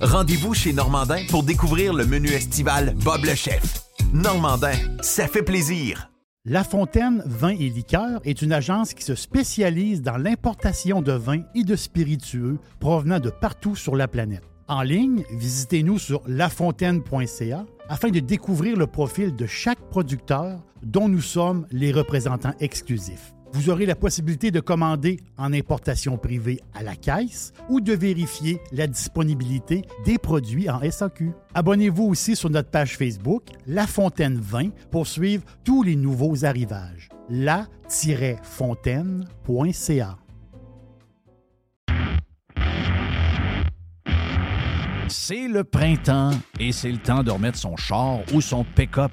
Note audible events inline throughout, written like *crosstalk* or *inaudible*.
Rendez-vous chez Normandin pour découvrir le menu estival Bob le Chef. Normandin, ça fait plaisir. La Fontaine Vin et Liqueurs est une agence qui se spécialise dans l'importation de vins et de spiritueux provenant de partout sur la planète. En ligne, visitez-nous sur lafontaine.ca afin de découvrir le profil de chaque producteur dont nous sommes les représentants exclusifs. Vous aurez la possibilité de commander en importation privée à la caisse ou de vérifier la disponibilité des produits en SAQ. Abonnez-vous aussi sur notre page Facebook La Fontaine 20 pour suivre tous les nouveaux arrivages. la-fontaine.ca C'est le printemps et c'est le temps de remettre son char ou son pick-up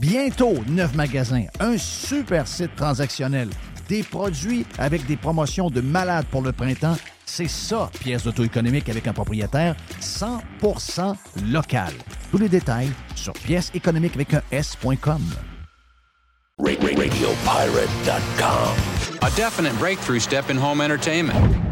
Bientôt, neuf magasins, un super site transactionnel, des produits avec des promotions de malades pour le printemps. C'est ça, pièce d'auto-économique avec un propriétaire 100% local. Tous les détails sur pièce économique avec un S.com. A definite breakthrough step in home entertainment.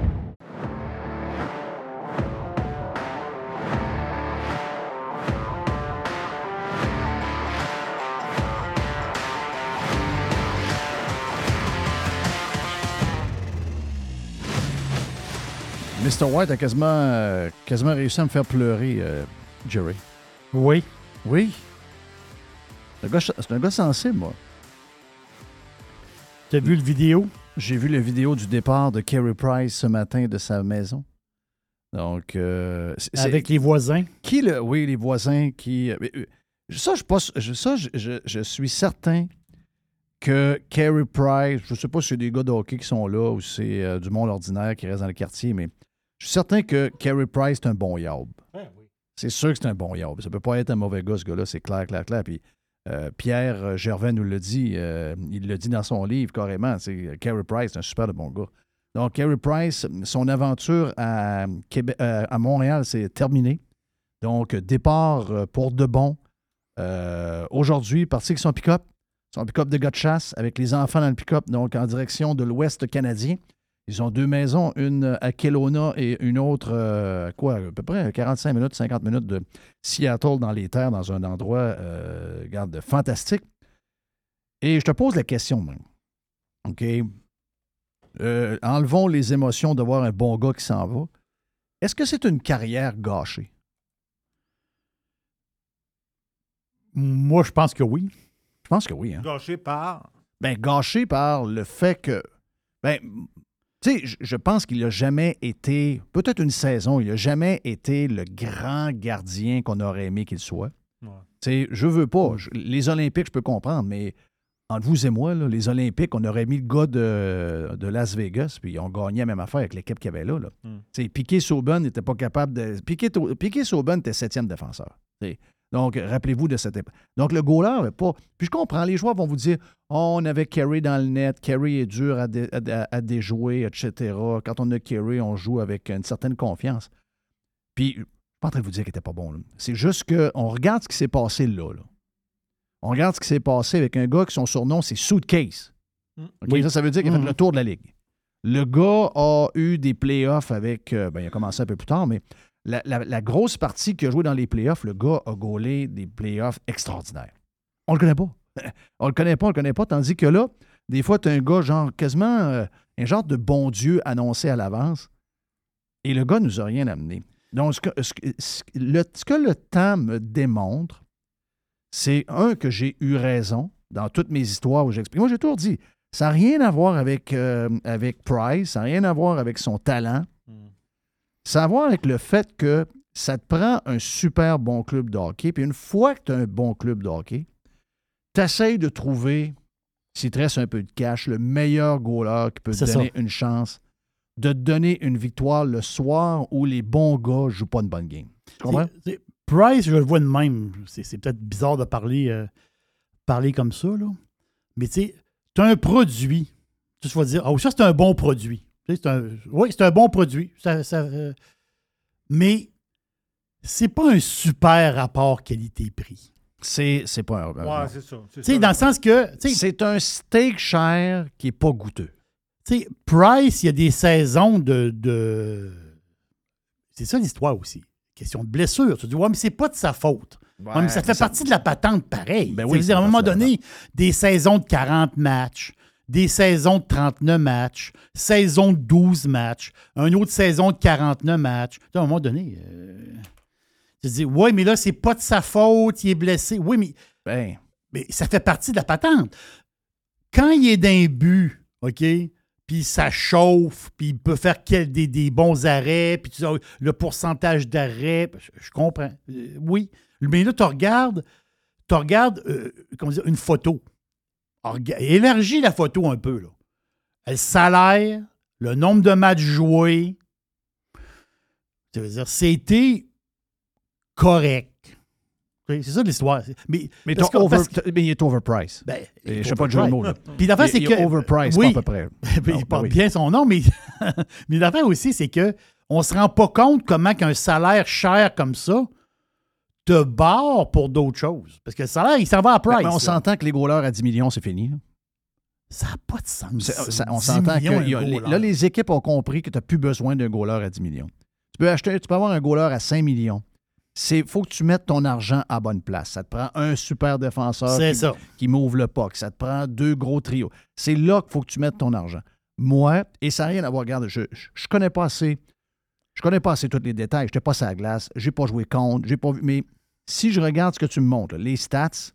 Mr. White a quasiment, euh, quasiment réussi à me faire pleurer, euh, Jerry. Oui. Oui. C'est un, gars, c'est un gars sensible, moi. Tu as vu le vidéo? J'ai vu la vidéo du départ de Kerry Price ce matin de sa maison. Donc, euh, Avec les voisins? Qui le. Oui, les voisins qui. Ça, je, pense, ça, je, je- je suis certain que Carey Price, je ne sais pas si c'est des gars de hockey qui sont là ou c'est euh, du monde ordinaire qui reste dans le quartier, mais je suis certain que Carey Price est un bon yob. C'est sûr que c'est un bon yob. Ça peut pas être un mauvais gars, ce gars-là, c'est clair, clair, clair. Puis euh, Pierre euh, Gervais nous le dit, euh, il le dit dans son livre carrément, c'est Carey Price, un super de bon gars. Donc, Carey Price, son aventure à, Québec, euh, à Montréal, c'est terminé. Donc, départ pour de bon. Aujourd'hui, parti avec son pick-up, son pick-up de gars de chasse, avec les enfants dans le pick-up, donc en direction de l'Ouest canadien. Ils ont deux maisons, une à Kelowna et une autre, euh, quoi, à peu près 45 minutes, 50 minutes de Seattle dans les terres, dans un endroit, euh, regarde, fantastique. Et je te pose la question, même. OK? Euh, enlevons les émotions de voir un bon gars qui s'en va. Est-ce que c'est une carrière gâchée? Moi, je pense que oui. Je pense que oui. Hein. Gâché par? Ben, gâché par le fait que. Ben, tu sais, je- pense qu'il n'a jamais été, peut-être une saison, il n'a jamais été le grand gardien qu'on aurait aimé qu'il soit. Ouais. Tu sais, je veux pas. Je- les Olympiques, je peux comprendre, mais entre vous et moi, là, les Olympiques, on aurait mis le gars de, de Las Vegas, puis ils ont gagné la même affaire avec l'équipe qu'il y avait là. là. Mm. Tu sais, Piquet Sauben n'était pas capable de. Piquet, Piquet Sauben était septième défenseur. Tu sais. Donc, rappelez-vous de cette époque. Donc, le goaler n'avait pas. Puis je comprends, les joueurs vont vous dire Oh, on avait Kerry dans le net, Kerry est dur à, dé- à- à- déjouer, etc. Quand on a Kerry, on joue avec une certaine confiance. Puis, je suis pas en train de vous dire qu'il n'était pas bon. C'est juste qu'on regarde ce qui s'est passé là, là. On regarde ce qui s'est passé avec un gars qui son surnom, c'est Suitcase. Mm. Oui. Ça, ça veut dire qu'il a fait Mhm. le tour de la ligue. Le gars a eu des playoffs avec. euh, ben, il a commencé un peu plus tard, mais la, grosse partie qu'il a joué dans les playoffs, le gars a gaulé des playoffs extraordinaires. On le connaît pas. *laughs* on le connaît pas, on le connaît pas. Tandis que là, des fois, tu as un gars, genre, quasiment euh, un genre de bon Dieu annoncé à l'avance. Et le gars nous a rien amené. Donc, ce que le temps me démontre, c'est un, que j'ai eu raison dans toutes mes histoires où j'explique. Moi, j'ai toujours dit, ça n'a rien à voir avec, euh, avec Price, ça n'a rien à voir avec son talent. Ça a à voir avec le fait que ça te prend un super bon club de hockey. Puis une fois que tu as un bon club de hockey, tu essaies de trouver, s'il te reste un peu de cash, le meilleur goaler qui peut te donner ça. une chance de te donner une victoire le soir où les bons gars ne jouent pas une bonne game. Tu comprends? Price, je le vois de même. C'est peut-être bizarre de parler, euh, parler comme ça, là. Mais tu sais, tu as un produit. Tu vas dire, ah, oui, ça, c'est un bon produit. C'est un- oui, c'est un bon produit. Ça, ça, euh, mais c'est pas un super rapport qualité-prix. C'est, c'est pas un. Ouais, c'est ça. c'est Tu sais, ça. dans le sens que, tu sais, c'est un steak cher qui n'est pas goûteux. tu sais, Price, il y a des saisons de. de- C'est ça l'histoire aussi. Question de blessure. Tu te dis, ouais, mais c'est pas de sa faute. Ouais, mais ça fait partie de la patente pareil. Ben oui, dire, à un moment donné, des saisons de 40 matchs, des saisons de 39 matchs, saison de 12 matchs, une autre saison de 49 matchs. À un moment donné, euh, tu te dis, ouais, mais là, c'est pas de sa faute, il est blessé. Oui, mais Ben, mais ça fait partie de la patente. Quand il est d'un but, OK, puis ça chauffe, puis il peut faire quel- des, des bons arrêts, puis tu sais, le pourcentage d'arrêts, je, je comprends. Euh, oui. Mais là, tu regardes, tu regardes euh, comment dire, une photo. Élargis la photo un peu. Là. Le salaire, le nombre de matchs joués. Ça veut dire, c'était correct. C'est ça l'histoire. Mais, mais, parce t'as que- over- parce que- t'as- mais il est overpriced. ben, je sais pas de jeu de mots, là. Puis l'affaire, c'est Il- il que. est overpriced, oui, pas à peu près. *laughs* puis Non, il porte oui. bien son nom, mais, *laughs* mais l'affaire aussi, c'est que on se rend pas compte comment qu'un salaire cher comme ça te barre pour d'autres choses. Parce que le salaire, il s'en va à price. mais on s'entend que les goalers à 10 millions, c'est fini. là. Ça n'a pas de sens. Ça- on 10 s'entend que a- les- là, les équipes ont compris que tu n'as plus besoin d'un goaler à 10 millions. Tu peux, acheter, tu peux avoir un goaler à 5 millions. Il faut que tu mettes ton argent à bonne place. Ça te prend un super défenseur qui, m'ouvre le puck. Ça te prend deux gros trios. C'est là qu'il faut que tu mettes ton argent. Moi, et ça n'a rien à voir, regarde, je, je connais pas assez. Je connais pas assez tous les détails. Je n'étais pas sur la glace. J'ai pas joué contre. J'ai pas vu. Mais si je regarde ce que tu me montres, les stats,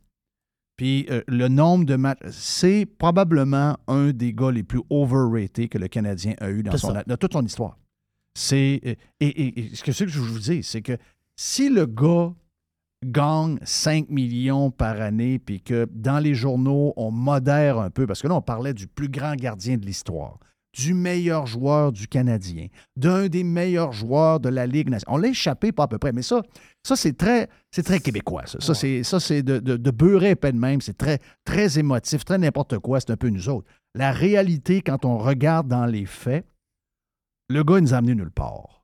puis euh, le nombre de matchs, c'est probablement un des gars les plus overrated que le Canadien a eu dans, son, toute son histoire. C'est euh, et, et- et ce que, que je vous dis, c'est que si le gars gagne 5 millions par année, puis que dans les journaux, on modère un peu, parce que là, on parlait du plus grand gardien de l'histoire, du meilleur joueur du Canadien, d'un des meilleurs joueurs de la Ligue nationale. On l'a échappé, pas à peu près, mais ça, ça c'est très, c'est très québécois. Ça, Ça, c'est, de, de, de beurrer épais de même. C'est très, très émotif, très n'importe quoi. C'est un peu nous autres. La réalité, quand on regarde dans les faits, le gars il nous a amené nulle part.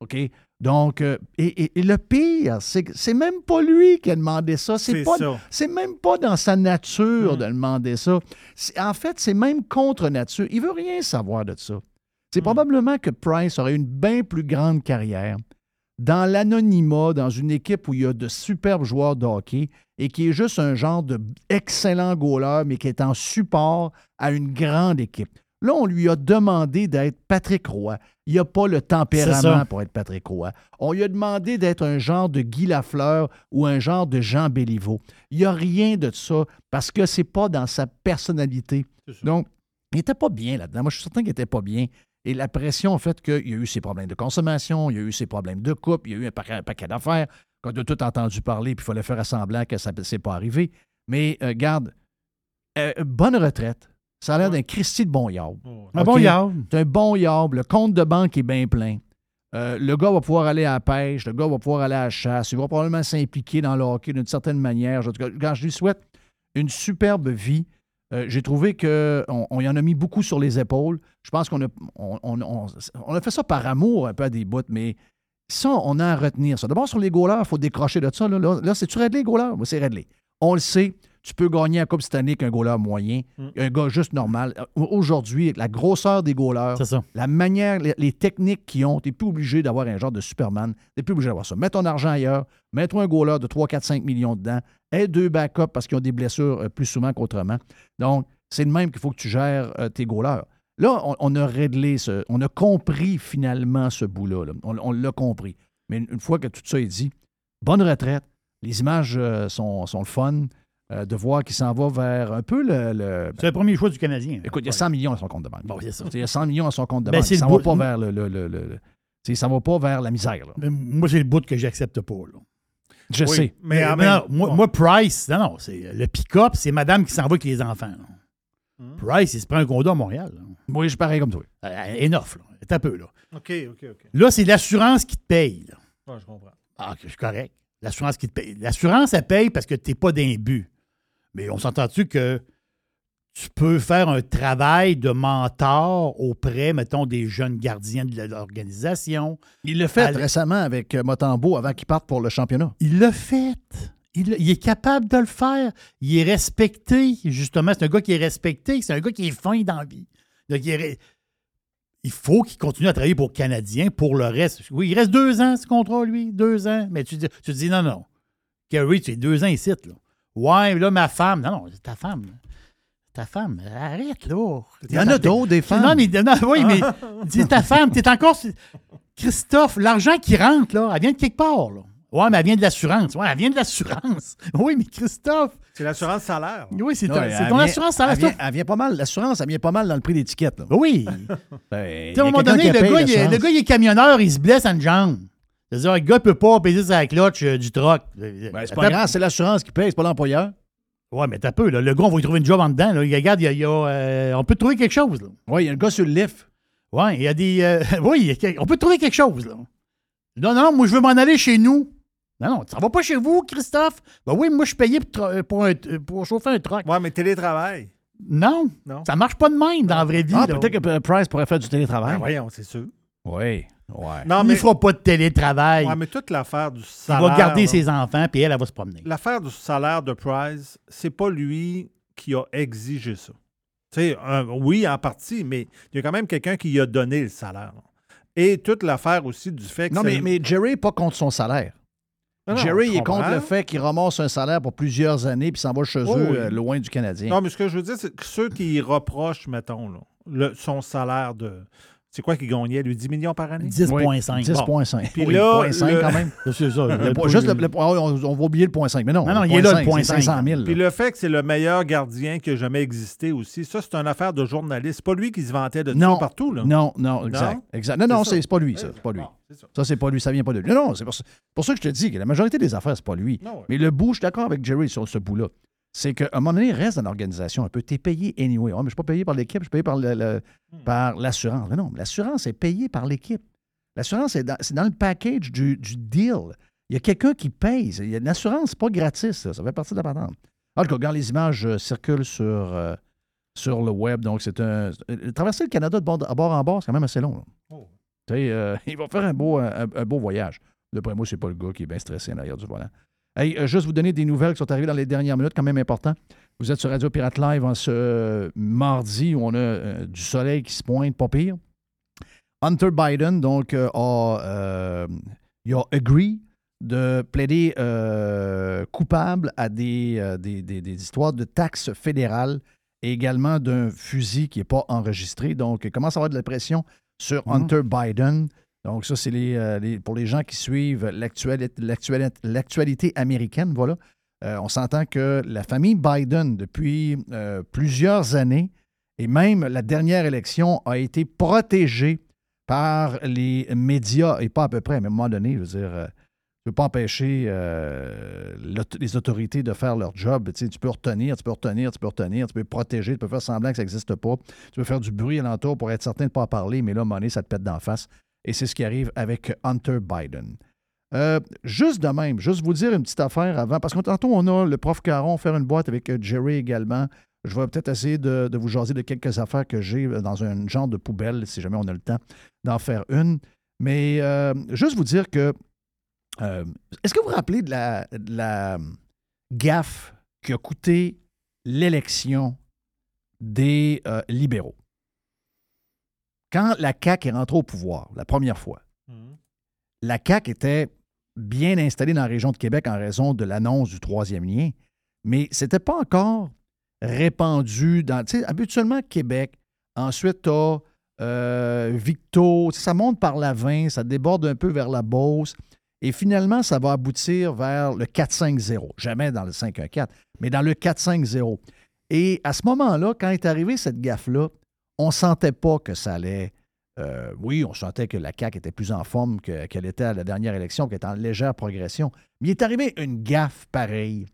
OK? Donc, euh, et, et- et le pire, c'est que c'est même pas lui qui a demandé ça. C'est pas, c'est même pas dans sa nature Mm. de demander ça. C'est- En fait, c'est même contre nature. Il veut rien savoir de ça. C'est Mm. probablement que Price aurait une bien plus grande carrière dans l'anonymat, dans une équipe où il y a de superbes joueurs de hockey et qui est juste un genre de excellent goaler, mais qui est en support à une grande équipe. Là, on lui a demandé d'être Patrick Roy. Il n'a pas le tempérament pour être Patrick Roy. On lui a demandé d'être un genre de Guy Lafleur ou un genre de Jean Béliveau. Il n'y a rien de ça parce que c'est pas dans sa personnalité. Donc, il n'était pas bien là-dedans. Moi, je suis certain qu'il n'était pas bien. Et la pression a fait qu'il y a eu ses problèmes de consommation, il y a eu ses problèmes de couple, il y a eu un paquet, un paquet d'affaires qu'on a tout entendu parler, puis il fallait faire semblant que ça ne s'est pas arrivé. Mais euh, garde, euh, bonne retraite. Ça a l'air d'un Christy de bon yard. Un bon yard. C'est un bon yard. Le compte de banque est bien plein. Euh, le gars va pouvoir aller à la pêche, le gars va pouvoir aller à la chasse, il va probablement s'impliquer dans le hockey d'une certaine manière. En tout cas, quand je lui souhaite une superbe vie, euh, j'ai trouvé qu'on on y en a mis beaucoup sur les épaules. Je pense qu'on a, on, on- on- on a fait ça par amour un peu à des bouts, mais ça, on a à retenir ça. D'abord, sur les goalers, il faut décrocher de ça. Là, là, là, c'est-tu réglé, les goalers? Oui, c'est réglé. On le sait. Tu peux gagner la Coupe cette année qu'un goaler moyen, un gars juste normal. Aujourd'hui, avec la grosseur des goalers, la manière, les, les techniques qu'ils ont, tu n'es plus obligé d'avoir un genre de Superman. Tu n'es plus obligé d'avoir ça. Mets ton argent ailleurs, mets-toi un goaler de 3, 4, 5 millions dedans, aie deux backups parce qu'ils ont des blessures euh, plus souvent qu'autrement. Donc, c'est de même qu'il faut que tu gères euh, tes goalers. Là, on, on a réglé ce. On a compris finalement ce bout-là. là. On, on l'a compris. Mais une, une fois que tout ça est dit, bonne retraite. Les images euh, sont, sont le fun. Euh, de voir qu'il s'en va vers un peu le. le- C'est le premier choix du Canadien. Écoute, il y a 100 millions à son compte de banque. Bon, c'est ça. Il y a 100 millions à son compte de Ben, banque. le ne va pas vers le. le, le- ça va pas vers la misère. là. Mais Moi, c'est le bout que j'accepte pas. Là. Je Oui, sais. Mais non, moi, bon. moi, Price, non, non, c'est le pick-up, c'est madame qui s'en va avec les enfants. là. Hmm. Price, il se prend un condo à Montréal. là. Oui, je suis pareil comme toi. Euh, Enough, là. C'est un peu, là. OK, OK, OK. Là, c'est l'assurance qui te paye. là. Ouais, je comprends. Ah, je suis correct. L'assurance qui te paye. L'assurance, elle paye parce que tu n'es pas d'un but. Mais on s'entend-tu que tu peux faire un travail de mentor auprès, mettons, des jeunes gardiens de l'organisation? Il l'a fait récemment avec euh, Motambo avant qu'il parte pour le championnat. Il l'a fait. Il, il est capable de le faire. Il est respecté, justement. C'est un gars qui est respecté. C'est un gars qui est fin dans la vie. Donc, il, est re- il faut qu'il continue à travailler pour le Canadien pour le reste. Oui, il reste deux ans, ce contrat, lui. Deux ans. Mais tu, tu te dis, non, non. Kerry, tu es deux ans ici, là. Ouais, mais là, ma femme. Non, non, c'est ta femme. Ta femme, arrête, là. Il y en a d'autres, des femmes. Non, mais, non, oui, mais *laughs* dis ta femme, t'es encore. Christophe, l'argent qui rentre, là, elle vient de quelque part, là. Ouais, mais elle vient de l'assurance. Ouais, elle vient de l'assurance. *laughs* Oui, mais Christophe, C'est l'assurance salaire. oui, c'est Non, ton, elle c'est ton vient- assurance, ça elle vient, elle vient pas mal. L'assurance, elle vient pas mal dans le prix d'étiquette. là. Oui. *laughs* Ben, Tu sais, à un moment donné, le gars, il le gars, il est camionneur, il se blesse à une jambe. C'est-à-dire, le gars ne peut pas payer sa clutch euh, du truck. Ben, c'est pas grave, c'est l'assurance qui paye, c'est pas l'employeur. Ouais, mais t'as peu, là. Le gars, on va lui trouver une job en dedans. Là. Il Regarde, il y a, il y a, euh, on peut trouver quelque chose. Oui, il y a un gars sur le lift. Ouais, il y a des. euh, *laughs* oui, il y a quel- on peut trouver quelque chose, là. Non, non, non, moi, je veux m'en aller chez nous. Non, non, tu s'en vas pas chez vous, Christophe? Ben oui, moi, je suis payé pour, pour, un- pour chauffer un truck. Ouais, mais télétravail. Non, Non. ça marche pas de même dans la vraie vie. Ah, peut-être que Price pourrait faire du télétravail. Ben voyons, c'est sûr. Oui, ouais. Non, Il mais, ne fera pas de télétravail. ouais, mais toute l'affaire du il salaire. va garder là, ses enfants, puis elle, elle va se promener. L'affaire du salaire de Price, c'est pas lui qui a exigé ça. Tu sais, un- oui, en partie, mais il y a quand même quelqu'un qui lui a donné le salaire. là. Et toute l'affaire aussi du fait que. Non, mais, mais Jerry n'est pas contre son salaire. Non, Jerry je il est contre le fait qu'il ramasse un salaire pour plusieurs années puis s'en va chez Oh, eux, oui. euh, loin du Canadien. Non, mais ce que je veux dire, c'est que ceux qui reprochent, mettons, là, le- son salaire de. C'est quoi qu'il gagnait, lui, 10 millions par année? 10,5. 10,5. Puis là, point cinq le- quand même. *laughs* C'est ça. Le point- juste le, ah on, on va oublier le point 5. Mais non, Non, non, il est là, le cinq, point c'est cinq. 500 000. Puis le fait que c'est le meilleur gardien qui a jamais existé aussi, ça, c'est une affaire de journaliste. C'est pas lui qui se vantait de Non, ça partout, là. Non, non, exact. Non? exact. Non, non, C'est pas lui, ça. C'est pas lui. Ça. Ça, c'est pas lui, ça vient pas de lui. Non, non, c'est pour, ça- pour ça que je te dis que la majorité des affaires, c'est pas lui. Non, ouais. Mais le bout, je suis d'accord avec Jerry sur ce bout-là. C'est qu'à un moment donné, reste dans l'organisation un peu. Tu es payé anyway. Ouais, mais je ne suis pas payé par l'équipe, je suis payé par le- le- Hmm. par l'assurance. Mais non, l'assurance est payée par l'équipe. L'assurance, c'est dans, c'est dans le package du, du deal. Il y a quelqu'un qui paye. Il y a une assurance, c'est pas gratis, ça. Ça fait partie de la patente. En tout cas, regarde, les images euh, circulent sur, euh, sur le web. Donc, c'est un. euh, Traverser le Canada de bord, à bord en bord, c'est quand même assez long. Oh. Tu sais, *laughs* il va faire un beau, un, un beau voyage. D'après moi, c'est pas le gars qui est bien stressé en arrière du volant. Hey, euh, juste vous donner des nouvelles qui sont arrivées dans les dernières minutes, quand même important. Vous êtes sur Radio Pirate Live en ce euh, mardi où on a euh, du soleil qui se pointe, pas pire. Hunter Biden, donc, euh, a, euh, il a agree de plaider coupable à des, des, des- des histoires de taxes fédérales et également d'un fusil qui n'est pas enregistré. Donc, il commence à avoir de la pression sur Mhm. Hunter Biden? Donc, ça, c'est les, euh, les- pour les gens qui suivent l'actuali- l'actuali- l'actualité américaine. Voilà. Euh, on s'entend que la famille Biden, depuis euh, plusieurs années, et même la dernière élection, a été protégée par les médias, et pas à peu près, mais à un moment donné, je veux dire, euh, tu ne peux pas empêcher les autorités de faire leur job. Tu, peux retenir, tu peux retenir, tu peux retenir, tu peux protéger, tu peux faire semblant que ça n'existe pas. Tu peux faire du bruit alentour pour être certain de ne pas en parler, mais là, à ça te pète d'en face. Et c'est ce qui arrive avec Hunter Biden. Euh, juste de même, juste vous dire une petite affaire avant, parce que tantôt, on a le prof Caron faire une boîte avec euh, Jerry également. Je vais peut-être essayer de, vous jaser de quelques affaires que j'ai euh, dans un genre de poubelle, si jamais on a le temps d'en faire une. Mais juste vous dire que Est-ce que vous vous rappelez de la, de la gaffe qui a coûté l'élection des libéraux? Quand la CAQ est rentrée au pouvoir, la première fois, la CAQ était bien installée dans la région de Québec en raison de l'annonce du troisième lien, mais ce n'était pas encore répandu dans. Tu sais, habituellement, Québec, ensuite, tu as Victo, ça monte par la 20, ça déborde un peu vers la Beauce, et finalement, ça va aboutir vers le 4-5-0. Jamais dans le 5-1-4, mais dans le 4-5-0. Et à ce moment-là, quand est arrivée cette gaffe-là, on ne sentait pas que ça allait. euh, oui, on sentait que la CAQ était plus en forme que- qu'elle était à la dernière élection, qu'elle était en légère progression. Mais il est arrivé une gaffe pareille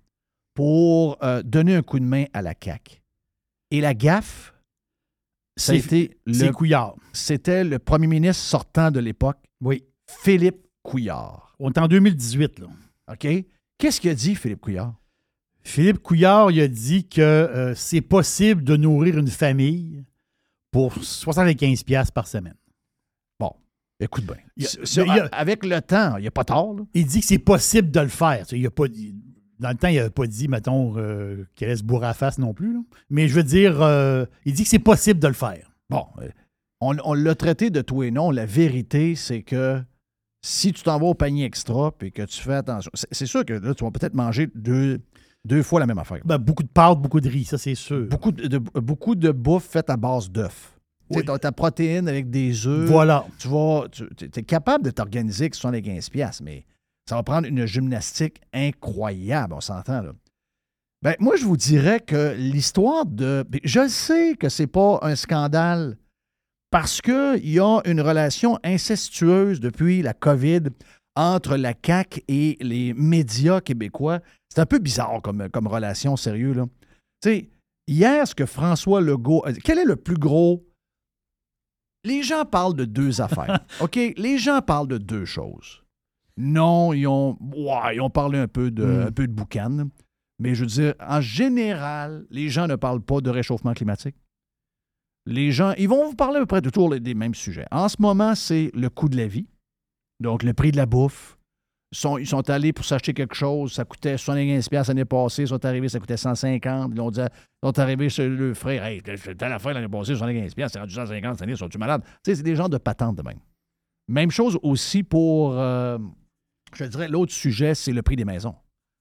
pour euh, donner un coup de main à la CAQ. Et la gaffe, C'est le, Couillard. c'était le premier ministre sortant de l'époque, Oui. Philippe Couillard. On est en 2018, là. OK? Qu'est-ce qu'il a dit, Philippe Couillard? Philippe Couillard, il a dit que euh, c'est possible de nourrir une famille pour 75$ piastres par semaine. Écoute bien. Avec le temps, il n'y a pas tort. là. Il dit que c'est possible de le faire. Il a pas dans le temps, il n'a pas dit, mettons, euh, qu'il allait se bourrer à face non plus. là. Mais je veux dire, euh, il dit que c'est possible de le faire. Bon, euh, on, on l'a traité de tout et non. La vérité, c'est que si tu t'en vas au panier extra et que tu fais attention, c'est sûr que là, tu vas peut-être manger deux, deux fois la même affaire. Ben, beaucoup de pâtes, beaucoup de riz, ça c'est sûr. Beaucoup de, de- beaucoup de bouffe faite à base d'œufs. Oui. t'as ta protéine avec des œufs. Voilà. Tu vas, tu es capable de t'organiser avec 75 pièces, mais ça va prendre une gymnastique incroyable, on s'entend là. Ben, moi, je vous dirais que l'histoire de. ben, Je sais que c'est pas un scandale parce qu'il y a une relation incestueuse depuis la COVID entre la CAQ et les médias québécois. C'est un peu bizarre comme, comme relation, sérieux. Là. Tu sais, hier, ce que François Legault. a dit- Quel est le plus gros? Les gens parlent de deux *laughs* affaires. OK? Les gens parlent de deux choses. Non, ils ont, ils ont parlé un peu de, Mm. un peu de boucan. Mais je veux dire, en général, les gens ne parlent pas de réchauffement climatique. Les gens, ils vont vous parler à peu près de toujours les- des mêmes sujets. En ce moment, c'est le coût de la vie. Donc, le prix de la bouffe. Ils sont, sont allés pour s'acheter quelque chose, ça coûtait 75$ piastres l'année passée, ils sont arrivés, ça coûtait 150$. Ils ont dit, ils sont arrivés chez le frère, hey, t'as la fin l'année passée, 75$, piastres, c'est rendu 150$ cette année, sont-tu malades? Tu sais, c'est des gens de patente de même. Même chose aussi pour, euh, je dirais, l'autre sujet, c'est le prix des maisons.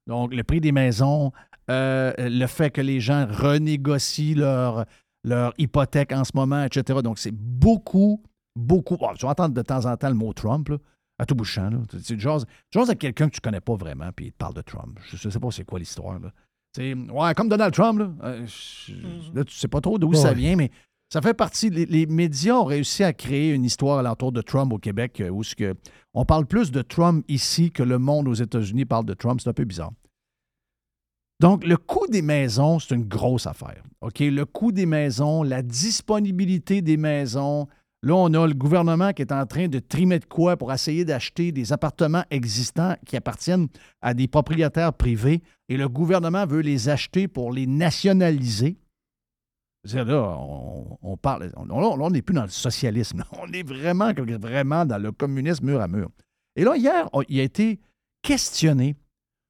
Donc, le prix des maisons, euh, le fait que les gens renégocient leur, leur hypothèque en ce moment, etc. Donc, c'est beaucoup, beaucoup. Bon, tu vas entendre de temps en temps le mot Trump, là, à tout bout de champ. Là. Tu, jases, avec quelqu'un que tu connais pas vraiment, puis il te parle de Trump. Je ne sais pas c'est quoi l'histoire. Là. Ouais, comme Donald Trump, là, euh, je- là, tu sais pas trop d'où ça vient, mais ça fait partie. Les, les médias ont réussi à créer une histoire alentour de Trump au Québec euh, où ce que, on parle plus de Trump ici que le monde aux États-Unis parle de Trump. C'est un peu bizarre. Donc, le coût des maisons, c'est une grosse affaire. OK? Le coût des maisons, la disponibilité des maisons. Là, on a le gouvernement qui est en train de trimer de quoi pour essayer d'acheter des appartements existants qui appartiennent à des propriétaires privés et le gouvernement veut les acheter pour les nationaliser. C'est là, on, parle. On, on- n'est plus dans le socialisme. *laughs* On est vraiment, dans le communisme mur à mur. Et là, hier, il a été questionné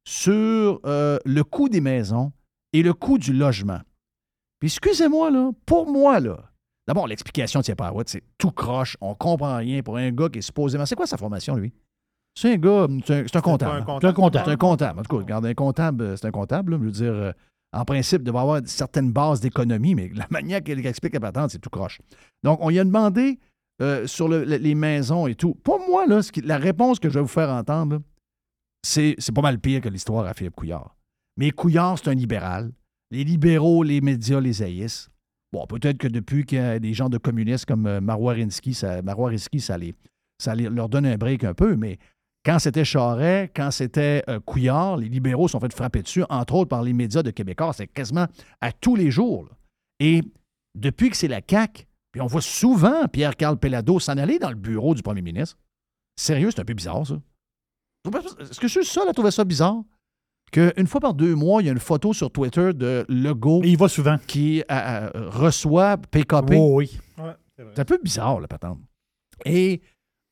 sur euh, le coût des maisons et le coût du logement. Puis excusez-moi, là, pour moi, là, d'abord, l'explication tient pas c'est tout croche, on comprend rien pour un gars qui est supposément. C'est quoi sa formation, lui? C'est un gars, c'est un, comptable. C'est un comptable. C'est un comptable. En tout cas, regarde, un comptable, euh, c'est un comptable. là. Je veux dire, euh, en principe, devrait avoir certaines bases d'économie, mais la *laughs* manière qu'elle explique la patente, c'est tout croche. Donc, on lui a demandé euh, sur le- le- les maisons et tout. Pour moi, là, ce qui- la réponse que je vais vous faire entendre, c'est pas mal pire que l'histoire à Philippe Couillard. Mais Couillard, c'est un libéral. Les libéraux, les médias les haïssent. Peut-être que depuis qu'il y a des gens de communistes comme euh, Marois Risky, ça, ça, ça leur donne un break un peu, mais quand c'était Charret, quand c'était euh, Couillard, les libéraux sont fait frapper dessus, entre autres par les médias de Québécois. C'est quasiment à tous les jours. Et depuis que c'est la CAQ, puis on voit souvent Pierre-Carl Pellado s'en aller dans le bureau du premier ministre. Sérieux, c'est un peu bizarre, ça. Est-ce que je suis seul à ça bizarre? Qu'une fois par deux mois, il y a une photo sur Twitter de Legault Et il va souvent. qui euh, euh, reçoit PKP. Oh, oui. C'est un peu bizarre, la patente. Et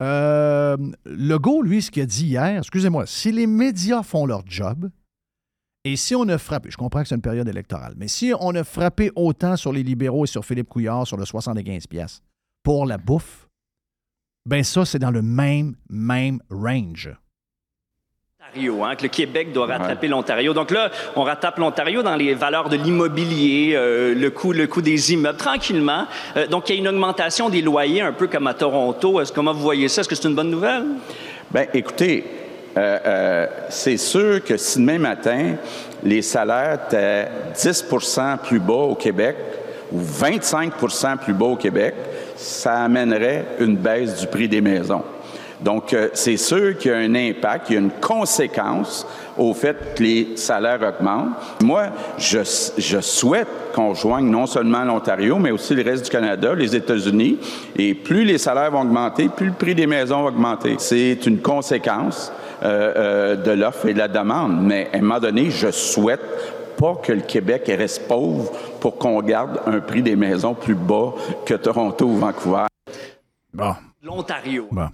euh, Legault, lui, ce qu'il a dit hier, excusez-moi, si les médias font leur job, et si on a frappé, je comprends que c'est une période électorale, mais si on a frappé autant sur les libéraux et sur Philippe Couillard sur le 75 pièces pour la bouffe, ben ça, c'est dans le même, même range. Hein, que le Québec doit rattraper l'Ontario. Donc là, on rattrape l'Ontario dans les valeurs de l'immobilier, euh, le coût, le coût des immeubles, tranquillement. Euh, donc il y a une augmentation des loyers, un peu comme à Toronto. Est-ce comment vous voyez ça? Est-ce que c'est une bonne nouvelle? Bien, écoutez, euh, c'est sûr que si demain matin, les salaires étaient 10% plus bas au Québec ou 25% plus bas au Québec, ça amènerait une baisse du prix des maisons. Donc, euh, c'est sûr qu'il y a un impact, il y a une conséquence au fait que les salaires augmentent. Moi, je, je souhaite qu'on joigne non seulement l'Ontario, mais aussi le reste du Canada, les États-Unis. Et plus les salaires vont augmenter, plus le prix des maisons va augmenter. C'est une conséquence euh, euh, de l'offre et de la demande. Mais à un moment donné, je souhaite pas que le Québec reste pauvre pour qu'on garde un prix des maisons plus bas que Toronto ou Vancouver. Bon, L'Ontario. bon.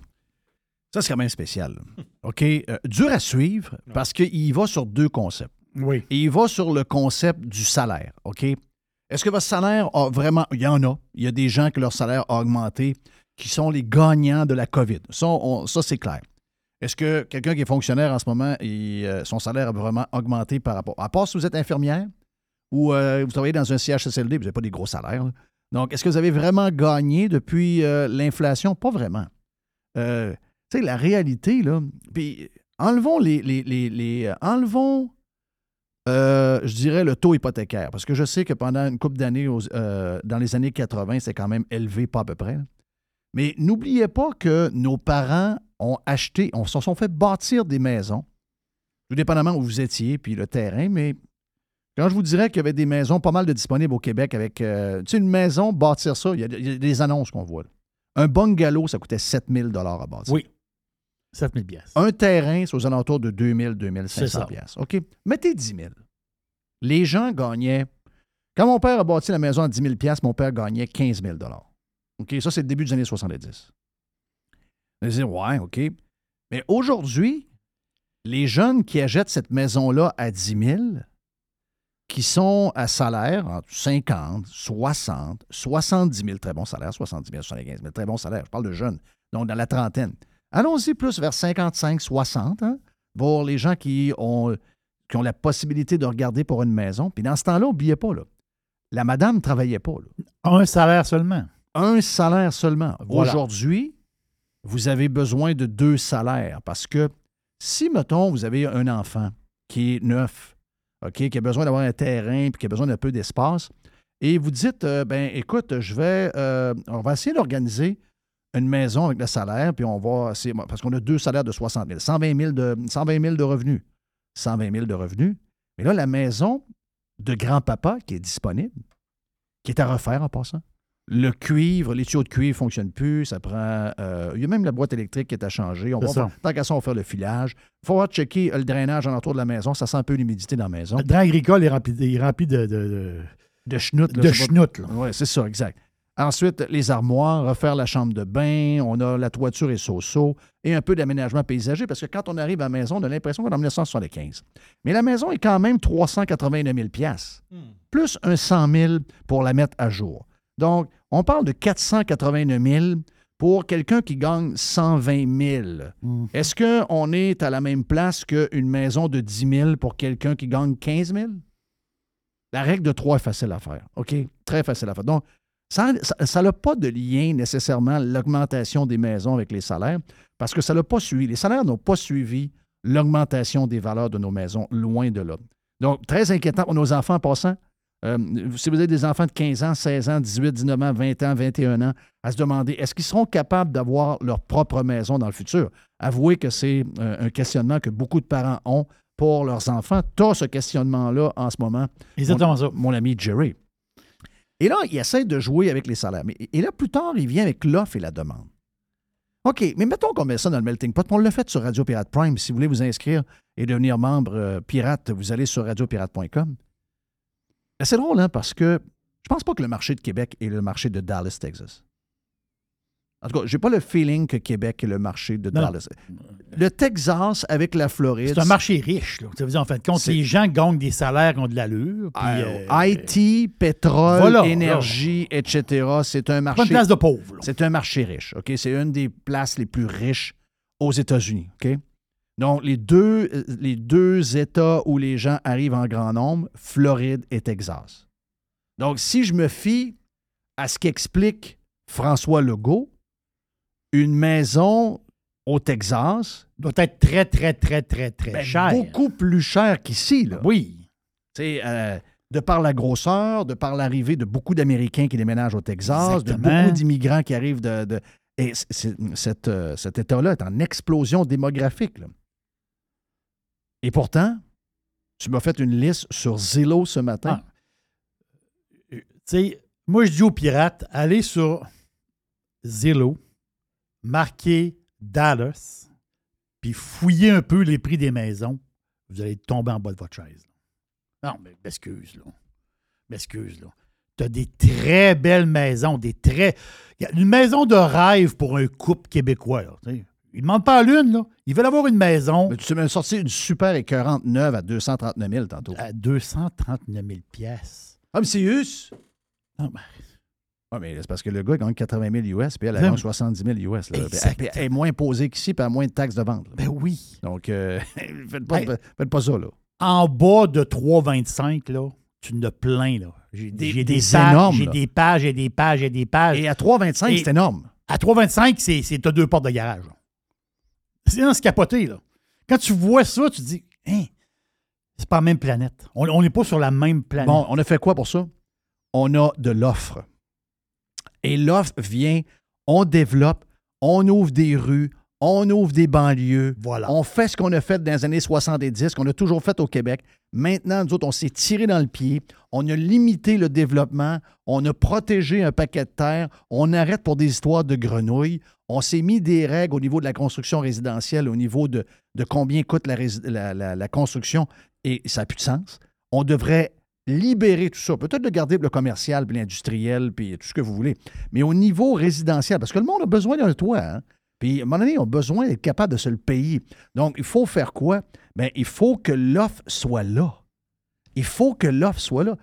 Ça, c'est quand même spécial. OK? Euh, dur à suivre parce qu'il va sur deux concepts. Oui. Et il va sur le concept du salaire, OK? Est-ce que votre salaire a vraiment... Il y en a. Il y a des gens que leur salaire a augmenté qui sont les gagnants de la COVID? Ça, ça, c'est clair. Est-ce que quelqu'un qui est fonctionnaire en ce moment, euh, son salaire a vraiment augmenté par rapport... À part si vous êtes infirmière ou euh, vous travaillez dans un CHSLD, vous n'avez pas des gros salaires. là. Donc, est-ce que vous avez vraiment gagné depuis euh, l'inflation? Pas vraiment. Tu sais, la réalité, là... Puis, enlevons les... euh, enlevons euh, je dirais le taux hypothécaire, parce que je sais que pendant une couple d'années, euh, dans les années 80, c'est quand même élevé, pas à peu près. Mais n'oubliez pas que nos parents ont acheté, on se sont fait bâtir des maisons, tout dépendamment où vous étiez, puis le terrain, mais quand je vous dirais qu'il y avait des maisons pas mal de disponibles au Québec avec, tu sais, une maison, bâtir ça, il y a, il y a des annonces qu'on voit. là. Un bungalow, ça coûtait 7000 à bâtir. Oui. 7000 pièces. Un terrain, c'est aux alentours de 2000, C'est 2500 ça. pièces. OK? Mettez 10 000. Les gens gagnaient. Quand mon père a bâti la maison à 10 000 pièces, mon père gagnait 15 000 OK? Ça, c'est le début des années 70. Vous allez dire, ouais, OK. Mais aujourd'hui, les jeunes qui achètent cette maison-là à 10 000, qui sont à salaire entre 50, 60, 70 000, très bon salaire, 70 000, 75 000, très bon salaire. Je parle de jeunes, donc dans la trentaine. Allons-y plus vers 55, 60, hein, pour les gens qui ont, qui ont la possibilité de regarder pour une maison. Puis dans ce temps-là, n'oubliez pas, là, la madame ne travaillait pas. là. Un salaire seulement. Un salaire seulement. Voilà. Aujourd'hui, vous avez besoin de deux salaires parce que si, mettons, vous avez un enfant qui est neuf, OK, qui a besoin d'avoir un terrain puis qui a besoin d'un peu d'espace, et vous dites, euh, ben écoute, je vais, euh, on va essayer d'organiser une maison avec le salaire, puis on va, parce qu'on a deux salaires de 60 000, 120 000 de, 120 000 de revenus. 120 000 de revenus. Mais là, la maison de grand-papa qui est disponible, qui est à refaire en passant. Le cuivre, les tuyaux de cuivre ne fonctionnent plus. Ça prend. euh, il y a même la boîte électrique qui est à changer. On va faire- tant qu'à ça, on va faire le filage. Il faut voir checker euh, le drainage alentour de la maison. Ça sent un peu l'humidité dans la maison. Le drain agricole est rempli, il est rempli de, de, de, De de oui, c'est ça, exact. Ensuite, les armoires, refaire la chambre de bain, on a la toiture et so et un peu d'aménagement paysager, parce que quand on arrive à la maison, on a l'impression qu'on est en 1975. Mais la maison est quand même 389 000 piastres, plus un 100 000 pour la mettre à jour. Donc, on parle de 489 000 pour quelqu'un qui gagne 120 000. Est-ce qu'on est à la même place qu'une maison de 10 000 pour quelqu'un qui gagne 15 000? La règle de 3 est facile à faire. OK? Très facile à faire. Donc, ça n'a pas de lien nécessairement l'augmentation des maisons avec les salaires parce que ça n'a pas suivi. Les salaires n'ont pas suivi l'augmentation des valeurs de nos maisons, loin de là. Donc, très inquiétant pour nos enfants en passant. Euh, si vous avez des enfants de 15 ans, 16 ans, 18, 19 ans, 20 ans, 21 ans, à se demander est-ce qu'ils seront capables d'avoir leur propre maison dans le futur? Avouez que c'est euh, un questionnement que beaucoup de parents ont pour leurs enfants. Tu as ce questionnement-là en ce moment. Exactement ça. Mon ami Jerry. Et là, il essaie de jouer avec les salaires. Et là, plus tard, il vient avec l'offre et la demande. OK, mais mettons qu'on met ça dans le melting pot. On l'a fait sur Radio Pirate Prime. Si vous voulez vous inscrire et devenir membre euh, pirate, vous allez sur radiopirate.com. C'est drôle, hein, parce que je pense pas que le marché de Québec est le marché de Dallas, Texas. En tout cas, j'ai pas le feeling que Québec est le marché de Dallas. Le Texas avec la Floride. C'est un marché riche. Là. Ça veut dire, en fait, compte, les gens gagnent des salaires qui ont de l'allure. Puis, euh, IT, pétrole, énergie, etc. C'est un marché. Pas une place de pauvres. C'est un marché riche. OK? C'est une des places les plus riches aux États-Unis. OK? Donc, les deux, euh, les deux États où les gens arrivent en grand nombre, Floride et Texas. Donc, si je me fie à ce qu'explique François Legault, une maison au Texas doit être très, très, très, très, très ben, chère. Beaucoup plus cher qu'ici. Oui. Tu euh, de par la grosseur, de par l'arrivée de beaucoup d'Américains qui déménagent au Texas, de beaucoup d'immigrants qui arrivent de. et euh, cet État-là est en explosion démographique. Et pourtant, tu m'as fait une liste sur Zillow ce matin. Ah. Tu sais, moi, je dis aux pirates, allez sur Zillow, marquez Dallas, puis fouillez un peu les prix des maisons, vous allez tomber en bas de votre chaise. Non, mais m'excuse, là. M'excuse, là. Tu as des très belles maisons, des très. Une maison de rêve pour un couple québécois, là. Ils ne demandent pas à l'une, là. Ils veulent avoir une maison. Mais tu m'as sorti une super écœurante neuve à 239 000 tantôt. À 239 000 pièces. Ah, mais c'est us. Non, mais oui, mais c'est parce que le gars gagne 80 000 US, puis elle, gagne 70 000 US. Là. Elle, est moins posée qu'ici, puis elle a moins de taxes de vente. Ben oui. Donc, euh, *laughs* faites, pas, faites, pas, ça, là. En bas de 3,25, là, tu ne plein, là. J'ai des, des, pages, J'ai des pages et des pages et des pages. Et à 3,25, c'est énorme. À 3,25, c'est as deux portes de garage. C'est un capoté, là. Quand tu vois ça, tu te dis, hein, c'est pas la même planète. On n'est pas sur la même planète. Bon, on a fait quoi pour ça? On a de l'offre. Et l'offre vient, on développe, on ouvre des rues, on ouvre des banlieues. Voilà. On fait ce qu'on a fait dans les années 70, qu'on a toujours fait au Québec. Maintenant, nous autres, on s'est tiré dans le pied. On a limité le développement. On a protégé un paquet de terre. On arrête pour des histoires de grenouilles. On s'est mis des règles au niveau de la construction résidentielle, au niveau de, de combien coûte la, la construction. Et ça n'a plus de sens. On devrait libérer tout ça. Peut-être de garder le commercial, puis l'industriel, puis tout ce que vous voulez. Mais au niveau résidentiel, parce que le monde a besoin d'un toit. Hein? Puis, à un moment donné, ils ont besoin d'être capable de se le payer. Donc, il faut faire quoi? Bien, il faut que l'offre soit là. Il faut que l'offre soit là.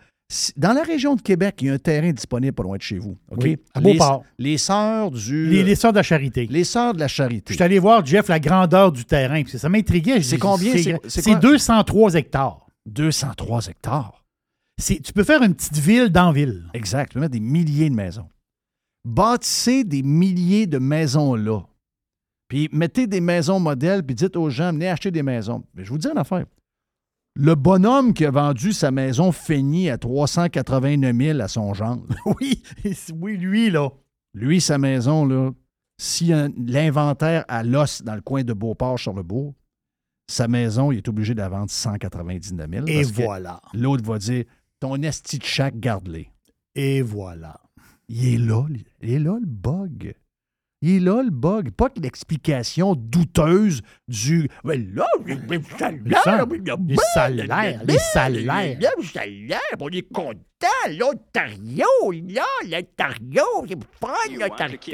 Dans la région de Québec, il y a un terrain disponible pas loin de chez vous. OK? à Beauport. Les, sœurs du. Les, sœurs de la charité. Les sœurs de la charité. Je suis allé voir, Jeff, la grandeur du terrain. Ça m'intriguait. C'est combien? C'est 203 hectares. 203 hectares tu peux faire une petite ville dans ville. Exact. Tu peux mettre des milliers de maisons. Bâtissez des milliers de maisons là. Puis mettez des maisons modèles, puis dites aux gens, venez acheter des maisons. Mais je vous dis une affaire. Le bonhomme qui a vendu sa maison finie à 389 000 à son gendre. *laughs* oui, oui, lui, là. Lui, sa maison, là, si l'inventaire à l'os dans le coin de Beauport sur le bourg, sa maison, il est obligé de la vendre 199 000. Et voilà. L'autre va dire ton esti de chaque, garde-les. Et voilà. Il est là, il est là le bug. Il est là le bug. Pas que l'explication douteuse du. Mais là, les salaires, les salaires, les salaires. On est content. L'Ontario, là, l'Ontario, c'est fun, l'Ontario. Tu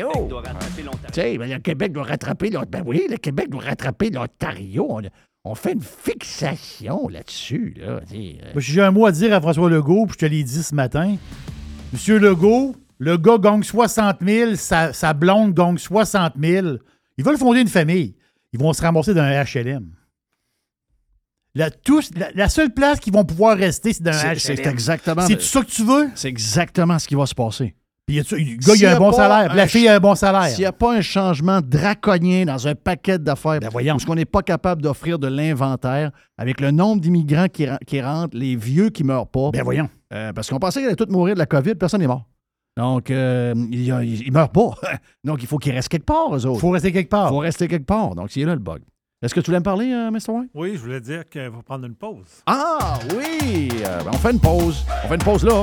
sais, le Québec doit rattraper l'Ontario. Ben oui, le Québec doit rattraper l'Ontario on fait une fixation là-dessus. Là, euh. J'ai un mot à dire à François Legault, puis je te l'ai dit ce matin. Monsieur Legault, le gars gagne 60 000, sa, blonde gagne 60 000. Ils veulent fonder une famille. Ils vont se ramasser dans un HLM. La, tous- la, la seule place qu'ils vont pouvoir rester, c'est dans un C'est c'est HLM. exactement, C'est tout ça que tu veux? c'est exactement ce qui va se passer. Puis le gars, il a a un bon salaire. la fille a un bon salaire. S'il n'y a pas un changement draconien dans un paquet d'affaires, Ben voyons. parce qu'on n'est pas capable d'offrir de l'inventaire avec le nombre d'immigrants qui, ren- qui rentrent, les vieux qui meurent pas, Ben voyons. euh, parce qu'on pensait qu'ils allaient tous mourir de la COVID, personne n'est mort. Donc, euh, ils ne meurent pas. *laughs* Donc, il faut qu'ils restent quelque part, eux autres. Il faut rester quelque Il part. faut rester quelque part. Donc, c'est là le bug. Est-ce que tu voulais me parler, euh, Mr. White? Oui, je voulais dire qu'il faut prendre une pause. Ah, oui! Euh, ben, on fait une pause. On fait une pause là.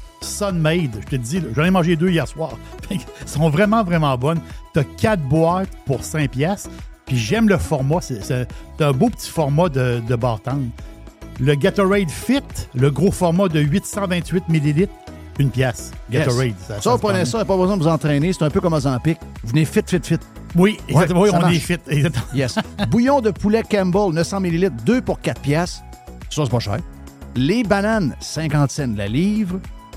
Sunmade, je te dis, j'en ai mangé deux hier soir. *laughs* Elles sont vraiment, vraiment bonnes. T'as 4 boîtes pour 5 piastres. Puis j'aime le format. C'est un beau petit format de, de bartende. Le Gatorade Fit, le gros format de 828 ml, une pièce. Yes. Gatorade. Ça, se vous prenez ça, pas besoin de vous entraîner. C'est un peu comme Ozempic. Venez fit, fit, fit. Oui, exactement. Ouais, oui, ça on marche. est fit. Exactement. Yes. Bouillon de poulet Campbell, 900 ml, 2 pour 4 piastres. Ça, c'est pas cher. Les bananes, 50 cents la livre.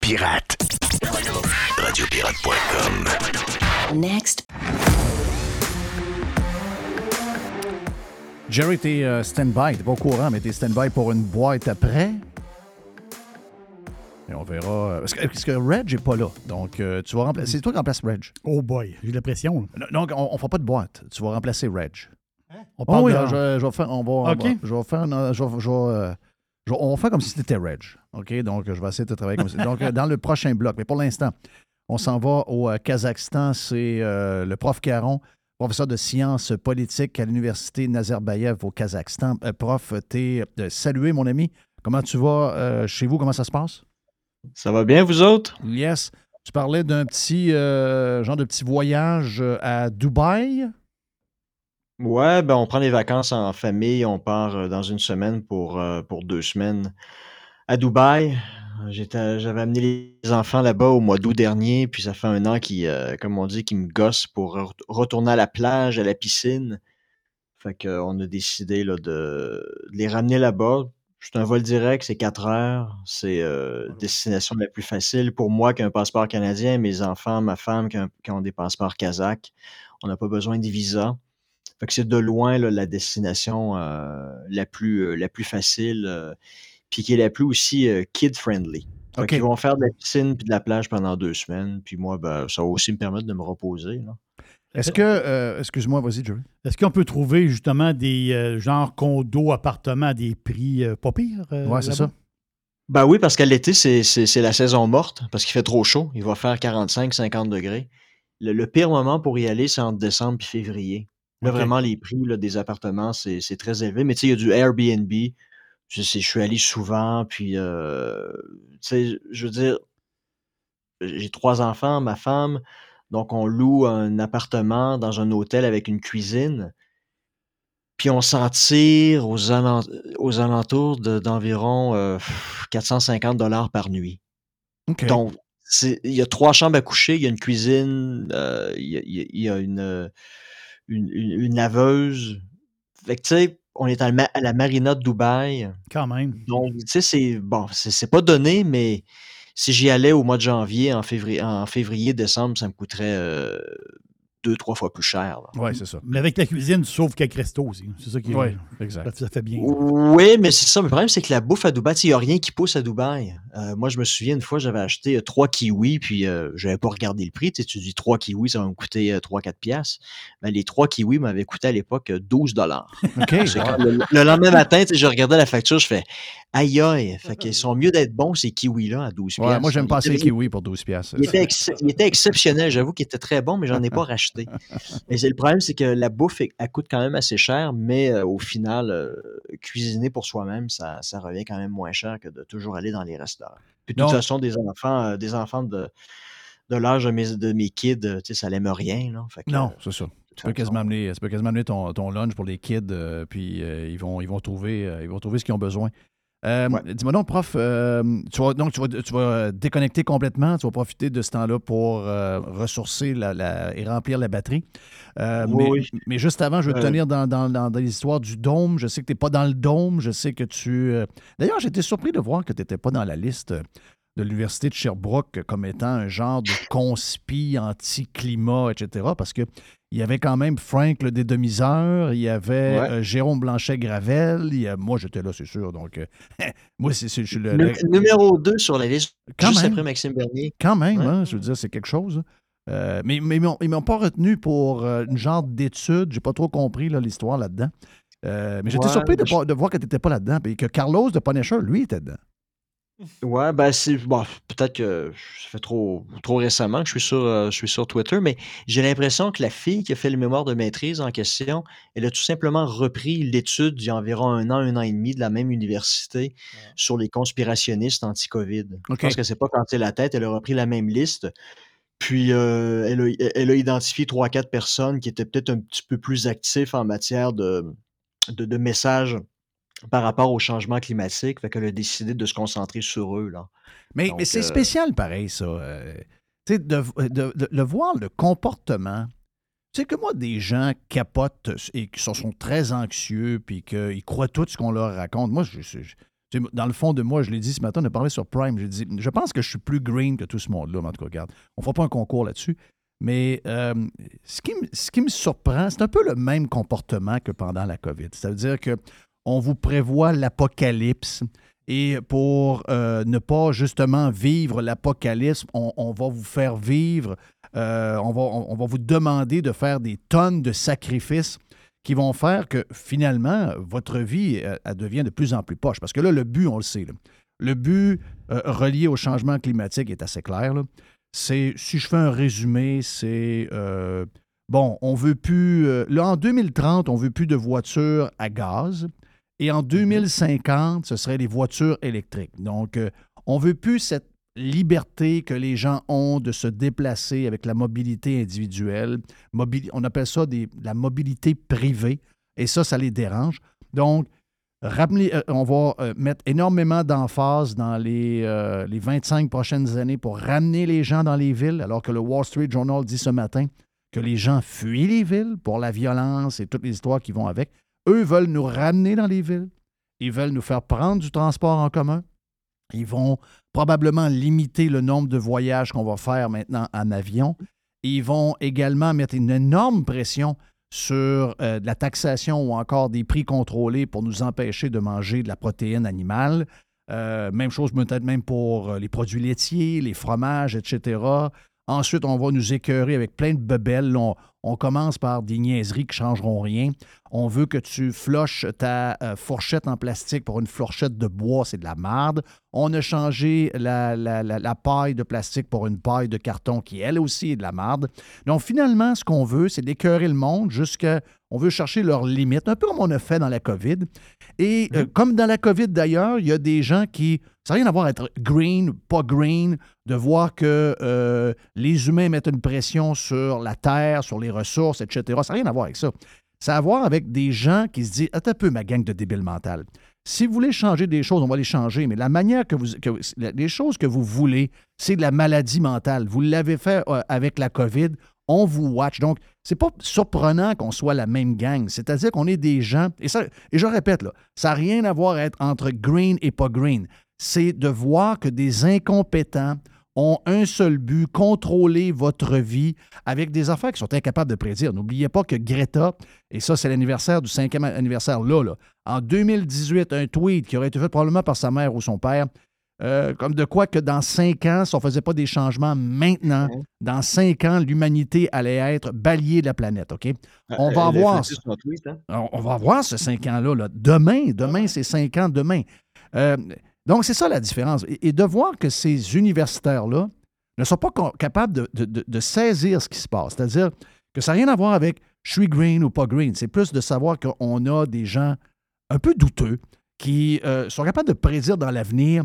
Pirate. Radiopirate.com. Next. Jerry, t'es euh, stand-by. T'es pas au courant, mais t'es stand-by pour une boîte après? Et on verra. Euh, parce que, parce que Reg n'est pas là. Donc, euh, tu vas remplacer. C'est toi qui remplaces Reg. Oh boy, j'ai de la pression. Donc, on ne fera pas de boîte. Tu vas remplacer Reg. Hein? On parle oh de... Ah. je, vais faire. On je vais faire. Euh, on va faire comme si c'était Reg. OK? Donc, je vais essayer de travailler comme ça. Donc, euh, dans le prochain bloc. Mais pour l'instant, on s'en va au euh, Kazakhstan. C'est euh, le prof Caron, professeur de sciences politiques à l'Université Nazarbayev au Kazakhstan. Euh, prof, t'es salué, mon ami. Comment tu vas euh, chez vous? Comment ça se passe? Ça va bien, vous autres? Yes. Tu parlais d'un petit genre de petit voyage à Dubaï? Ouais, ben on prend les vacances en famille, on part euh, dans une semaine pour, euh, pour deux semaines à Dubaï. J'étais, j'avais amené les enfants là-bas au mois d'août dernier, puis ça fait un an qui, comme on dit, qui me gosse pour re- retourner à la plage, à la piscine. Fait qu'on a décidé là, de, de les ramener là-bas. C'est un vol direct, c'est quatre heures. C'est euh, destination la plus facile pour moi qui ai un passeport canadien, mes enfants, ma femme qui, ont- qui ont des passeports kazakhs. On n'a pas besoin de visa. Fait que c'est de loin là, la destination euh, la, plus, euh, la plus facile, euh, puis qui est la plus aussi euh, kid-friendly. Qu'ils vont faire de la piscine puis de la plage pendant deux semaines. Puis moi, ben, ça va aussi me permettre de me reposer. là. Est-ce que. euh, Excuse-moi, vas-y, Jerry. Est-ce qu'on peut trouver justement des euh, genres condos, appartements à des prix euh, pas pires? euh, Ouais, c'est ça. Ben oui, parce qu'à l'été, c'est, c'est- c'est la saison morte, parce qu'il fait trop chaud. Il va faire 45-50 degrés. Le, le pire moment pour y aller, c'est entre décembre et février. Là, vraiment, les prix là, des appartements, c'est, très élevé. Mais tu sais, il y a du Airbnb. Je, sais, je suis allé souvent, puis, euh, tu sais, je veux dire, j'ai trois enfants, ma femme, donc on loue un appartement dans un hôtel avec une cuisine. Puis on s'en tire aux, alent- aux alentours de- d'environ euh, 450 dollars par nuit. Donc, il y a trois chambres à coucher, il y a une cuisine, euh, il y a, il y a- il y a une, euh, une, une- une laveuse. Fait que, tu sais, on est à la, ma- à la marina de Dubaï. Quand même. Donc, tu sais, c'est bon, c'est c'est pas donné, mais si j'y allais au mois de janvier, en février, en février, décembre, ça me coûterait euh, deux, trois fois plus cher. Oui, c'est ça. Mais avec la cuisine, tu sauves quelques restos aussi. C'est ça qui est. Oui, exact. Ça, ça fait bien. Oui, mais c'est ça. Mais le problème, c'est que la bouffe à Dubaï, il n'y a rien qui pousse à Dubaï. Euh, moi, je me souviens, une fois, j'avais acheté euh, trois kiwis, puis euh, je n'avais pas regardé le prix. Tu sais, tu dis trois kiwis, ça va me coûter 3-4 piastres. Ben, les trois kiwis m'avaient coûté à l'époque euh, 12 dollars. OK. Le, le lendemain matin, tu sais, je regardais la facture, je fais aïe aïe. Fait qu'ils sont mieux d'être bons, ces kiwis-là, à 12 Ouais, piastres. moi, j'aime pas les kiwis pour 12 piastres. il était, ex- il était exceptionnel, j'avoue qu'il était très bon, mais j'en ai pas racheté. Mais c'est- le problème, c'est que la bouffe, elle, coûte quand même assez cher, mais euh, au final, euh, cuisiner pour soi-même, ça, ça revient quand même moins cher que de toujours aller dans les restaurants. Puis de toute façon, des enfants, euh, des enfants de, de l'âge de mes, de mes kids, tu sais, ça n'aime rien. Là. Fait que, Non, euh, c'est ça. Tu peux quasiment amener, tu peux quasiment amener ton, ton lunch pour les kids, euh, puis euh, ils, vont, ils, vont trouver, euh, ils vont trouver ce qu'ils ont besoin. Euh, Ouais. Dis-moi donc, prof, euh, tu vas, donc tu vas, tu vas déconnecter complètement, tu vas profiter de ce temps-là pour euh, ressourcer la, la- et remplir la batterie. Oui, mais, oui. mais juste avant, je veux te tenir dans, dans, dans, dans l'histoire du dôme. Je sais que tu n'es pas dans le dôme. Je sais que tu. D'ailleurs, j'étais surpris de voir que tu n'étais pas dans la liste de l'Université de Sherbrooke comme étant un genre de conspi anti-climat, etc. Parce que il y avait quand même Frank le dédomiseur, il y avait Ouais. euh, Jérôme Blanchet-Gravel, il y a- moi j'étais là, c'est sûr. Donc, euh, *laughs* moi, c'est, je suis le, nu- le- numéro 2 sur la liste, Quand juste même. après Maxime Bernier. quand même, Ouais. hein, je veux dire, c'est quelque chose. Euh, mais mais ils m'ont, ils m'ont pas retenu pour une genre d'étude. J'ai pas trop compris là, l'histoire là-dedans. Mais j'étais Ouais, surpris de, je- pas- de voir que tu n'étais pas là-dedans. Et que Carlos de Punisher, lui, était dedans. Ouais, ben c'est bon, peut-être que ça fait trop, trop récemment que je suis sur, euh, je suis sur Twitter, mais j'ai l'impression que la fille qui a fait le mémoire de maîtrise en question, elle a tout simplement repris l'étude il y a environ un an, un an et demi de la même université sur les conspirationnistes anti-COVID. Je pense que c'est pas quand la tête, elle a repris la même liste. Puis euh, elle, a, elle a identifié trois, quatre personnes qui étaient peut-être un petit peu plus actifs en matière de, de, de messages par rapport au changement climatique. Fait qu'elle a décidé de se concentrer sur eux. Là. Mais, Donc, mais c'est euh, spécial pareil, ça. Euh, tu sais, de, de- de- de voir le comportement. Tu sais que moi, des gens capotent et qui sont, sont très anxieux puis qu'ils croient tout ce qu'on leur raconte. Moi, je, dans le fond de moi, je l'ai dit ce matin, on a parlé sur Prime, j'ai dit, je pense que je suis plus green que tout ce monde-là, mais en tout cas, regarde, on ne fera pas un concours là-dessus. Mais euh, ce, qui, ce, qui, me surprend, c'est un peu le même comportement que pendant la COVID. C'est-à-dire qu'on vous prévoit l'apocalypse et pour euh, ne pas justement vivre l'apocalypse, on, va vous faire vivre, euh, on, va, on, vous demander de faire des tonnes de sacrifices qui vont faire que finalement, votre vie elle, devient de plus en plus poche. Parce que là, le but, on le sait, le but relié au changement climatique est assez clair. C'est, si je fais un résumé, c'est euh, bon, on veut plus. Euh, là, en 2030, on veut plus de voitures à gaz. Et en 2050, ce serait les voitures électriques. Donc, euh, on veut plus cette liberté que les gens ont de se déplacer avec la mobilité individuelle. on appelle ça des, la mobilité privée. Et ça, ça les dérange. Donc, euh, on va euh, mettre énormément d'emphase dans les, euh, les 25 prochaines années pour ramener les gens dans les villes, alors que le Wall Street Journal dit ce matin que les gens fuient les villes pour la violence et toutes les histoires qui vont avec. Eux veulent nous ramener dans les villes. Ils veulent nous faire prendre du transport en commun. Ils vont probablement limiter le nombre de voyages qu'on va faire maintenant en avion. Ils vont également mettre une énorme pression sur euh, de la taxation ou encore des prix contrôlés pour nous empêcher de manger de la protéine animale. Euh, même chose peut-être même pour euh, les produits laitiers, les fromages, etc. Ensuite, on va nous écœurer avec plein de bebelles. Commence par des niaiseries qui ne changeront rien. On veut que tu floches ta euh, fourchette en plastique pour une fourchette de bois, c'est de la marde. On a changé la, paille de plastique pour une paille de carton qui, elle aussi, est de la marde. Donc, finalement, ce qu'on veut, c'est d'écœurer le monde jusqu'à. On veut chercher leurs limites, un peu comme on a fait dans la COVID. Et euh, comme dans la COVID d'ailleurs, il y a des gens qui ça n'a rien à voir être green, pas green, de voir que euh, les humains mettent une pression sur la terre, sur les ressources, etc. Ça n'a rien à voir avec ça. Ça a à voir avec des gens qui se disent Attends un peu, ma gang de débiles mentales. Si vous voulez changer des choses, on va les changer, mais la manière que vous. les choses que vous voulez, c'est de la maladie mentale. Vous l'avez fait euh, avec la COVID, on vous watch. Donc, c'est pas surprenant qu'on soit la même gang. C'est-à-dire qu'on est des gens, et, ça, et je répète, là, ça n'a rien à voir être entre green et pas green c'est de voir que des incompétents ont un seul but, contrôler votre vie avec des affaires qui sont incapables de prédire. N'oubliez pas que Greta, et ça c'est l'anniversaire du cinquième anniversaire là, là, en 2018, un tweet qui aurait été fait probablement par sa mère ou son père, euh, comme de quoi que dans cinq ans, si on ne faisait pas des changements maintenant, dans cinq ans, l'humanité allait être balayée de la planète, OK? Ah, on va avoir... Hein? On, va avoir ce cinq ans-là. Là. Demain, demain, c'est cinq ans, demain. Euh, donc, c'est ça la différence. Et, de voir que ces universitaires-là ne sont pas capables de, saisir ce qui se passe. C'est-à-dire que ça n'a rien à voir avec je suis green ou pas green. C'est plus de savoir qu'on a des gens un peu douteux qui euh, sont capables de prédire dans l'avenir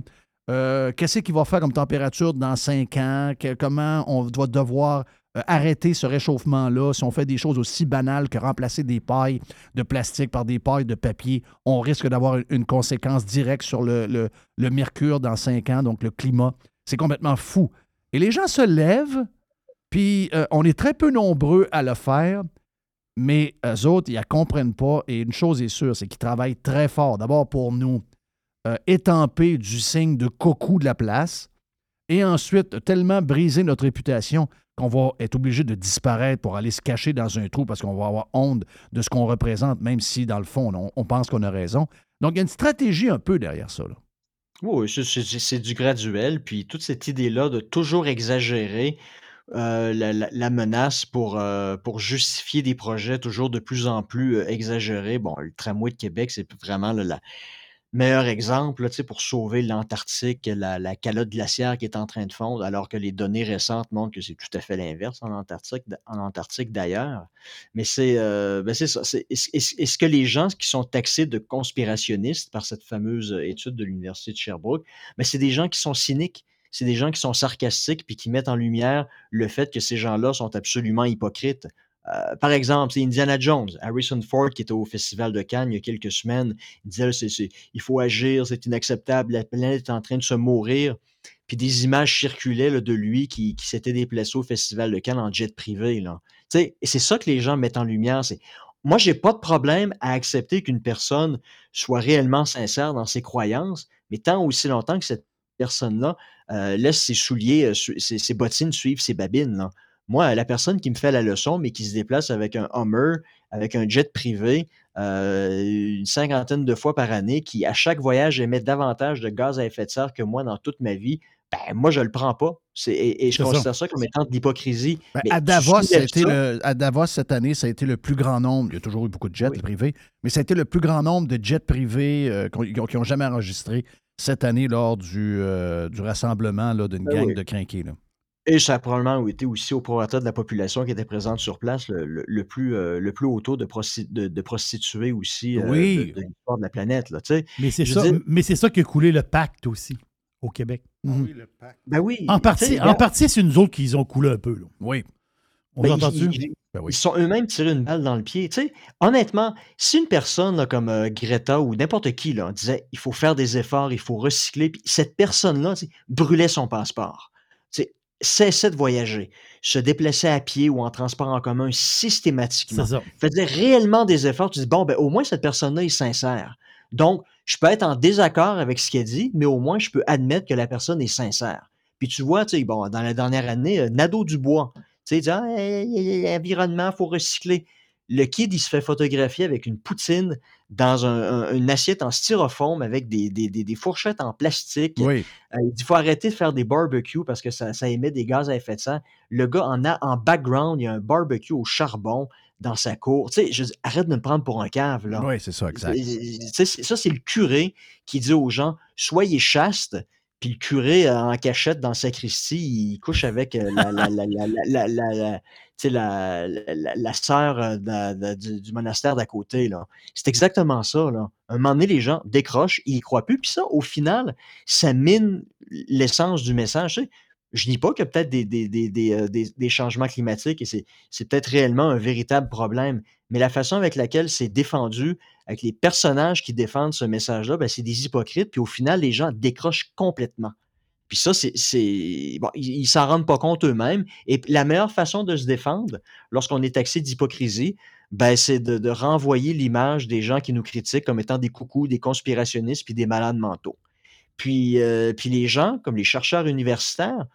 euh, qu'est-ce qu'il va faire comme température dans cinq ans, comment on va devoir euh, arrêter ce réchauffement-là, si on fait des choses aussi banales que remplacer des pailles de plastique par des pailles de papier, on risque d'avoir une conséquence directe sur le, mercure dans cinq ans, donc le climat. C'est complètement fou. Et les gens se lèvent, puis euh, on est très peu nombreux à le faire, mais eux autres, ils ne comprennent pas. Et une chose est sûre, c'est qu'ils travaillent très fort. D'abord pour nous euh, étamper du signe de coco de la place, et ensuite tellement briser notre réputation qu'on va être obligé de disparaître pour aller se cacher dans un trou parce qu'on va avoir honte de ce qu'on représente, même si, dans le fond, on, pense qu'on a raison. Donc, il y a une stratégie un peu derrière ça. Oui, c'est du graduel. Puis toute cette idée-là de toujours exagérer euh, la, menace pour, euh, pour justifier des projets toujours de plus en plus euh, exagérés. Bon, le tramway de Québec, c'est vraiment la, Meilleur exemple, pour sauver l'Antarctique, la, calotte glaciaire qui est en train de fondre, alors que les données récentes montrent que c'est tout à fait l'inverse en Antarctique, en Antarctique d'ailleurs. Mais c'est euh, ben, ça. Est-ce que les gens qui sont taxés de conspirationnistes par cette fameuse étude de l'Université de Sherbrooke, ben, c'est des gens qui sont cyniques, c'est des gens qui sont sarcastiques puis qui mettent en lumière le fait que ces gens-là sont absolument hypocrites. Euh, par exemple, c'est Indiana Jones, Harrison Ford qui était au Festival de Cannes il y a quelques semaines. Il disait il faut agir, c'est inacceptable, la planète est en train de se mourir. Puis des images circulaient de lui qui, s'était déplacé au Festival de Cannes en jet privé. Là. C'est ça que les gens mettent en lumière. C'est, moi, j'ai pas de problème à accepter qu'une personne soit réellement sincère dans ses croyances, mais tant aussi longtemps que cette personne-là euh, laisse ses souliers, euh, ses, bottines suivre ses babines. Moi, la personne qui me fait la leçon, mais qui se déplace avec un Hummer, avec un jet privé, euh, une cinquantaine de fois par année, qui à chaque voyage émet davantage de gaz à effet de serre que moi dans toute ma vie, ben, moi, je le prends pas. Et, je considère ça. comme étant de l'hypocrisie. Ben, à, Davos, à Davos, cette année, ça a été le plus grand nombre. Il y a toujours eu beaucoup de jets privés, mais ça a été le plus grand nombre de jets privés euh, qui n'ont jamais enregistré cette année lors du, euh, du rassemblement d'une ben gang de crinqués. Et ça a probablement été aussi au prorata de la population qui était présente sur place, le, plus, euh, le plus haut taux de, de, prostituées aussi oui. de, l'histoire de la planète. Là, mais c'est ça, ça qui a coulé le pacte aussi au Québec. Ah mhm. oui, le Ben oui. En partie, en partie c'est nous autres qui ils ont coulé un peu. Là. Oui. On ben, entendu? Ben ils, sont eux-mêmes tirés une balle dans le pied. sais, honnêtement, si une personne comme euh, Greta ou n'importe qui là, disait il faut faire des efforts, il faut recycler, puis cette personne-là brûlait son passeport, cessait de voyager, se déplaçait à pied ou en transport en commun systématiquement, faisait réellement des efforts, tu dis bon, ben, au moins cette personne-là est sincère. Donc, je peux être en désaccord avec ce qu'elle dit, mais au moins, je peux admettre que la personne est sincère. Puis tu vois, tu sais, bon, dans la dernière année, euh, Nado Dubois, tu sais, il dit ah, l'environnement, il faut recycler. Le kid, il se fait photographier avec une poutine dans une assiette en styrofoam avec des, des, fourchettes en plastique. Oui. Euh, il dit faut arrêter de faire des barbecues parce que ça, ça, émet des gaz à effet de serre. Le gars en a en background, il y a un barbecue au charbon dans sa cour. Tu sais, je arrête de me prendre pour un cave, là. Oui, c'est ça, exact. ça, c'est le curé qui dit aux gens, soyez chastes, puis le curé euh, en cachette dans sa sacristie, il couche avec la, sœur euh, du, monastère d'à côté. C'est exactement ça. Là. Un moment donné, les gens décrochent, ils y croient plus. Puis ça, au final, ça mine l'essence du message. Je dis pas qu'il y peut-être euh, des, changements climatiques et c'est peut-être réellement un véritable problème, mais la façon avec laquelle c'est défendu, avec les personnages qui défendent ce message-là, ben, c'est des hypocrites, puis au final, les gens décrochent complètement. Puis ça, c'est. Bon, ils s'en rendent pas compte eux-mêmes. Et la meilleure façon de se défendre lorsqu'on est taxé d'hypocrisie, ben, c'est de, renvoyer l'image des gens qui nous critiquent comme étant des coucous, des conspirationnistes, puis des malades mentaux. Puis, euh, puis les gens, comme les chercheurs universitaires,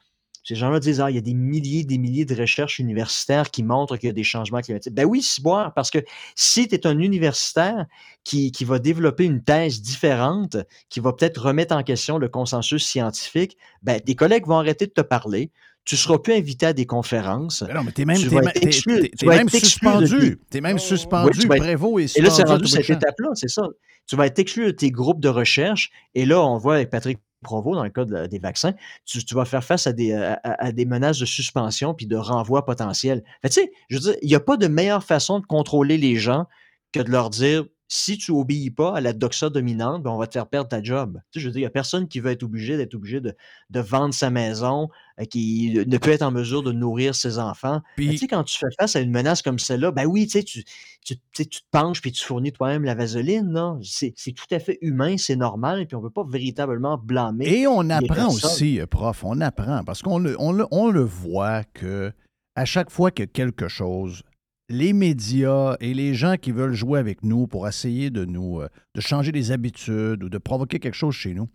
ces gens-là disent Ah, il y a des milliers des milliers de recherches universitaires qui montrent qu'il y a des changements climatiques. Ben oui, c'est boire, parce que si tu es un universitaire qui, qui, va développer une thèse différente, qui va peut-être remettre en question le consensus scientifique, ben, tes collègues vont arrêter de te parler. Tu ne seras plus invité à des conférences. Ben non, mais tu es même, même suspendu. Tu es même suspendu. Prévost et Et là, c'est rendu cette étape-là, c'est ça. Tu vas être exclu de tes groupes de recherche. Et là, on voit avec Patrick Provo, dans le cas des vaccins, tu, vas faire face à des, à, des, menaces de suspension puis de renvoi potentiel. Tu sais, je veux il n'y a pas de meilleure façon de contrôler les gens que de leur dire si tu obéis pas à la doxa dominante, ben on va te faire perdre ta job. Tu sais, je veux dire, il n'y a personne qui veut être obligé d'être obligé de, de, vendre sa maison, euh, qui ne peut être en mesure de nourrir ses enfants. Puis, tu sais, quand tu fais face à une menace comme celle-là, ben oui, tu sais, tu, tu, tu te penches puis tu fournis toi-même la vaseline, non? C'est tout à fait humain, c'est normal, et puis on ne peut pas véritablement blâmer. Et on apprend aussi, euh, prof, on apprend, parce qu'on le, on le, on le voit que à chaque fois que quelque chose les médias et les gens qui veulent jouer avec nous pour essayer de nous euh, de changer les habitudes ou de provoquer quelque chose chez nous,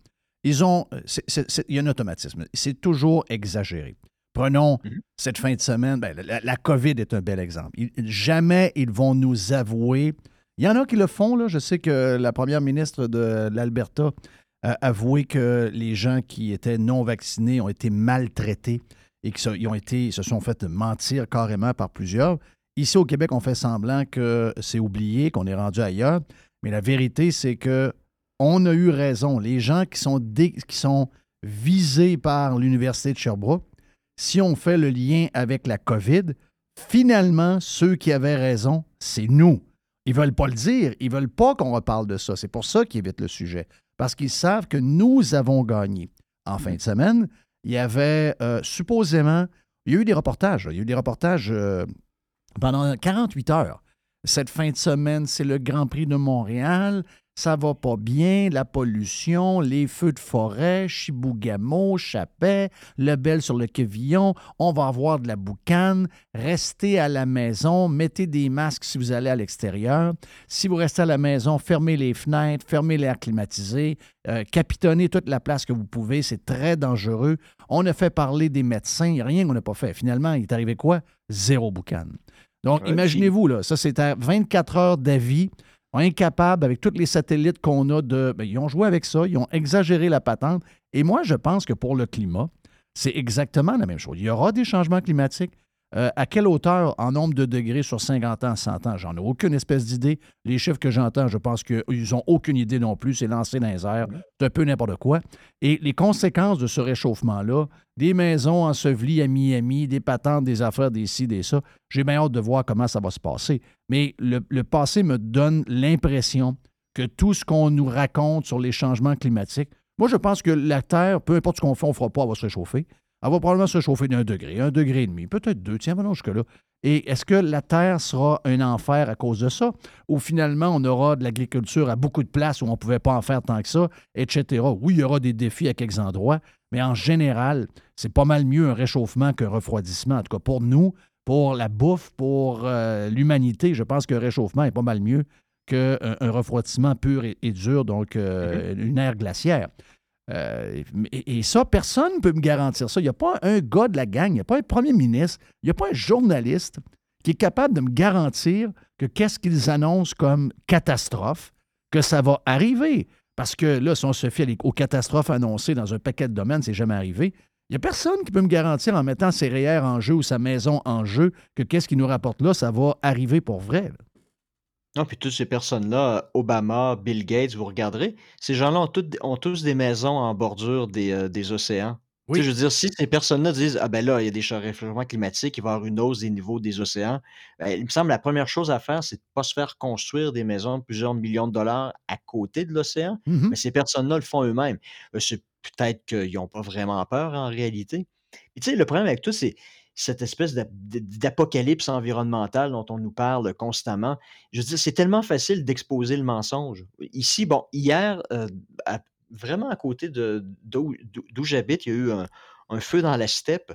ils ont. Euh, il y a un automatisme. C'est toujours exagéré. Prenons mhm. cette fin de semaine. Ben, la, COVID est un bel exemple. jamais ils vont nous avouer. Il y en a qui le font. Là. Je sais que la première ministre de l'Alberta a avoué que les gens qui étaient non vaccinés ont été maltraités et qu'ils ont été, se sont fait mentir carrément par plusieurs. Ici au Québec, on fait semblant que c'est oublié, qu'on est rendu ailleurs, mais la vérité, c'est que on a eu raison. Les gens qui sont, qui sont visés par l'Université de Sherbrooke, si on fait le lien avec la COVID, finalement, ceux qui avaient raison, c'est nous. Ils ne veulent pas le dire, ils ne veulent pas qu'on reparle de ça. C'est pour ça qu'ils évitent le sujet, parce qu'ils savent que nous avons gagné. En fin de semaine, il y avait euh, supposément, il y a eu des reportages, il y a eu des reportages euh, pendant 48 heures. Cette fin de semaine, c'est le Grand Prix de Montréal. ça va pas bien, la pollution, les feux de forêt, Chibougamau, Chapet, le bel sur le Quevillon, on va avoir de la boucane, restez à la maison, mettez des masques si vous allez à l'extérieur. Si vous restez à la maison, fermez les fenêtres, fermez l'air climatisé, euh, capitonnez toute la place que vous pouvez, c'est très dangereux. On a fait parler des médecins, rien qu'on n'a pas fait. Finalement, il est arrivé quoi? Zéro boucane. Donc, imaginez-vous, là, ça, c'est à 24 heures d'avis incapables, avec tous les satellites qu'on a, de. Ben, ils ont joué avec ça, ils ont exagéré la patente. Et moi, je pense que pour le climat, c'est exactement la même chose. Il y aura des changements climatiques. Euh, à quelle hauteur en nombre de degrés sur 50 ans, 100 ans? J'en ai aucune espèce d'idée. Les chiffres que j'entends, je pense qu'ils n'ont aucune idée non plus. C'est lancé dans les airs. C'est un peu n'importe quoi. Et les conséquences de ce réchauffement-là, des maisons ensevelies à Miami, des patentes, des affaires, des ci, des ça, j'ai bien hâte de voir comment ça va se passer. Mais le, le passé me donne l'impression que tout ce qu'on nous raconte sur les changements climatiques, moi, je pense que la Terre, peu importe ce qu'on fait, on ne fera pas, elle va se réchauffer. Elle va probablement se chauffer d'un degré, un degré et demi, peut-être deux. Tiens, venons jusque-là. Et est-ce que la Terre sera un enfer à cause de ça? Ou finalement, on aura de l'agriculture à beaucoup de places où on ne pouvait pas en faire tant que ça, etc. Oui, il y aura des défis à quelques endroits, mais en général, c'est pas mal mieux un réchauffement qu'un refroidissement. En tout cas, pour nous, pour la bouffe, pour euh, l'humanité, je pense qu'un réchauffement est pas mal mieux qu'un un refroidissement pur et, dur, donc euh, mm-hmm. une ère glaciaire. Euh, et, ça, personne ne peut me garantir ça. Il n'y a pas un gars de la gang, il n'y a pas un premier ministre, il n'y a pas un journaliste qui est capable de me garantir que qu'est-ce qu'ils annoncent comme catastrophe, que ça va arriver. Parce que là, si on se fie aux catastrophes annoncées dans un paquet de domaines, c'est jamais arrivé. Il n'y a personne qui peut me garantir en mettant ses REER en jeu ou sa maison en jeu que qu'est-ce qui nous rapporte là, ça va arriver pour vrai. Non, puis toutes ces personnes-là, Obama, Bill Gates, vous regarderez, ces gens-là ont, ont tous des maisons en bordure des, euh, des océans. je veux dire, si ces personnes-là disent Ah ben là, il y a des réchauffements climatiques, il va y avoir une hausse des niveaux des océans, ben, il me semble que la première chose à faire, c'est de ne pas se faire construire des maisons de plusieurs millions de dollars à côté de l'océan. Mmh Mais ces personnes-là le font eux-mêmes. Euh, c'est peut-être qu'ils n'ont pas vraiment peur en réalité. tu sais, le problème avec tout, c'est cette espèce d'apocalypse environnementale dont on nous parle constamment. Je veux dire, c'est tellement facile d'exposer le mensonge. Ici, bon, hier, euh, vraiment à côté d'où j'habite, il y a eu un, feu dans la steppe.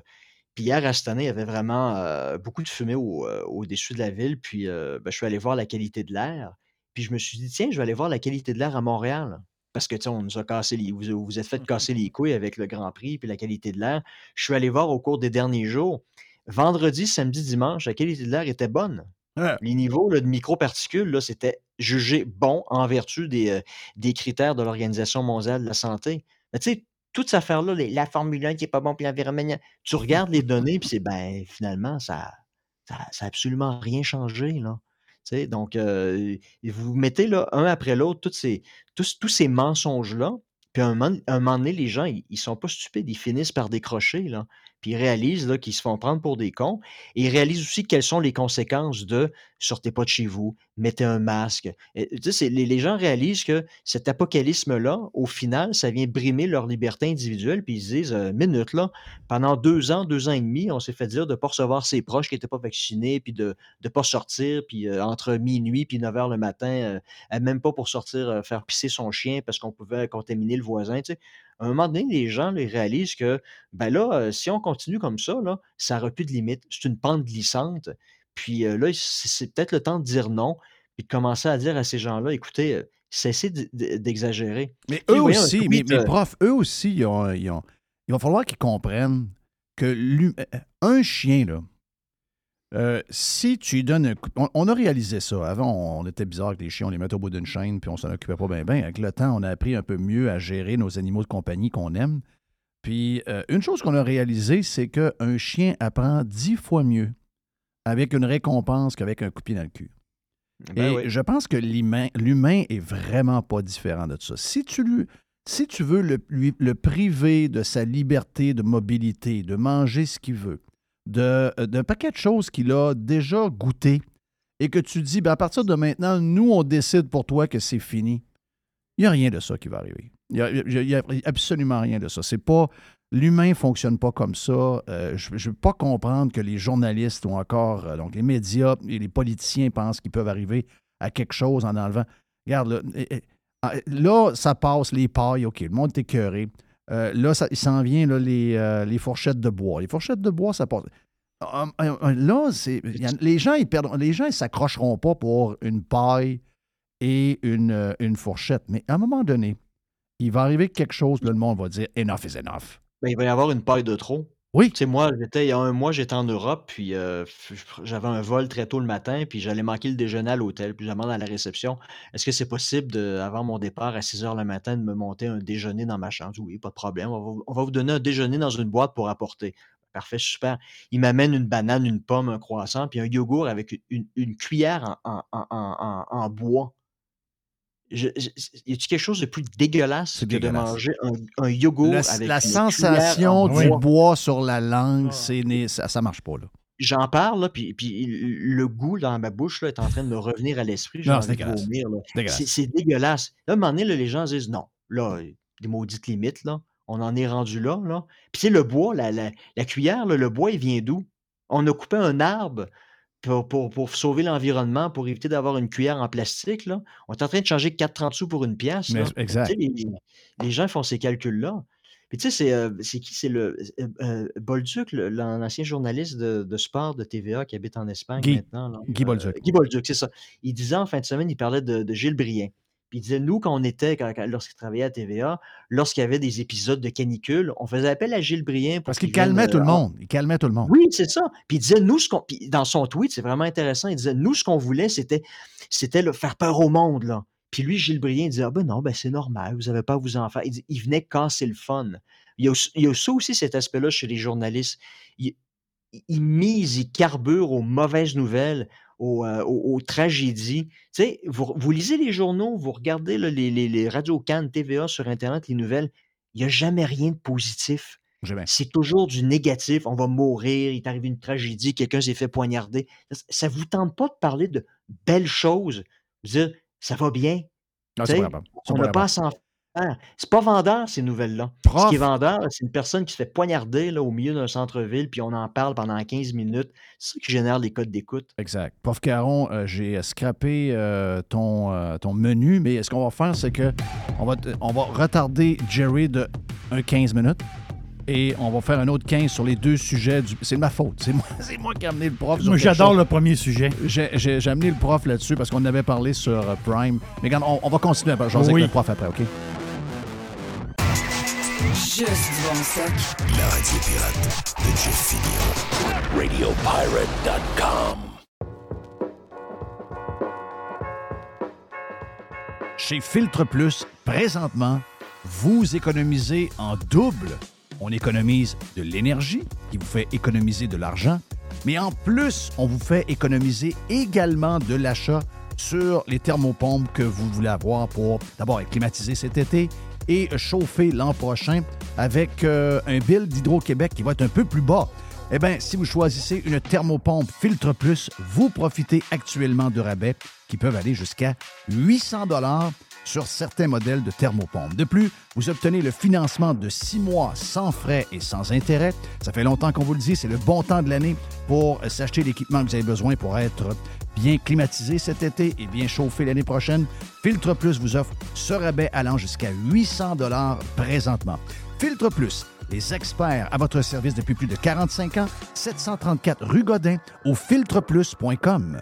Puis hier, à cette année, il y avait vraiment euh, beaucoup de fumée euh, au-dessus de la ville. Puis ben, je suis allé voir la qualité de l'air. Puis je me suis dit, tiens, je vais aller voir la qualité de l'air à Montréal. Parce que, tu sais, on nous a cassé les, vous vous êtes fait mmh casser les couilles avec le Grand Prix puis la qualité de l'air. Je suis allé voir au cours des derniers jours. Vendredi, samedi, dimanche, la qualité de l'air était bonne. Les niveaux de microparticules, c'était jugé bon en vertu des, euh, des critères de l'Organisation mondiale de la santé. Mais tu sais, toute cette affaire-là, la Formule 1 qui n'est pas bon, puis l'environnement, tu regardes les données, puis c'est, ben, finalement, ça n'a ça, absolument rien changé, là donc, vous mettez là, un après l'autre tous ces, mensonges-là, puis à un moment, donné, les gens, ils, ne sont pas stupides, ils finissent par décrocher. Puis ils réalisent qu'ils se font prendre pour des cons. Et ils réalisent aussi quelles sont les conséquences de sortez pas de chez vous, mettez un masque. Les, les, gens réalisent que cet apocalypse-là, au final, ça vient brimer leur liberté individuelle. Puis ils se disent euh, minute, là, pendant deux ans, deux ans et demi, on s'est fait dire de ne pas recevoir ses proches qui n'étaient pas vaccinés, puis de ne pas sortir, puis euh, entre minuit puis 9 heures le matin, euh, même pas pour sortir faire pisser son chien parce qu'on pouvait contaminer le voisin. À un moment donné, les gens réalisent que, ben là, si on continue comme ça, là, ça n'aura plus de limite. C'est une pente glissante. Puis euh, là, c'est peut-être le temps de dire non, puis de commencer à dire à ces gens-là, écoutez, euh, cessez d'exagérer. Mais eux aussi, mais, profs, eux aussi, ils ont, il va falloir qu'ils comprennent que un chien, là, euh, si tu lui donnes un coup. On, a réalisé ça. Avant, on, était bizarre avec les chiens, on les mettait au bout d'une chaîne, puis on s'en occupait pas bien. bien. Avec le temps, on a appris un peu mieux à gérer nos animaux de compagnie qu'on aime. Puis, euh, une chose qu'on a réalisé, c'est qu'un chien apprend dix fois mieux avec une récompense qu'avec un coup de pied dans le cul. Ben Et je pense que l'humain est vraiment pas différent de ça. Si tu, lui, si tu veux le, le priver de sa liberté de mobilité, de manger ce qu'il veut, euh, d'un paquet de choses qu'il a déjà goûté et que tu dis, ben à partir de maintenant, nous, on décide pour toi que c'est fini. Il n'y a rien de ça qui va arriver. Il n'y a, absolument rien de ça. C'est pas. L'humain ne fonctionne pas comme ça. Euh, je ne veux pas comprendre que les journalistes ou encore euh, donc les médias et les politiciens pensent qu'ils peuvent arriver à quelque chose en enlevant. Regarde, Ah, là, ça passe, les pailles, OK, le monde est écœuré. Euh, là, ça, il s'en vient, là, les, les fourchettes de bois. Les fourchettes de bois, ça passe. Là, c'est, les gens, ils perdront, les gens, ils s'accrocheront pas pour une paille et une, une fourchette. Mais à un moment donné, il va arriver quelque chose, là, le monde va dire enough is enough. Ben, il va y avoir une paille de trop. Oui. Tu sais, moi, j'étais, il y a un mois, j'étais en Europe, puis euh, j'avais un vol très tôt le matin, puis j'allais manquer le déjeuner à l'hôtel. Puis je demande à la réception, est-ce que c'est possible, de, avant mon départ à 6 heures le matin, de me monter un déjeuner dans ma chambre? Oui, pas de problème. On va, vous- on va vous donner un déjeuner dans une boîte pour apporter. Parfait, super. Il m'amène une banane, une pomme, un croissant, puis un yogourt avec une, une- une cuillère en, en- en- en- en- en bois. Je, je- y a-t-il quelque chose de plus dégueulasse C'est que dégueulasse. de manger un, un yogourt Le- avec la une sensation du bois? bois sur la langue, c'est né- ça, ça marche pas, là. J'en parle, là, puis, puis le goût dans ma bouche là, est en train de me revenir à l'esprit. J'ai Non, envie c'est de dégueulasse. C'est c'est dégueulasse. Là, à un moment donné, là, les gens disent non, là, des maudites limites, là. On en est rendu là, là. Puis, tu sais, le bois, la, la- la cuillère, là, le bois, il vient d'où? On a coupé un arbre pour, pour- pour sauver l'environnement, pour éviter d'avoir une cuillère en plastique, là. On est en train de changer 4,30 sous pour une pièce, Mais- exact. Les, les gens font ces calculs-là. Puis tu sais, c'est euh, c'est qui? C'est le euh, euh, Bolduc, l'ancien journaliste de, de sport de TVA qui habite en Espagne Guy. maintenant. là. Guy Euh, Bolduc. Guy Bolduc, c'est ça. Il disait en fin de semaine, il parlait de, de Gilles Brien. Puis il disait, nous, quand on était, quand- quand- lorsqu'il travaillait à TVA, lorsqu'il y avait des épisodes de canicule, on faisait appel à Gilles Brien pour Parce qu'il calmait tout le euh, monde. Il calmait tout le monde. oui, c'est ça. Puis il disait, nous, ce qu'on. puis dans son tweet, c'est vraiment intéressant. Il disait, nous, ce qu'on voulait, c'était, c'était le faire peur au monde, là. Puis lui, Gilles Brien, il disait, ah ben non, ben c'est normal, vous n'avez pas à vous en faire. Il, dit- il venait casser le fun. Il y, a, aussi- il y a ça aussi, cet aspect-là, chez les journalistes. Ils il misent, ils carburent aux mauvaises nouvelles, aux, euh, aux- aux tragédies. Tu sais, vous, vous lisez les journaux, vous regardez là, les, les, les radios Cannes, TVA sur Internet, les nouvelles, il n'y a jamais rien de positif. C'est toujours du négatif. On va mourir, il est arrivé une tragédie, quelqu'un s'est fait poignarder. Ça ne vous tente pas de parler de belles choses, de dire ça va bien? Non, on n'a pas à s'en faire. C'est pas vendeur, ces nouvelles-là. Ce qui est vendeur, c'est une personne qui se fait poignarder là, au milieu d'un centre-ville, puis on en parle pendant 15 minutes. C'est ça qui génère les codes d'écoute. Exact. Prof Caron, euh, j'ai scrappé euh, ton, euh, ton menu, mais ce qu'on va faire, c'est que on va, t- on va retarder Jerry de un 15 minutes et on va faire un autre 15 sur les deux sujets. Du... C'est ma faute. C'est moi, *laughs* c'est moi qui ai amené le prof. Moi, j'adore le premier sujet. J'ai, j'ai- j'ai amené le prof là-dessus parce qu'on avait parlé sur Prime. Mais regarde, on, on va continuer à jaser Oui. avec le prof après, OK? Juste bon stock. La radio pirate de Jeff Fillion. RadioPirate.com. Chez Filtre Plus, présentement, vous économisez en double. On économise de l'énergie, qui vous fait économiser de l'argent, mais en plus, on vous fait économiser également de l'achat sur les thermopompes que vous voulez avoir pour d'abord être climatisé cet été et chauffer l'an prochain avec euh, un bill d'Hydro-Québec qui va être un peu plus bas. Eh bien, si vous choisissez une thermopompe Filtre Plus, vous profitez actuellement de rabais qui peuvent aller jusqu'à 800 dollars sur certains modèles de thermopompe. De plus, vous obtenez le financement de six mois sans frais et sans intérêt. Ça fait longtemps qu'on vous le dit, c'est le bon temps de l'année pour euh, s'acheter l'équipement que vous avez besoin pour être bien climatisé cet été et bien chauffé l'année prochaine. Filtre Plus vous offre ce rabais allant jusqu'à 800 dollars présentement. Filtre Plus, les experts à votre service depuis plus de 45 ans, 734 rue Godin au filtreplus.com.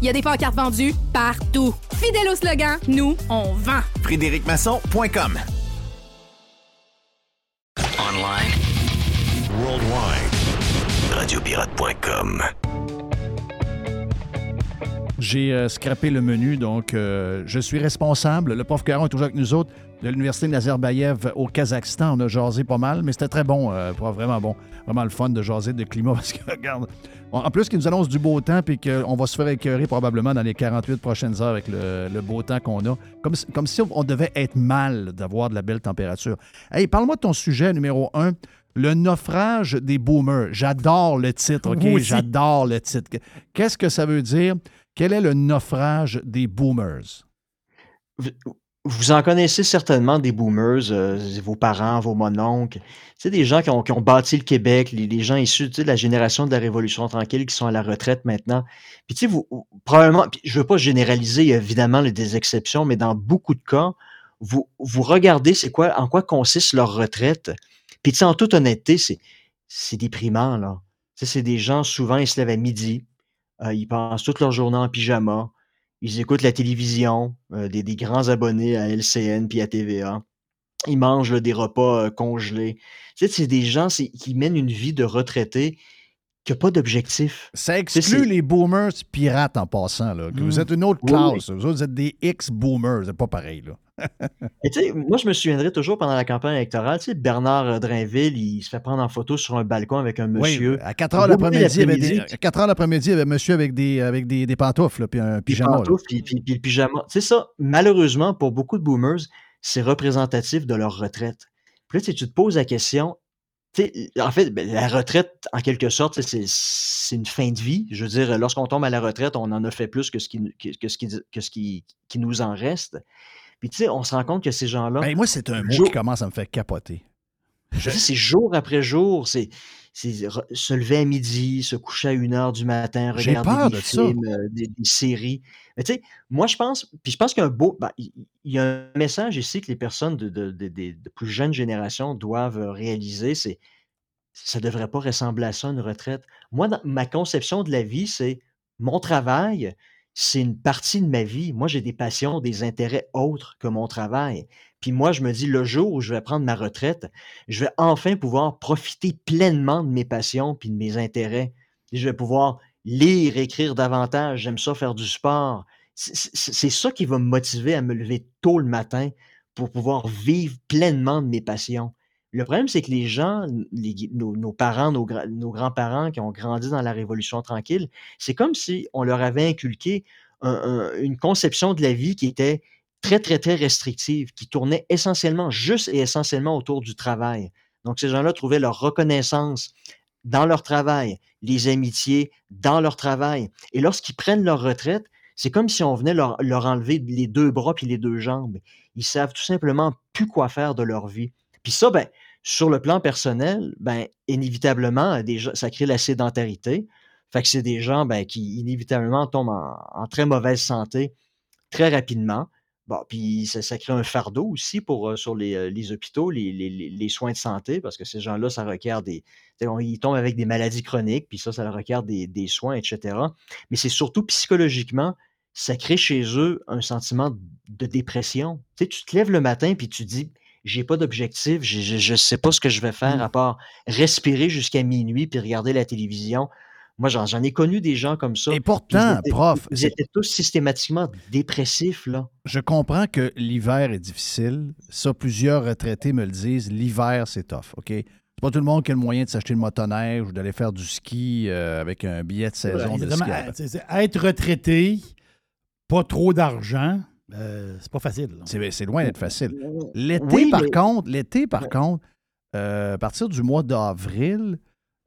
Il y a des pancartes vendues partout. Fidèle au slogan, nous, on vend. FrédéricMasson.com Online. Worldwide. Radiopirate.com. J'ai euh, scrappé le menu, donc euh, je suis responsable. Le prof Caron est toujours avec nous autres de l'Université Nazarbayev au Kazakhstan. On a jasé pas mal, mais c'était très bon, euh, vraiment bon. Vraiment le fun de jaser de climat *laughs* parce que, regarde, en plus qu'il nous annonce du beau temps puis qu'on va se faire écœurer probablement dans les 48 prochaines heures avec le, le beau temps qu'on a. Comme, si- comme si on devait être mal d'avoir de la belle température. Hey, parle-moi de ton sujet numéro un. Le naufrage des boomers. J'adore le titre, OK? J'adore le titre. Qu'est-ce que ça veut dire? Quel est le naufrage des boomers? Vous en connaissez certainement des boomers, euh, vos parents, vos mononcles. C'est des gens qui ont, qui ont bâti le Québec, les, les gens issus de la génération de la Révolution tranquille qui sont à la retraite maintenant. Puis tu sais, vous, probablement, je veux pas généraliser, évidemment des exceptions, mais dans beaucoup de cas, vous, vous regardez c'est quoi, en quoi consiste leur retraite. Puis tu sais, en toute honnêteté, c'est, c'est déprimant, là. Tu c'est des gens, souvent, ils se lèvent à midi, euh, ils passent toute leur journée en pyjama, ils écoutent la télévision, euh, des, des grands abonnés à LCN puis à TVA. Ils mangent là, des repas euh, congelés. Tu sais, c'est des gens qui mènent une vie de retraité qui n'a pas d'objectif. Ça exclut les boomers pirates en passant. Là, que Vous Mm. êtes une autre Oui, classe. Vous autres, vous êtes des ex-boomers. C'est pas pareil. Là. *laughs* Et tu sais, moi, je me souviendrai toujours pendant la campagne électorale, tu sais, Bernard euh, Drainville, il se fait prendre en photo sur un balcon avec un monsieur. Oui, à 4 heures l'après-midi, il y avait des- l'après-midi, à 4 heures l'après-midi, il y avait un monsieur avec des, avec des, des pantoufles puis un pyjama. puis, puis- puis le pyjama. C'est ça, malheureusement, pour beaucoup de boomers, c'est représentatif de leur retraite. Puis là, tu sais, tu te poses la question, tu sais, en fait, ben, la retraite, en quelque sorte, tu sais, c'est c'est une fin de vie. Je veux dire, lorsqu'on tombe à la retraite, on en a fait plus que ce qui, que, que ce qui, que ce qui, qui nous en reste. Puis tu sais, on se rend compte que ces gens-là... Ben, moi, c'est un mot jour- qui commence à me faire capoter. sais, C'est jour après jour, c'est se lever à midi, se coucher à une heure du matin, regarder des de films, euh, des, des séries. Mais tu sais, moi je pense, puis je pense qu'il y a un beau, ben, il y a un message ici que les personnes de, de, de- plus jeunes générations doivent euh, réaliser, c'est ça devrait pas ressembler à ça une retraite. Moi, dans ma conception de la vie, c'est mon travail, c'est une partie de ma vie. Moi, j'ai des passions, des intérêts autres que mon travail. Puis moi, je me dis, le jour où je vais prendre ma retraite, je vais enfin pouvoir profiter pleinement de mes passions puis de mes intérêts. Je vais pouvoir lire, écrire davantage. J'aime ça faire du sport. C'est ça qui va me motiver à me lever tôt le matin pour pouvoir vivre pleinement de mes passions. Le problème, c'est que les gens, nos, parents, nos, gra- nos grands-parents qui ont grandi dans la Révolution tranquille, c'est comme si on leur avait inculqué un- un- une conception de la vie qui était très, très, très restrictive, qui tournait essentiellement, juste et essentiellement autour du travail. Donc, ces gens-là trouvaient leur reconnaissance dans leur travail, les amitiés dans leur travail. Et lorsqu'ils prennent leur retraite, c'est comme si on venait leur, leur enlever les deux bras puis les deux jambes. Ils savent tout simplement plus quoi faire de leur vie. Puis ça, ben, sur le plan personnel, ben, inévitablement, gens- ça crée la sédentarité. Fait que c'est des gens ben, qui inévitablement tombent en, très mauvaise santé très rapidement. Bon, puis ça, crée un fardeau aussi euh, sur les, euh, hôpitaux, les, soins de santé, parce que ces gens-là, ça requiert des. Ils tombent avec des maladies chroniques, puis ça, ça leur requiert des, des soins, etc. Mais c'est surtout psychologiquement, ça crée chez eux un sentiment de dépression. Tu sais, tu te lèves le matin, puis tu dis j'ai pas d'objectif, je je sais pas ce que je vais Mmh. faire à part respirer jusqu'à minuit puis regarder la télévision. Moi, j'en j'en ai connu des gens comme ça. Et ils pourtant, étaient prof, ils étaient tous systématiquement dépressifs, là. Je comprends que l'hiver est difficile. Ça, plusieurs retraités me le disent. L'hiver, c'est tough, OK? C'est pas tout le monde qui a le moyen de s'acheter le motoneige ou d'aller faire du ski euh, avec un billet de saison de ski. à- être retraité, pas trop d'argent, euh, c'est pas facile. là. C'est c'est loin d'être facile. L'été, Oui, par mais- contre, l'été, par contre, euh, à partir du mois d'avril,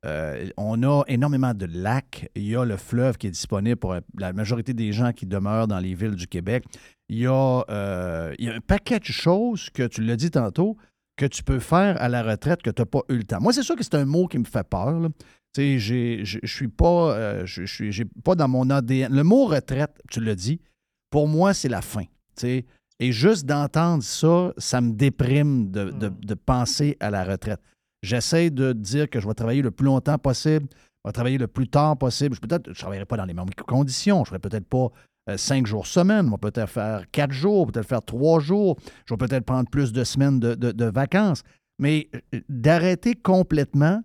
euh, on a énormément de lacs. Il y a le fleuve qui est disponible pour la majorité des gens qui demeurent dans les villes du Québec. Il y a, euh, il y a un paquet de choses que, tu l'as dit tantôt, que tu peux faire à la retraite que tu n'as pas eu le temps. Moi, c'est sûr que c'est un mot qui me fait peur. là. Tu sais, j'ai- je je suis pas, euh, je suis j'ai pas dans mon ADN. Le mot retraite, tu l'as dit, pour moi, c'est la fin. tu sais. Et juste d'entendre ça, ça me déprime de, de- de penser à la retraite. J'essaie de dire que je vais travailler le plus longtemps possible, je vais travailler le plus tard possible. Je peut-être, je travaillerai pas dans les mêmes conditions. Je ferai peut-être pas euh, cinq jours semaine. Je vais peut-être faire quatre jours, peut-être faire trois jours. Je vais peut-être prendre plus de semaines de, de- de vacances. Mais euh, d'arrêter complètement,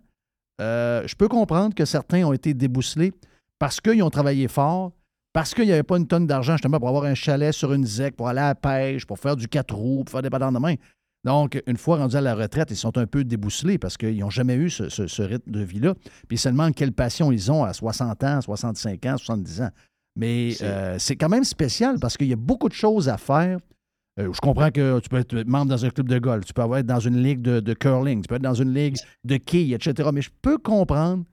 euh, je peux comprendre que certains ont été débousselés parce qu'ils ont travaillé fort, parce qu'il n'y avait pas une tonne d'argent justement pour avoir un chalet sur une ZEC, pour aller à la pêche, pour faire du quatre roues, pour faire des patins de main. Donc, une fois rendus à la retraite, ils sont un peu débousselés parce qu'ils n'ont jamais eu ce, ce- ce rythme de vie-là. Puis seulement quelle passion ils ont à 60 ans, 65 ans, 70 ans. Mais euh, c'est quand même spécial parce qu'il y a beaucoup de choses à faire. Euh, je comprends que tu peux être membre dans un club de golf, tu peux être dans une ligue de, de curling, tu peux être dans une ligue de quilles, etc. Mais je peux comprendre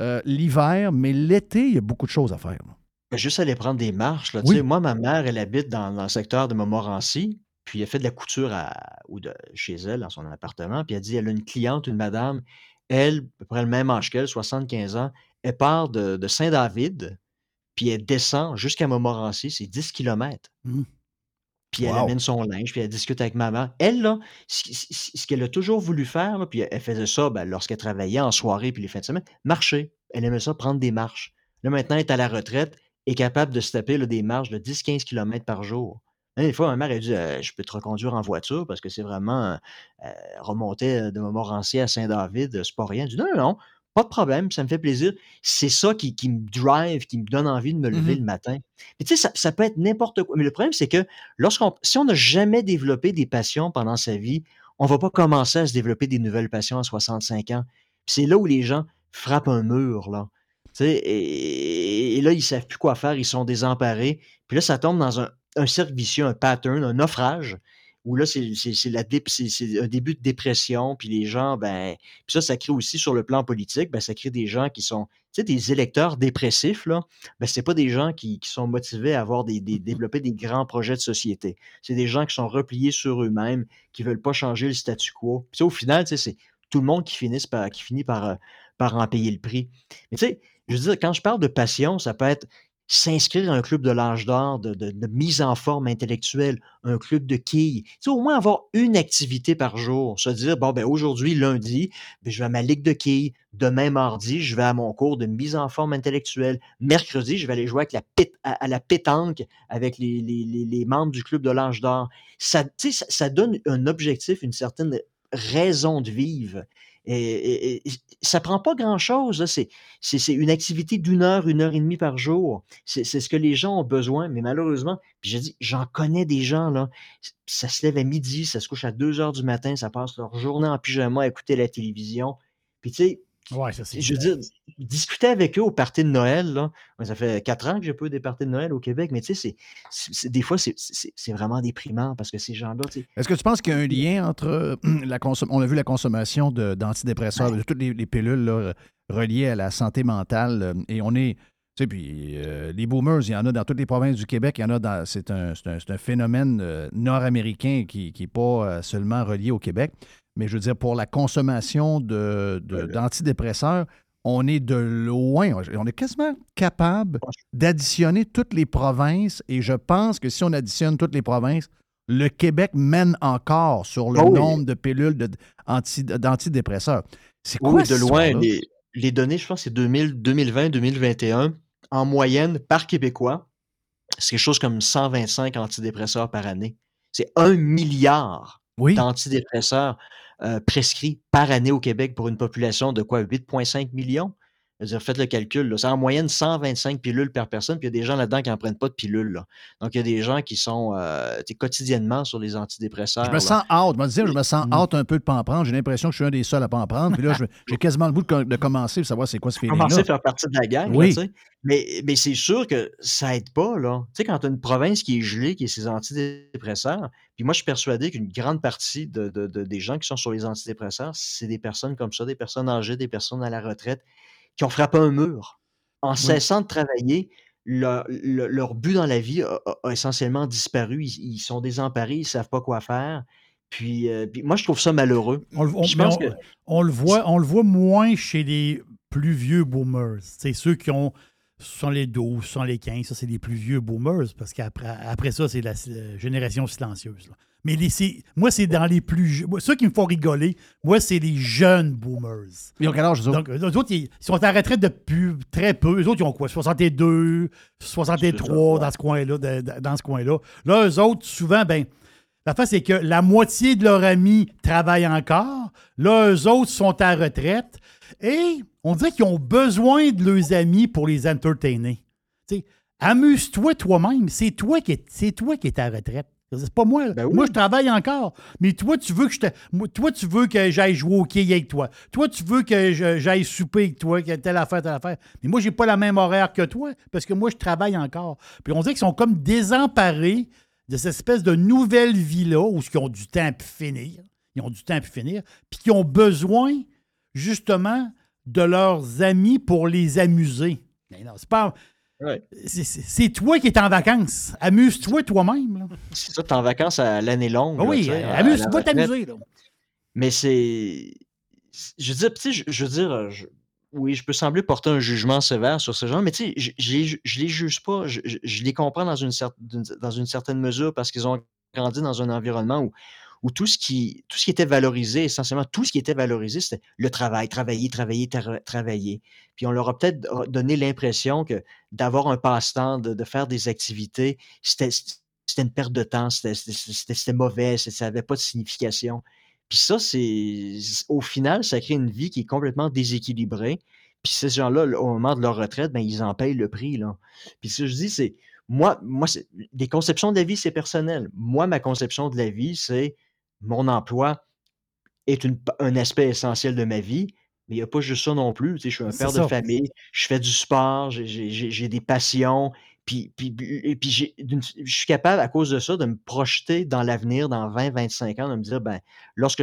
euh, l'hiver, mais l'été, il y a beaucoup de choses à faire. là. Ben, Juste aller prendre des marches. Là. Tu Oui. sais, Moi, ma mère, elle habite dans, dans le secteur de Montmorency, puis elle fait de la couture à- ou de, chez elle, dans son appartement, puis elle dit elle a une cliente, une madame, elle, à peu près le même âge qu'elle, 75 ans, elle part de, de Saint-David, puis elle descend jusqu'à Montmorency, c'est 10 km. Mmh. Puis elle Wow. amène son linge, puis elle discute avec maman. Elle, là, ce, ce- ce- ce qu'elle a toujours voulu faire, là, puis elle faisait ça ben, lorsqu'elle travaillait en soirée puis les fins de semaine, marcher. Elle aimait ça, prendre des marches. Là, maintenant, elle est à la retraite, est capable de se taper là, des marches de 10-15 km par jour. Hein, Des fois, ma mère a dit euh, Je peux te reconduire en voiture parce que c'est vraiment euh, remonter de Montmorency à Saint-David, euh, c'est pas rien. Je dis Non, non, non, pas de problème, ça me fait plaisir. C'est ça qui, qui me drive, qui me donne envie de me lever Mhm. le matin. Mais tu sais, ça, ça peut être n'importe quoi. Mais le problème, c'est que lorsqu'on, si on n'a jamais développé des passions pendant sa vie, on va pas commencer à se développer des nouvelles passions à 65 ans. C'est là où les gens frappent un mur, là. Et, et là, ils savent plus quoi faire, ils sont désemparés. Puis là, ça tombe dans un, un cercle vicieux, un pattern, un naufrage, où là, c'est dé- un début de dépression, puis les gens, ben, puis ça, ça crée aussi sur le plan politique, ben, ça crée des gens qui sont, tu sais, des électeurs dépressifs, là, ben, c'est pas des gens qui, qui sont motivés à avoir des, des- développer des grands projets de société. C'est des gens qui sont repliés sur eux-mêmes, qui veulent pas changer le statu quo. Puis au final, tu sais, c'est tout le monde qui, finisse par, qui finit par, euh, par en payer le prix. Mais tu sais, je veux dire, quand je parle de passion, ça peut être s'inscrire à un club de l'âge d'or, de, mise en forme intellectuelle, un club de quilles. Tu sais, au moins avoir une activité par jour. Se dire, bon, ben aujourd'hui, lundi, ben, je vais à ma ligue de quilles. Demain, mardi, je vais à mon cours de mise en forme intellectuelle. Mercredi, je vais aller jouer avec la à, la pétanque avec les, membres du club de l'âge d'or. Ça, tu sais, ça donne un objectif, une certaine raison de vivre. Et, ça prend pas grand-chose. C'est, une activité d'une heure, une heure et demie par jour. C'est, ce que les gens ont besoin. Mais malheureusement, puis j'en connais des gens, là. Ça se lève à midi, ça se couche à 2 heures du matin, ça passe leur journée en pyjama à écouter la télévision. Puis tu sais, Ouais, ça, c'est. je veux dire, discuter avec eux au party de Noël, là, ça fait quatre ans que j'ai pas eu des parties de Noël au Québec, mais tu sais, c'est, des fois, c'est, vraiment déprimant parce que ces gens-là, tu sais, Est-ce que tu penses qu'il y a un lien entre *clears throat* la consommation, on a vu la consommation d'antidépresseurs, de toutes les, les pilules là, reliées à la santé mentale, euh, et on est, tu sais, puis euh, les boomers, il y en a dans toutes les provinces du Québec, il y en a dans, c'est un, phénomène euh, nord-américain qui n'est pas euh, seulement relié au Québec, mais je veux dire, pour la consommation de, de- d'antidépresseurs, on est de loin, on est quasiment capable d'additionner toutes les provinces, et je pense que si on additionne toutes les provinces, le Québec mène encore sur le Oh oui. nombre de pilules de- anti- d'antidépresseurs. C'est quoi Oui, de loin, les, les données, je pense, c'est 2000 2020-2021, en moyenne, par Québécois, c'est quelque chose comme 125 antidépresseurs par année. C'est un milliard d'antidépresseurs prescrits par année au Québec pour une population de quoi? 8,5 millions? Je veux dire, faites le calcul. C'est en moyenne 125 pilules par personne, puis il y a des gens là-dedans qui n'en prennent pas de pilules. là. Donc, il y a des gens qui sont euh, quotidiennement sur les antidépresseurs. Je me là. sens out. Je me dire, je me sens Mm. out un peu de pas en prendre. J'ai l'impression que je suis un des seuls à pas en prendre. Puis là, j'ai quasiment le goût de, co- de commencer pour savoir c'est quoi ce feeling-là. commencer à faire partie de la gang. là, Oui. sais. mais mais c'est sûr que ça aide pas. Là. Tu sais, quand tu as une province qui est gelée, qui a ses antidépresseurs, puis moi, je suis persuadé qu'une grande partie de, de- de- des gens qui sont sur les antidépresseurs, c'est des personnes comme ça, des personnes âgées, des personnes à la retraite, qui ont frappé un mur. En cessant de travailler, leur, le- leur but dans la vie a, a- a essentiellement disparu. Ils, ils sont désemparés, ils ne savent pas quoi faire. Puis, euh, puis moi, je trouve ça malheureux. On, le- on- Puis je mais pense on- que on le voit, on le voit moins chez les plus vieux boomers. C'est ceux qui ont sont les 12, sont les 15, ça c'est les plus vieux boomers, parce qu'après après ça, c'est la, la génération silencieuse. là. Mais les, c'est- moi, c'est dans les plus jeunes. Ceux qui me font rigoler, moi, c'est les jeunes boomers. Ils ont quel âge, eux autres? Donc, eux autres, ils, ils sont en retraite depuis très peu. Eux autres, ils ont quoi? 62, 63 dans ce coin-là. dans ce coin-là. Là, eux autres, souvent, ben, la face, c'est que la moitié de leurs amis travaillent encore. Là, eux autres sont à retraite. Et on dirait qu'ils ont besoin de leurs amis pour les entertainer. Tu sais, amuse-toi toi-même. C'est toi qui es, c'est toi qui es à retraite. C'est pas moi. Moi, je travaille encore. Mais toi, tu veux que je te- toi, tu veux que j'aille jouer au quai avec toi. Toi, tu veux que j'aille souper avec toi, que telle affaire, telle affaire. Mais moi, j'ai pas la même horaire que toi parce que moi, je travaille encore. Puis on dirait qu'ils sont comme désemparés de cette espèce de nouvelle vie-là où ils ont du temps à pu finir. Ils ont du temps à pu finir. Puis qui ont besoin, justement, de leurs amis pour les amuser. Mais non, c'est pas. C'est- toi qui es en vacances. Amuse-toi toi-même. c'est ça, t'es en vacances à l'année longue. Ah là, oui, à amuse, va t'amuser. Mais c'est. Je veux dire, tu sais, je, veux dire, euh, je- oui, je peux sembler porter un jugement sévère sur ces gens, mais tu sais, je, je les, je les juge pas. Je, les comprends dans une, cer- d'une- dans une certaine mesure parce qu'ils ont grandi dans un environnement où, où tout, ce qui, était valorisé, essentiellement tout ce qui était valorisé, c'était le travail, travailler, travailler, tra- travailler. Puis on leur a peut-être donné l'impression que d'avoir un passe-temps, de, faire des activités, c'était une perte de temps, c'était- mauvais, ça n'avait pas de signification. Puis ça, c'est au final, ça crée une vie qui est complètement déséquilibrée. Puis ces gens-là, là, au moment de leur retraite, ben, ils en payent le prix. Là. Puis ce que je dis, c'est moi, moi les conceptions de la vie, c'est personnel. Moi, ma conception de la vie, c'est mon emploi est une- un aspect essentiel de ma vie. Mais il n'y a pas juste ça non plus. Tu sais, je suis un père de famille, je fais du sport, j'ai- des passions. Puis, et puis je suis capable, à cause de ça, de me projeter dans l'avenir, dans 20, 25 ans, de me dire, ben, lorsque,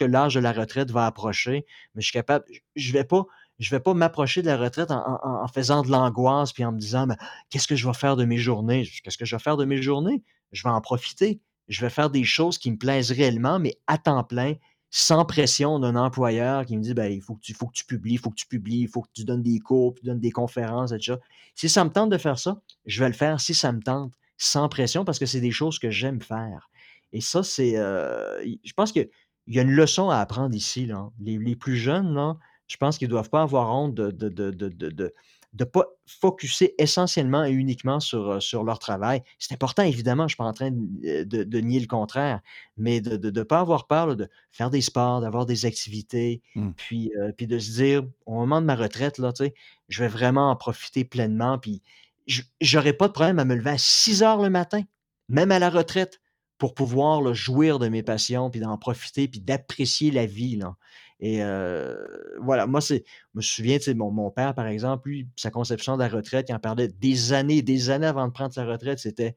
l'âge de la retraite va approcher, mais je suis capable, je ne vais pas, je vais pas m'approcher de la retraite en, en- en faisant de l'angoisse, puis en me disant, ben, qu'est-ce que je vais faire de mes journées? Qu'est-ce que je vais faire de mes journées? Je vais en profiter. Je vais faire des choses qui me plaisent réellement, mais à temps plein, sans pression d'un employeur qui me dit, ben, il faut que, tu, faut que tu publies, il faut que tu publies, il faut que tu donnes des cours, tu donnes des conférences, etc. Si ça me tente de faire ça, je vais le faire si ça me tente, sans pression, parce que c'est des choses que j'aime faire. Et ça, c'est. euh, je pense qu'il y a une leçon à apprendre ici. Là. Les, les plus jeunes, je pense qu'ils ne doivent pas avoir honte de, de, de, de, de pas focuser essentiellement et uniquement sur, euh, sur leur travail. C'est important, évidemment, je ne suis pas en train de, de- de nier le contraire, mais de ne pas avoir peur là, de faire des sports, d'avoir des activités, Mm. puis, euh, puis de se dire, au moment de ma retraite, là, je vais vraiment en profiter pleinement, puis je n'aurai pas de problème à me lever à 6 heures le matin, même à la retraite, pour pouvoir là, jouir de mes passions, puis d'en profiter, puis d'apprécier la vie. Là. Et euh, voilà, moi, c'est, je me souviens, tu sais, mon, mon père, par exemple, lui, sa conception de la retraite, il en parlait des années des années avant de prendre sa retraite, c'était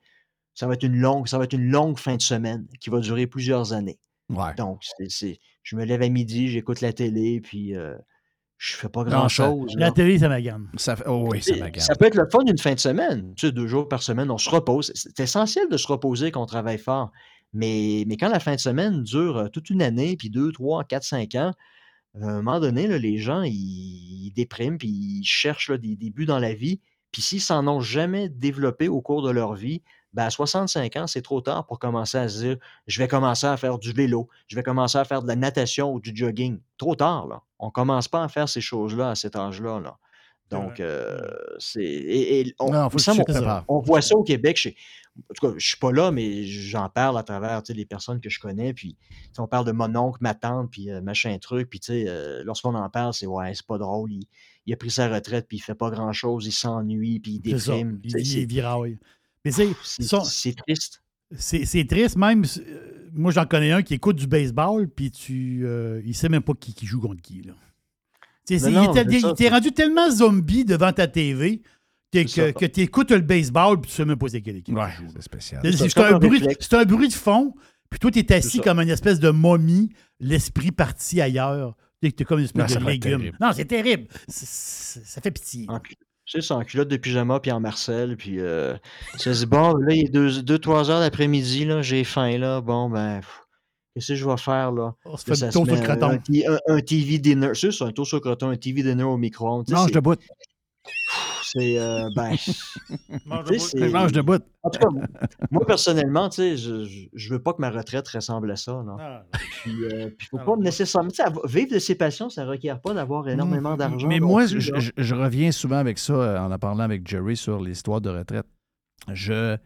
ça va être une longue, ça va être une longue fin de semaine qui va durer plusieurs années. Ouais. Donc, c'est, je me lève à midi, j'écoute la télé, puis euh, je fais pas grand-chose. La télé, ça m'agane. Ça oh oui, ça Et m'agane. Ça peut être le fun d'une fin de semaine. Tu sais, deux jours par semaine, on se repose. C'est essentiel de se reposer quand on travaille fort. Mais, mais quand la fin de semaine dure toute une année, puis deux, trois, quatre, cinq ans, à un moment donné, là, les gens, ils, ils dépriment, puis ils cherchent là, des, des buts dans la vie. Puis s'ils s'en ont jamais développé au cours de leur vie, ben à 65 ans, c'est trop tard pour commencer à se dire je vais commencer à faire du vélo, je vais commencer à faire de la natation ou du jogging. Trop tard, là. On ne commence pas à faire ces choses-là à cet âge-là. Là. Donc, euh, c'est. Et, et on, Non, on voit ça au Québec. Chez, en tout cas, je suis pas là, mais j'en parle à travers les personnes que je connais. Puis, on parle de mon oncle, ma tante, puis euh, machin truc. Puis, euh, lorsqu'on en parle, c'est ouais, c'est pas drôle. Il, il a pris sa retraite, puis il fait pas grand-chose. Il s'ennuie, puis il déprime. Il, il viraille. Mais c'est, triste. c'est, c'est triste, même. euh, Moi, j'en connais un qui écoute du baseball, puis tu, il sait même pas qui, qui joue contre qui. Là. Non, il t'est rendu tellement zombie devant ta TV que, tu écoutes le baseball, puis tu sais même pas c'est quelle équipe. Ouais, c'est spécial. C'est, un, un bruit, réflexe. c'est un bruit de fond, puis toi, tu es assis comme une espèce de momie, l'esprit parti ailleurs. Tu es comme une espèce Non, de légume. terrible. Non, c'est terrible. Ça fait pitié. En Tu sais, c'est en culotte de pyjama puis en Marcel. Puis euh, ça se bon, là, il est 2-3 heures d'après-midi, là, j'ai faim, là. Bon, ben, pff, qu'est-ce que je vais faire, là? On se Là, fait se tour sur le un, croton. un un- un TV dinner. C'est un tour sur le croton, un TV dinner au micro-ondes. Mange c'est- debout. C'est, euh, ben, *laughs* Mange Mange debout. En tout cas, moi, personnellement, tu sais, je, je, veux pas que ma retraite ressemble à ça, là. Ah, Puis, euh, puis faut Ah, pas non. nécessairement... tu sais, avoir- vivre de ses passions, ça requiert pas d'avoir énormément d'argent. Mais non moi, plus, je, je- je reviens souvent avec ça euh, en en parlant avec Jerry sur l'histoire de retraite. Je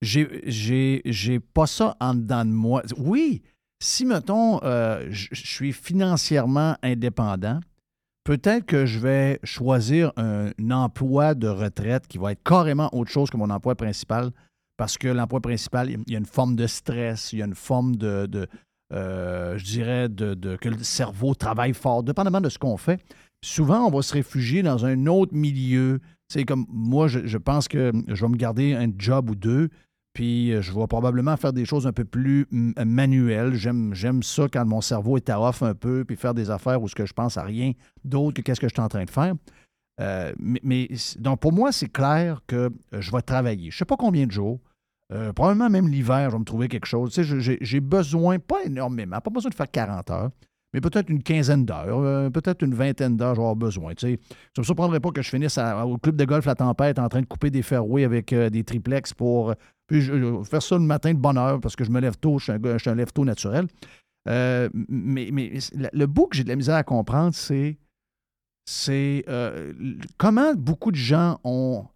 j'ai- j'ai j'ai pas ça en dedans de moi. Oui, si, mettons, euh, je suis financièrement indépendant, peut-être que je vais choisir un, emploi de retraite qui va être carrément autre chose que mon emploi principal, parce que l'emploi principal, il y a une forme de stress, il y a une forme de, euh, je dirais, de, que le cerveau travaille fort, dépendamment de ce qu'on fait. Souvent, on va se réfugier dans un autre milieu. C'est comme moi, je pense que je vais me garder un job ou deux, puis euh, je vais probablement faire des choses un peu plus mm, manuelles. J'aime, ça quand mon cerveau est à off un peu, puis faire des affaires où ce que je pense à rien d'autre que qu'est-ce que je suis en train de faire. Euh, mais, donc pour moi, c'est clair que euh, je vais travailler. Je ne sais pas combien de jours. Euh, probablement même l'hiver, je vais me trouver quelque chose. Tu j'ai besoin, pas énormément, pas besoin de faire 40 heures, mais peut-être une quinzaine d'heures, euh, peut-être une vingtaine d'heures, avoir besoin. Ça ne me surprendrait pas que je finisse au club de golf La Tempête en train de couper des fairways avec euh, des triplex pour. Puis je, faire ça le matin de bonne heure parce que je me lève tôt, je suis un, je lève tôt naturel. Euh, mais, le- bout que j'ai de la misère à comprendre, c'est euh, comment beaucoup de gens ont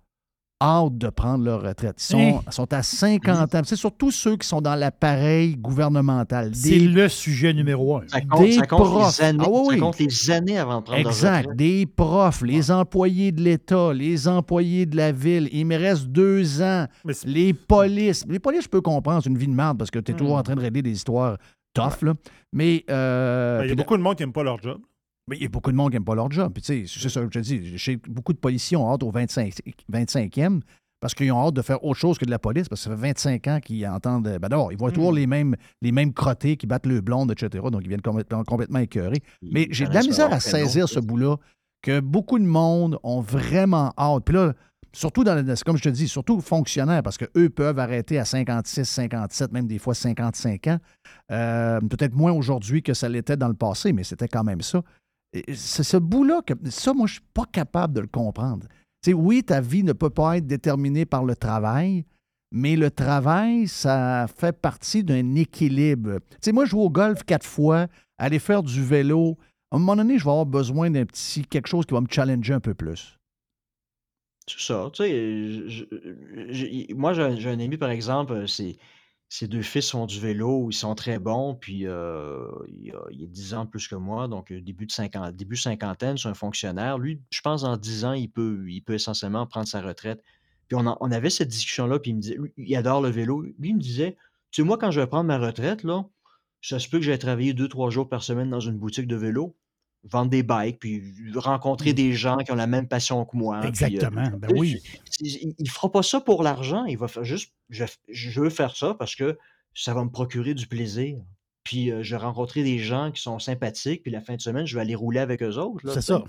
hâte de prendre leur retraite. Ils sont, Hein? sont à 50 ans. C'est surtout ceux qui sont dans l'appareil gouvernemental. C'est le sujet numéro un. Ça compte, des ça compte profs. les années, Ah oui, ça oui. compte les années avant de prendre leur Exact. Des profs, les employés de l'État, les employés de la ville. Il me reste deux ans. Les polices. Les polices, je peux comprendre, c'est une vie de merde parce que tu es Hmm. toujours en train de régler des histoires tough. Là. Mais euh, Ben, Il y a beaucoup de monde qui n'aime pas leur job. Mais il y a beaucoup de monde qui n'aime pas leur job. Puis, tu sais, c'est ça que je te dis. Chez beaucoup de policiers ont hâte au 25, 25e parce qu'ils ont hâte de faire autre chose que de la police parce que ça fait 25 ans qu'ils entendent. Ben d'abord, ils voient toujours les mêmes, les mêmes crottés qui battent le blonde, etc. Donc, ils viennent complètement, complètement écœurés. Mais j'ai de la misère à saisir ce bout-là que beaucoup de monde ont vraiment hâte. Puis là, surtout dans le, comme je te dis, surtout fonctionnaires, parce qu'eux peuvent arrêter à 56, 57, même des fois 55 ans. Euh, Peut-être moins aujourd'hui que ça l'était dans le passé, mais c'était quand même ça. C'est ce bout-là que ça, moi, je suis pas capable de le comprendre. Oui, ta vie ne peut pas être déterminée par le travail, mais le travail, ça fait partie d'un équilibre. Tu sais, moi, jouer au golf quatre fois, aller faire du vélo, à un moment donné, je vais avoir besoin d'un petit quelque chose qui va me challenger un peu plus. C'est ça. Je- je- moi, j'ai un, ami, par exemple, euh, ses, deux fils font du vélo, ils sont très bons, puis il, a, il a 10 ans plus que moi, donc début, de 50, début cinquantaine, c'est un fonctionnaire. Lui, je pense, dans 10 ans, il peut, il peut essentiellement prendre sa retraite. Puis on, avait cette discussion-là, puis il me disait, il adore le vélo. Lui, il me disait, tu sais, moi, quand je vais prendre ma retraite, là, ça se peut que j'aille travailler deux, trois jours par semaine dans une boutique de vélo, vendre des bikes, puis rencontrer des gens qui ont la même passion que moi. puis, euh, Exactement. Ben oui. il, il fera pas ça pour l'argent, il va faire juste, je, je veux faire ça parce que ça va me procurer du plaisir. Puis euh, je vais rencontrer des gens qui sont sympathiques, puis la fin de semaine, je vais aller rouler avec eux autres. C'est ça.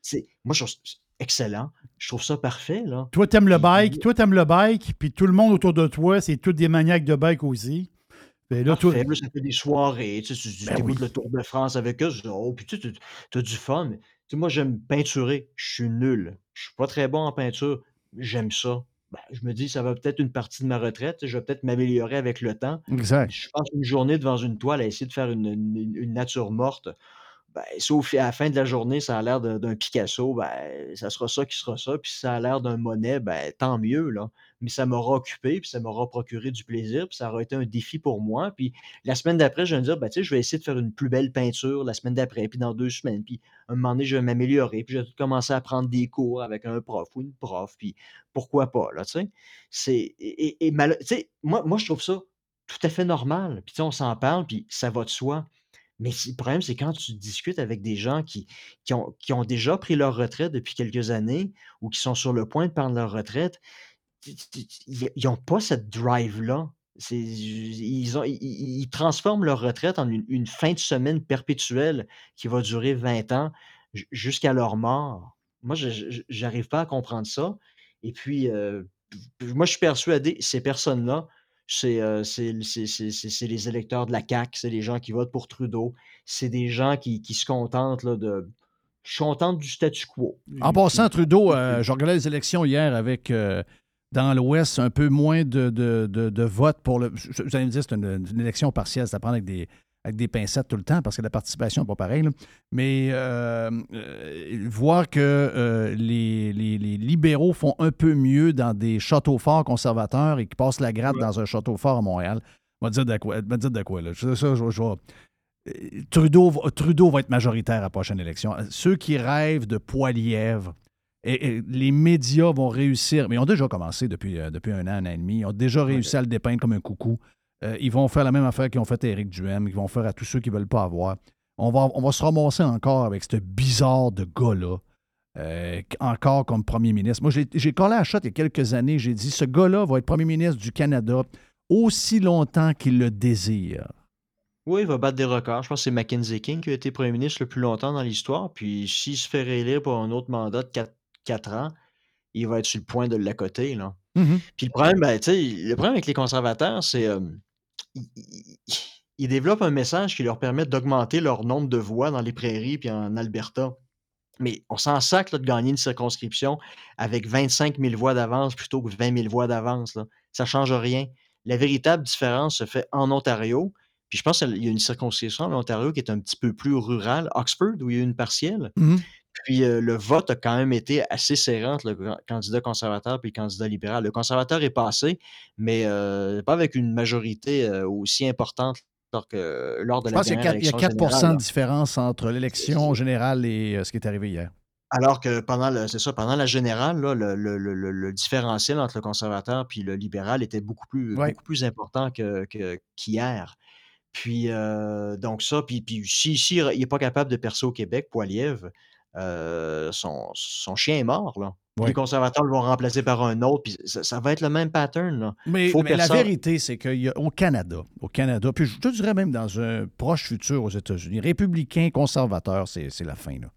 C'est- Moi, je trouve ça excellent. Je trouve ça parfait. Là. Toi, t'aimes le bike, toi, t'aimes le bike, puis tout le monde autour de toi, c'est tous des maniaques de bike aussi. Ben là, toi, Parfait. Là, ça fait des soirées. Tu, sais, tu- tu Ben écoutes oui. le Tour de France avec eux. Oh, puis tu as du fun. tu sais, moi, j'aime peinturer. Je suis nul. Je suis pas très bon en peinture. J'aime ça. Ben, je me dis, ça va peut-être une partie de ma retraite. Je vais peut-être m'améliorer avec le temps. Exact. Je passe une journée devant une toile à essayer de faire une, une- une nature morte. Ben, sauf à la fin de la journée, ça a l'air d'un Picasso, ben, ça sera ça qui sera ça. Puis si ça a l'air d'un Monet, ben, tant mieux, là. Mais ça m'aura occupé, puis ça m'aura procuré du plaisir, puis ça aura été un défi pour moi. Puis la semaine d'après, je vais me dire, ben, je vais essayer de faire une plus belle peinture la semaine d'après, puis dans deux semaines. Puis un moment donné, je vais m'améliorer, puis je vais commencer à prendre des cours avec un prof ou une prof, puis pourquoi pas, là. C'est, et, et- moi, moi, je trouve ça tout à fait normal. Puis on s'en parle, puis ça va de soi. Mais le problème, c'est quand tu discutes avec des gens qui, qui, ont, qui ont déjà pris leur retraite depuis quelques années ou qui sont sur le point de prendre leur retraite, ils n'ont pas cette drive-là. Ils, ils, ils- transforment leur retraite en une, une fin de semaine perpétuelle qui va durer 20 ans ju- jusqu'à leur mort. Moi, je n'arrive pas à comprendre ça. Et puis, euh, moi, je suis persuadé, ces personnes-là, c'est euh, c'est les électeurs de la CAQ, c'est les gens qui votent pour Trudeau, c'est des gens qui, qui se contentent là, de. contentent du statu quo. En passant, Trudeau, euh, je regardais les élections hier avec, euh, dans l'Ouest, un peu moins de, de, de, de votes pour le. Vous allez me dire, c'est une, une élection partielle, ça prend avec des, avec des pincettes tout le temps parce que la participation n'est pas pareille. là. Mais euh, euh, voir que euh, les, les- les libéraux font un peu mieux dans des châteaux forts conservateurs et qui passent la gratte dans un château fort à Montréal, va dire de quoi, dire de quoi là. Ça, ça, je- je vais- Trudeau, va- Trudeau va être majoritaire à la prochaine élection. Ceux qui rêvent de Poilièvre, et, et les médias vont réussir, mais ils ont déjà commencé depuis, euh, depuis un an, un an et demi, ils ont déjà réussi à le dépeindre comme un coucou. Euh, ils vont faire la même affaire qu'ils ont fait à Éric Duhem, qu'ils vont faire à tous ceux qui ne veulent pas avoir. On va, on va se ramasser encore avec ce bizarre de gars-là, euh, encore comme premier ministre. Moi, j'ai j'ai collé à la shot il y a quelques années, j'ai dit, ce gars-là va être premier ministre du Canada aussi longtemps qu'il le désire. Oui, il va battre des records. Je pense que c'est Mackenzie King qui a été premier ministre le plus longtemps dans l'histoire. Puis s'il se fait réélire pour un autre mandat de 4, ans, il va être sur le point de l'accoter. Là. Puis le problème, ben, tu sais, le problème avec les conservateurs, c'est euh, ils, développent un message qui leur permet d'augmenter leur nombre de voix dans les prairies puis en Alberta. Mais on s'en sac là, de gagner une circonscription avec 25 000 voix d'avance plutôt que 20 000 voix d'avance. Ça ne change rien. La véritable différence se fait en Ontario. Puis je pense qu'il y a une circonscription en Ontario qui est un petit peu plus rurale, Oxford, où il y a une partielle. Puis euh, le vote a quand même été assez serré entre le candidat conservateur et le candidat libéral. Le conservateur est passé, mais euh, pas avec une majorité euh, aussi importante lors, que, lors de Je la pense qu'il y a dernière 4, il y a élection 4 générale, de différence entre l'élection générale et ce qui est arrivé hier. Alors que pendant le, c'est ça, pendant la générale, là, le, le- le- différentiel entre le conservateur et le libéral était beaucoup plus, Ouais. beaucoup plus important que, que- qu'hier. Puis, euh, donc ça, puis, puis si, si il n'est pas capable de percer au Québec, Poilievre, euh, son, son chien est mort, là. Ouais. Les conservateurs le vont remplacer par un autre, puis ça, ça va être le même pattern, là. Mais, Faut mais la vérité, c'est qu'au Canada, au Canada, puis je te dirais même dans un proche futur aux États-Unis, républicains, conservateurs, c'est la fin. Là.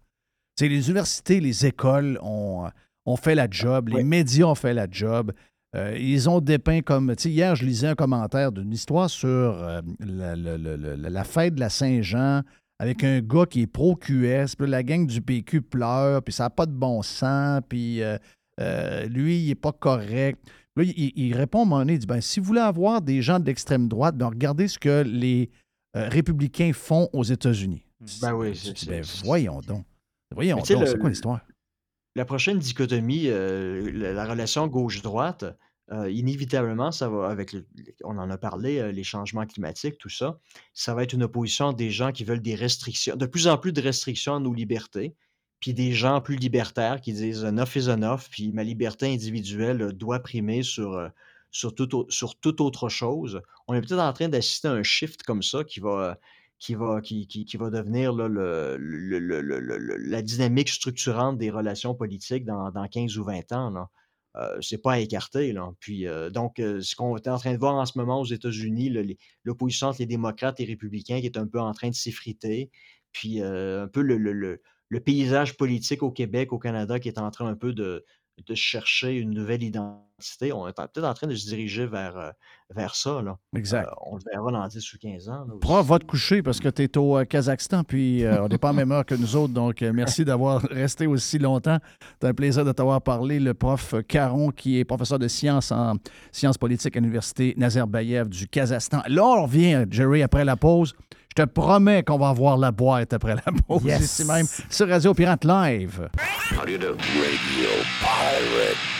Les universités, les écoles ont, ont fait la job, les médias ont fait la job. Euh, ils ont dépeint comme. Hier, je lisais un commentaire d'une histoire sur euh, la fête de la Saint-Jean avec un gars qui est pro-QS, puis la gang du PQ pleure, puis ça n'a pas de bon sens, puis euh, euh, lui, il n'est pas correct. Là, il, répond à un moment donné, il dit ben, si vous voulez avoir des gens de l'extrême droite, ben, regardez ce que les euh, républicains font aux États-Unis. Ben oui, c'est- ben, voyons donc. Voyons donc, c'est quoi l'histoire? La prochaine dichotomie, euh, la, la relation gauche-droite, euh, inévitablement, ça va avec, le- on en a parlé, euh, les changements climatiques, tout ça, ça va être une opposition des gens qui veulent des restrictions, de plus en plus de restrictions à nos libertés, puis des gens plus libertaires qui disent enough is enough, puis ma liberté individuelle euh, doit primer sur, euh, sur, tout, sur toute autre chose. On est peut-être en train d'assister à un shift comme ça qui va, euh, qui va, qui, qui- va devenir la dynamique structurante des relations politiques dans, dans 15 ou 20 ans. Euh, c'est pas à écarter. Là. Puis, euh, donc, euh, ce qu'on est en train de voir en ce moment aux États-Unis, l'opposition entre les démocrates et les républicains qui est un peu en train de s'effriter, puis euh, un peu le, le- le- le paysage politique au Québec, au Canada, qui est en train un peu de, de chercher une nouvelle identité. On est peut-être en train de se diriger vers, euh, vers ça. Là. Exact. Euh, on le verra dans 10 ou 15 ans. là. Prof, va te coucher parce que tu es au euh, Kazakhstan, puis euh, on n'est pas en même heure que nous autres. Donc, euh, *laughs* merci d'avoir resté aussi longtemps. C'est un plaisir de t'avoir parlé. Le prof Caron, qui est professeur de sciences en sciences politiques à l'Université Nazarbayev du Kazakhstan. Là, on revient, Jerry, après la pause. Je te promets qu'on va avoir la boîte après la *laughs* pause. Yes. Ici même, sur Radio Pirate Live. How do you do? RadioPirate.com.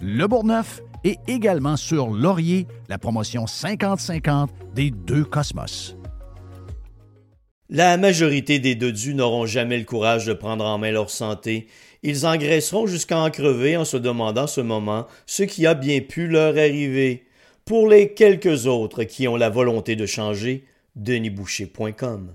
le Bourgneuf et également sur Laurier, la promotion 50-50 des deux Cosmos. La majorité des dodus n'auront jamais le courage de prendre en main leur santé. Ils engraisseront jusqu'à en crever en se demandant ce moment ce qui a bien pu leur arriver. Pour les quelques autres qui ont la volonté de changer, denisboucher.com.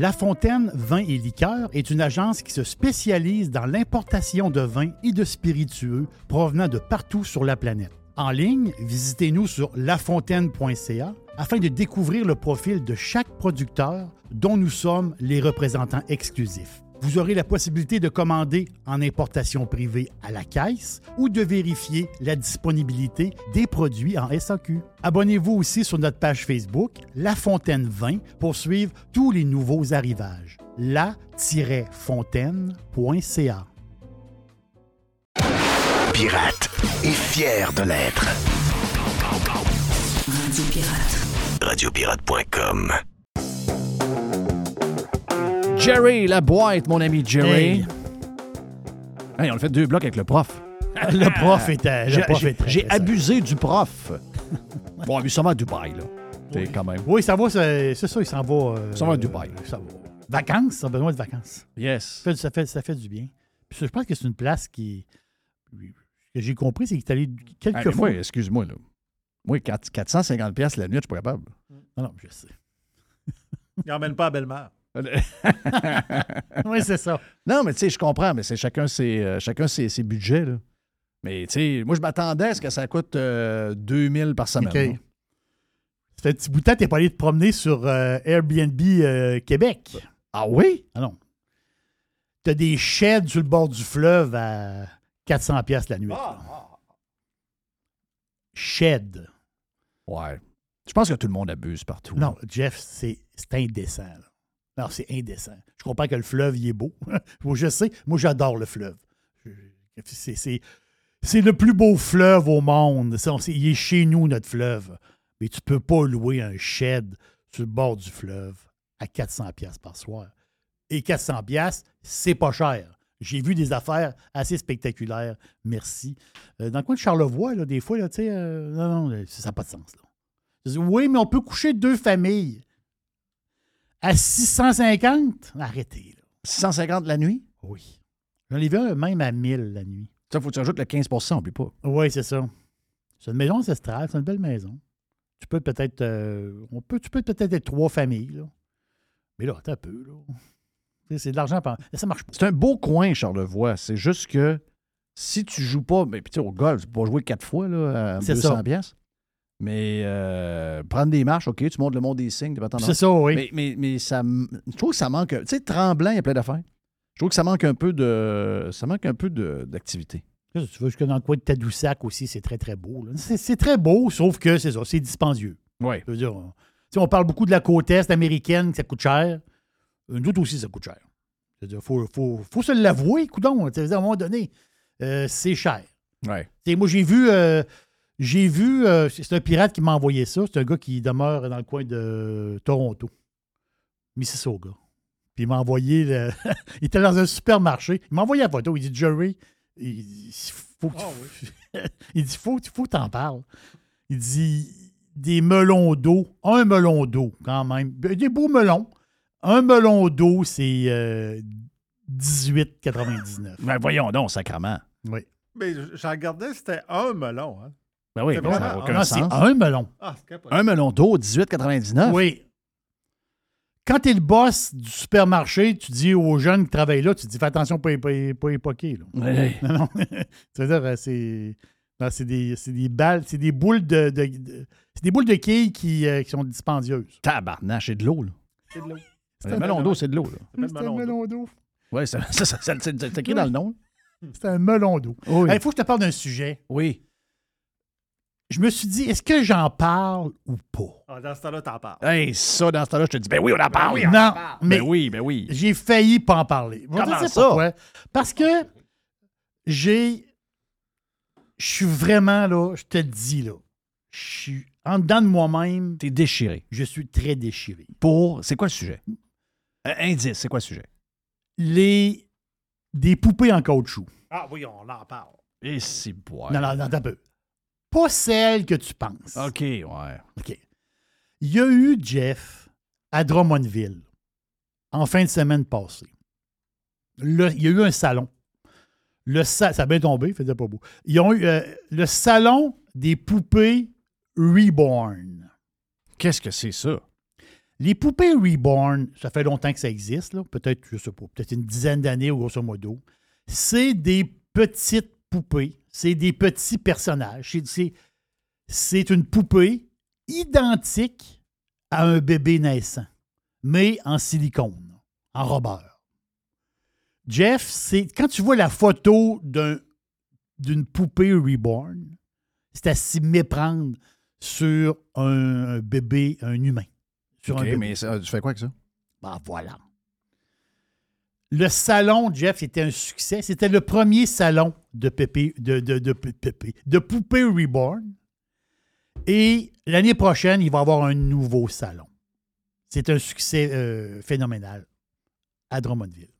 La Fontaine Vin et Liqueurs est une agence qui se spécialise dans l'importation de vins et de spiritueux provenant de partout sur la planète. En ligne, visitez-nous sur lafontaine.ca afin de découvrir le profil de chaque producteur dont nous sommes les représentants exclusifs. Vous aurez la possibilité de commander en importation privée à la caisse ou de vérifier la disponibilité des produits en SAQ. Abonnez-vous aussi sur notre page Facebook La Fontaine 20 pour suivre tous les nouveaux arrivages. la-fontaine.ca. Pirate est fier de l'être. Radio Pirate. Radiopirate.com. Jerry, la boîte, mon ami Jerry. Hey. Hey, on a fait deux blocs avec le prof. *laughs* Le prof était- le J'ai- abusé du prof. *laughs* bon, lui, ça va à Dubaï, là. C'est quand même. Oui, ça va, c'est c'est ça, il s'en va. euh, Ça va à Dubaï. Ça va. Vacances, ça a besoin de vacances. Yes. Ça fait, ça fait, ça fait du bien. Puis je pense que c'est une place qui. Ce que j'ai compris, c'est qu'il est allé quelques Hey, mais fois. moi, excuse-moi, là. Moi, 4- 450 pièces la nuit, je suis pas capable. Non, non, je sais. Il n'emmène pas à belle-mère. *laughs* oui, c'est ça. Non, mais tu sais, je comprends, mais c'est chacun ses, euh, chacun ses, ses budgets, là. Mais tu sais, moi, je m'attendais à ce que ça coûte euh, 2000 par semaine. OK. Ça fait un petit bout de temps que t'es pas allé te promener sur euh, Airbnb euh, Québec. Ah oui? Ah non. T'as des sheds sur le bord du fleuve à 400 pièces la nuit. Shed. Ouais. Je pense que tout le monde abuse partout. Non, Jeff, c'est c'est indécent. là. Non, c'est indécent. Je comprends que le fleuve, il est beau. *laughs* Je sais. Moi, j'adore le fleuve. C'est le plus beau fleuve au monde. Il est chez nous, notre fleuve. Mais tu peux pas louer un shed sur le bord du fleuve à 400 pièces par soir. Et 400 pièces, c'est pas cher. J'ai vu des affaires assez spectaculaires. Merci. Euh, dans le coin de Charlevoix, là, des fois, là, euh, non, non, ça n'a pas de sens. Là. Oui, mais on peut coucher deux familles à 650. Arrêtez. Là. 650 la nuit? Oui. J'en ai vu un même à 1000 la nuit. Ça, faut que tu rajoutes le 15% oublie pas. Oui, c'est ça. C'est une maison ancestrale, c'est une belle maison. Tu peux peut-être. euh, on peut, tu peux peut-être être trois familles, là. Mais là, un peu, là. C'est- de l'argent. par- Ça marche pas. C'est un beau coin, Charlevoix. C'est juste que si tu joues pas, mais puis tu sais, au golf, tu peux pas jouer quatre fois là, à C'est 200 ça. pièces. Mais euh, prendre des marches, OK, tu montes le monde des signes, C'est ça, oui. Mais, mais, mais ça, je trouve que ça manque. Tu sais, Tremblant, il y a plein d'affaires. Je trouve que ça manque un peu de. Ça manque un peu d'activité. Tu veux jusque dans le coin de Tadoussac aussi, c'est très, très beau. C'est très beau, sauf que c'est ça, c'est dispendieux. Oui. Je veux dire, on, on parle beaucoup de la côte est américaine, que ça coûte cher. Nous autres aussi, ça coûte cher. Dire, faut, faut, faut se l'avouer, coudon. À un moment donné, euh, c'est cher. Ouais. Sais, moi, j'ai vu, euh, j'ai vu, euh, c'est un pirate qui m'a envoyé ça. C'est un gars qui demeure dans le coin de Toronto, Mississauga. Puis il m'a envoyé, le- *laughs* il était dans un supermarché. Il m'a envoyé la photo. Il dit, Jerry, il, il faut, que tu- *laughs* il dit, faut, faut t'en parles. Il dit, des melons d'eau, un melon d'eau quand même, des beaux melons. Un melon d'eau, c'est euh, 18,99. Ben voyons donc, sacrement. Oui. Mais j'en regardais, c'était un melon. Hein. Ben oui, C'est mais ça vraiment n'a aucun Non, sens. c'est un melon. Ah, c'est. Un melon d'eau, 18,99. Oui. Quand tu es le boss du supermarché, tu dis aux jeunes qui travaillent là, tu dis fais attention, pas, pas, pas époquer. Là. Oui. Non, non. Ça veut dire, euh, c'est. non, c'est des, c'est des balles, c'est des boules de. de- de- c'est des boules de quilles qui, euh, qui sont dispendieuses. Tabarnache, c'est de l'eau, là. C'est de l'eau. Le melon d'eau, c'est de l'eau, là. C'est un melon d'eau. Oui, ça, ça, ça, ça- c'est c'est écrit dans le nom. C'est un melon d'eau. Il Oui. faut que je te parle d'un sujet. Oui. Je me suis dit, est-ce que j'en parle ou pas? Ah, dans ce temps-là, t'en parles. Hey, ça, dans ce temps-là, je te dis, ben oui, on en parle. non, mais Ben oui, ben oui. j'ai failli pas en parler. Comment ça? pourquoi? Parce que j'ai. Je suis vraiment là, je te le dis là. Je suis en dedans de moi-même. T'es déchiré. Je suis très déchiré. Pour. C'est quoi le sujet? Euh, indice, c'est quoi le sujet? Les. Des poupées en caoutchouc. Ah oui, on en parle. Et c'est bois. Non, non, non, un peu. Pas celles que tu penses. OK, ouais. OK. Il y a eu, Jeff, à Drummondville, en fin de semaine passée. Le- il y a eu un salon. Le sa- ça a bien tombé, faisait pas beau. Ils ont eu euh, le salon des poupées Reborn. Qu'est-ce que c'est ça? Les poupées Reborn, ça fait longtemps que ça existe, là. peut-être, je sais pas, peut-être une dizaine d'années, grosso modo. C'est des petites poupées, c'est des petits personnages. C'est- une poupée identique à un bébé naissant, mais en silicone, en robeur. Jeff, c'est quand tu vois la photo d'un, d'une poupée Reborn, c'est à s'y méprendre sur un, un bébé, un humain. Sur OK, un bébé. mais ça- tu fais quoi avec ça? Ben voilà. Le salon, Jeff, c'était un succès. C'était le premier salon de Pépé, de, de, de, Pépé- de Poupée Reborn. Et l'année prochaine, il va y avoir un nouveau salon. C'est un succès euh, phénoménal à Drummondville.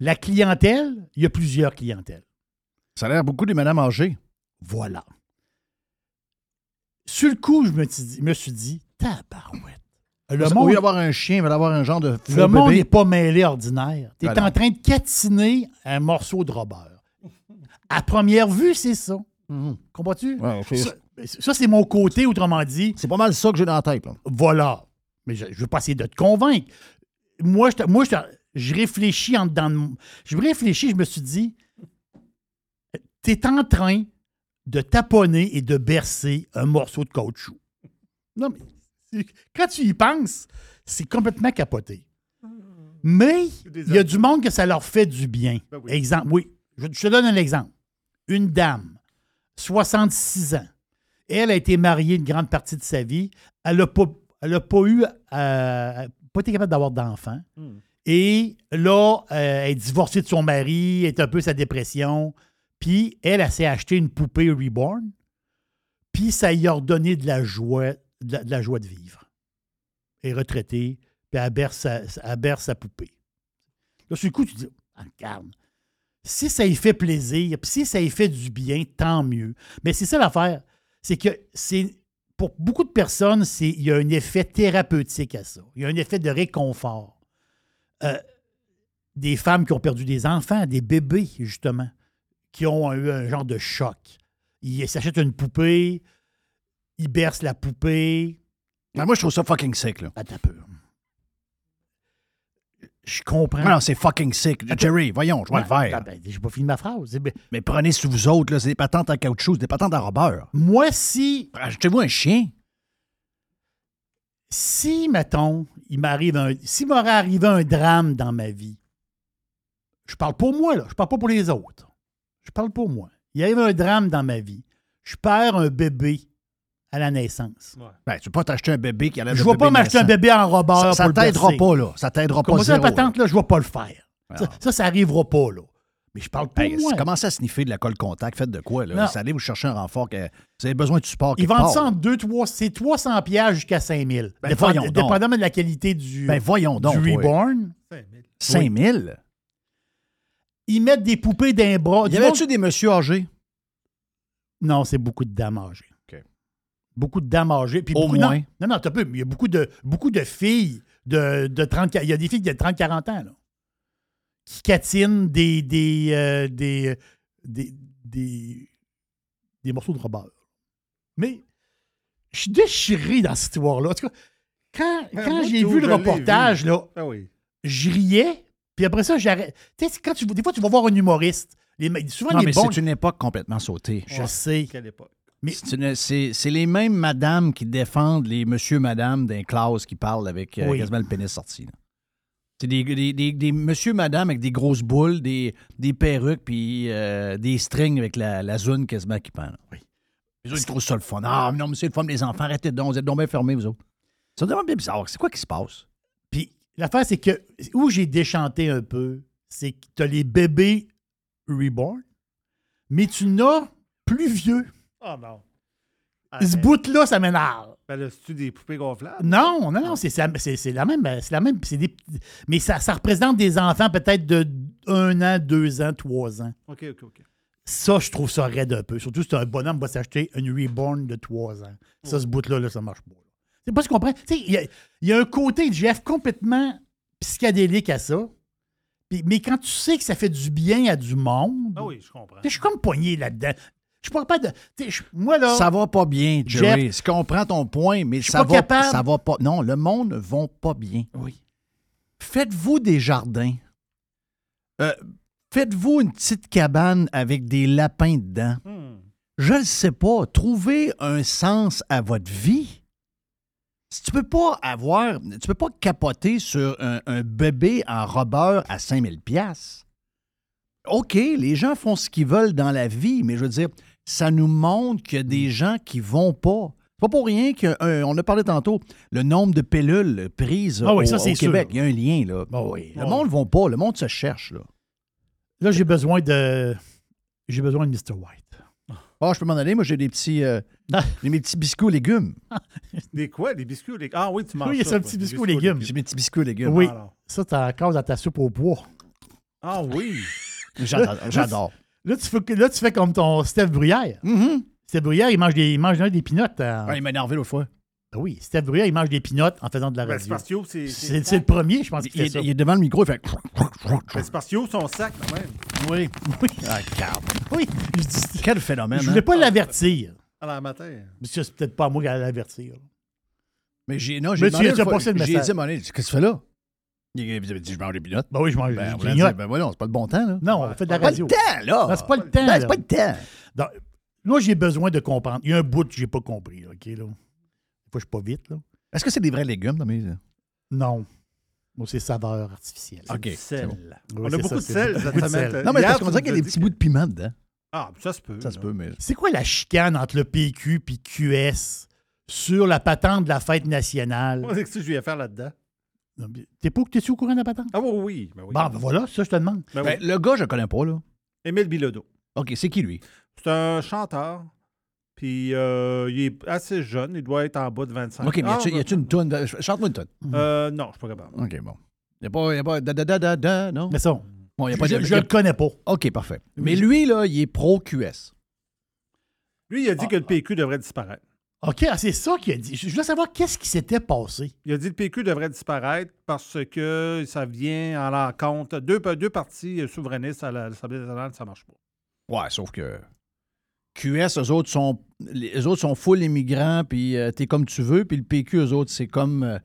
La clientèle, il y a plusieurs clientèles. Ça a l'air beaucoup des madames âgées. Voilà. Sur le coup, je me, suis dit- me suis dit, tabarouette. Le monde, lieu d'avoir un chien, il va avoir un genre de faux le monde n'est pas mêlé ordinaire. Tu es Ben en train de catiner un morceau de robeur. À première vue, c'est ça. Comprends-tu? Ouais, c'est- Ça, ça, c'est mon côté, autrement dit. C'est pas mal ça que j'ai dans la tête. Là. Voilà. Mais je ne veux pas essayer de te convaincre. Moi, je, moi, je, je réfléchis en dedans de Je réfléchis, je me suis dit, tu es en train de taponner et de bercer un morceau de caoutchouc. Non, mais quand tu y penses, c'est complètement capoté. Mais il y a du monde que ça leur fait du bien. Ben oui. Exemple, oui. Je, je te donne un exemple. Une dame, 66 ans. Elle a été mariée une grande partie de sa vie. Elle n'a pas, elle a pas eu, euh, pas été capable d'avoir d'enfants. Hmm. Et là, euh, elle est divorcée de son mari, elle est un peu sa dépression. Puis elle, elle s'est acheté une poupée reborn. Puis ça lui a redonné de la joie, de la, joie de vivre. Elle est retraitée, puis elle berce sa, sa poupée. Là, sur le coup, tu dis, ah, regarde, si ça y fait plaisir, puis si ça y fait du bien, tant mieux. Mais c'est ça l'affaire. C'est que c'est pour beaucoup de personnes, il y a un effet thérapeutique à ça. Il y a un effet de réconfort. Euh, des femmes qui ont perdu des enfants, des bébés, justement, qui ont eu un genre de choc. Ils s'achètent une poupée, ils bercent la poupée. Ben, moi, je trouve ça fucking sick. Là. Attends un peu. Je comprends. Non, non, c'est fucking sick. Jerry, voyons, je vois le Ouais, verre. ben, ben, j'ai pas fini ma phrase. Mais prenez sous vous autres, là, c'est des patentes en caoutchouc, c'est des patentes en robeur. Moi, si, Achetez-vous un chien. si, mettons, il m'arrive un. S'il m'aurait arrivé un drame dans ma vie, je parle pour moi, là. Je parle pas pour les autres. Je parle pour moi. Il arrive un drame dans ma vie. Je perds un bébé à la naissance. Ben, tu peux pas t'acheter un bébé qui a Je de vais pas m'acheter un bébé en robeur Ça, le t'aidera pas, là. Ça t'aidera pas Comme ça, zéro, patente, là, je vais pas le faire. Ça, Alors. ça, ça arrivera pas, là. Mais je parle pour Hey, moi. commencez à sniffer de la colle contact, faites de quoi, là? Vous allez vous chercher un renfort que vous avez besoin de support Ils vendent ça là. en 2, 3, c'est 300 pièces jusqu'à 5000. Ben, voyons donc. Dépendamment de la qualité du, Ben, voyons donc, du. Reborn. 5 000? Ils mettent des poupées d'un bras. Y avait-tu des messieurs âgés? Non, c'est beaucoup de dames âgées. Beaucoup de dames âgées. Puis Au beaucoup- non, moins. Non, non, t'as peu. mais Il y a beaucoup de, beaucoup de filles de, de 30... Il y a des filles de 30-40 ans, là, qui catinent des... des, euh, des, des, des, des morceaux de robeur. Mais je suis déchiré dans cette histoire-là. En tout cas, quand, Ben, quand j'ai vu le reportage, vu. là, Ah oui. je riais, puis après ça, j'arrête. Tu sais, quand tu, des fois, tu vas voir un humoriste. Les, souvent, Non, les mais bons. c'est une époque complètement sautée. Je sais. Quelle époque? C'est C'est c'est les mêmes madames qui défendent les monsieur, madame d'un classe qui parlent avec euh, Oui. quasiment le pénis sorti. C'est des, des, des, des monsieur, madame avec des grosses boules, des, des perruques, puis euh, des strings avec la, la zone quasiment qui pend. là. Les autres, ils trouvent ça le fun. Ah, mais non, c'est le fun, les enfants, arrêtez donc, vous êtes donc bien fermés, vous autres. Ça devient bien bizarre. C'est quoi qui se passe? Puis l'affaire, c'est que où j'ai déchanté un peu, c'est que tu as les bébés reborn, mais tu n'as plus vieux. Oh non. Ce bout-là, ça m'énerve. Ben là, c'est-tu des poupées gonflables? Non, non, non, c'est c'est- c'est- c'est la même. C'est la même c'est des, mais ça, ça représente des enfants peut-être de un an, deux ans, trois ans. OK, OK, OK. Ça, je trouve ça raide un peu. Surtout si un bonhomme va s'acheter une reborn de trois ans. Ça, ce bout-là, là, ça marche pas. C'est pas ce qu'on sais, il y a, il y a un côté, Jeff, complètement psychédélique à ça. Mais quand tu sais que ça fait du bien à du monde, Ah oui, je comprends. je suis comme poigné là-dedans. Je suis pas capable de. Moi, là. Ça va pas bien, Jerry. Jeff, Je comprends ton point, mais ça va, capable. ça va pas. Non, le monde ne va pas bien. Oui. Faites-vous des jardins. Euh, Faites-vous une petite cabane avec des lapins dedans. Hmm. Je ne sais pas. Trouvez un sens à votre vie. Si tu peux pas avoir, tu peux pas capoter sur un, un bébé en robeur à 5000 pièces. OK, les gens font ce qu'ils veulent dans la vie, mais je veux dire, ça nous montre qu'il y a Mm. des gens qui vont pas. C'est pas pour rien qu'on a parlé tantôt, le nombre de pilules prises Ah oui, au, ça, c'est au Québec. Il y a un lien, là. oui. Le monde ne va pas, le monde se cherche, là. Là, j'ai besoin de. J'ai besoin de Mr. White. Ah, je peux m'en aller, moi j'ai des petits, euh, *laughs* j'ai mes petits biscuits aux légumes. *laughs* Des quoi? Des biscuits ou des... Ah oui, tu manges Oui, ça, un petit biscuit aux légumes. J'ai mes petits biscuits aux légumes. Oui. Ça, t'as cause dans ta soupe au pois. Ah oui. *laughs* J'adore. Là, tu fais, là, tu fais comme ton Steph Bruyère. Steph Bruyère, il mange des, il mange des pinottes. en- Ouais, il m'a énervé l'autre fois. Ah oui, Steph Bruyère, il mange des pinottes en faisant de la Ben, c'est radio. que c'est... Le premier, je pense, qui Il, fait est- ça. il est devant le micro, il fait. Ben, qu'ils sont sacs, quand même. Oui. Oui. Ah, regarde. Oui. Je, dis- Quel phénomène. je voulais hein? pas l'avertir. À la matin. Parce que c'est peut-être pas à moi qui allais l'avertir. Mais j'ai, non, j'ai Mais tu- demandé tu as une fois- passé le J'ai message. dit, qu'est-ce que tu fais là? Il avait dit, je mange des pinottes. Ben oui, je mange Ben, l'a dit, grignote. ben voilà, c'est pas le bon temps, là. Non, on fait de la Pas radio. le temps, là. Non, c'est pas le temps. Ben, là. c'est pas le temps. Donc, là, j'ai besoin de comprendre. Il y a un bout que j'ai pas compris, là, OK, là. Des fois, je suis pas vite, là. Est-ce que c'est des vrais légumes dans mes. Non. Moi, c'est saveur artificielle. OK. Du c'est sel. bon. Oui, On a c'est beaucoup ça, de c'est sel cette semaine. Non, mais parce qu'on dirait qu'il y a des petits bouts de piment dedans. Ah, ça se peut. Ça se peut, mais. C'est quoi la chicane entre le PQ et QS sur la patente de la fête nationale? Moi, c'est que je vais faire là-dedans. T'es pas t'es-tu au courant de la patente? Ah oui, oui. Ben oui. Bon, ben voilà, ça, je te demande. Ben Ben, oui. le gars, je le connais pas, là. Émile Bilodeau. OK, c'est qui, lui? C'est un chanteur. Puis euh, il est assez jeune. Il doit être en bas de 25 OK, mais y Ah, a-tu- y a-tu une toune? de- Chante-moi une toune. Euh, non, je suis pas capable. OK, bon. Y a pas. Y a pas. Da, da, da, da, da, non? Mais ça, Bon, y a je, pas de. je le connais pas. OK, parfait. Mais lui, là, il est pro-QS. Lui, il a dit que le PQ devrait disparaître. OK, ah, c'est ça qu'il a dit. Je voulais savoir qu'est-ce qui s'était passé. Il a dit que le PQ devrait disparaître parce que ça vient en l'encontre. Deux, deux partis souverainistes à la- l'Assemblée nationale, ça marche pas. Ouais, sauf que QS, eux autres sont, les eux autres sont full immigrants, puis euh, t'es comme tu veux, puis le PQ, eux autres, c'est comme. euh,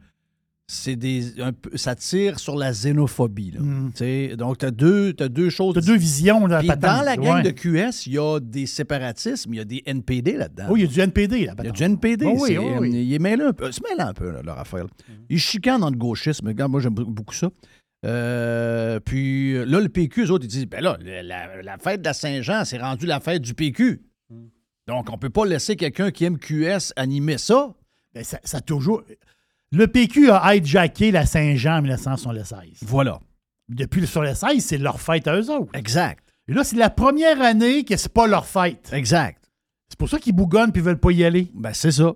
c'est des. un peu- ça tire sur la xénophobie. Là. Mm. Tu Donc, tu as deux, t'as deux choses. T'as deux visions. Là, patente. dans la gang Ouais. de QS, il y a des séparatismes, il y a des NPD là-dedans. Oui, il y a du NPD. Là, Il y a du NPD. Oh oui, oh oui. Il est mêlé un peu. Se mêle un peu, là, leur affaire. là. Il chicane dans le gauchisme. Regarde, moi, j'aime beaucoup ça. Euh, puis là, le PQ, eux autres, ils disent ben là, la, la- la fête de la Saint-Jean, c'est rendu la fête du PQ. Donc, on peut pas laisser quelqu'un qui aime QS animer ça. Ben, ça, ça a toujours. Le PQ a hijacké la Saint-Jean en 1976. Voilà. Depuis le 76, c'est leur fête à eux autres. Exact. Et là, c'est la première année que c'est pas leur fête. Exact. C'est pour ça qu'ils bougonnent puis veulent pas y aller. Ben, c'est ça.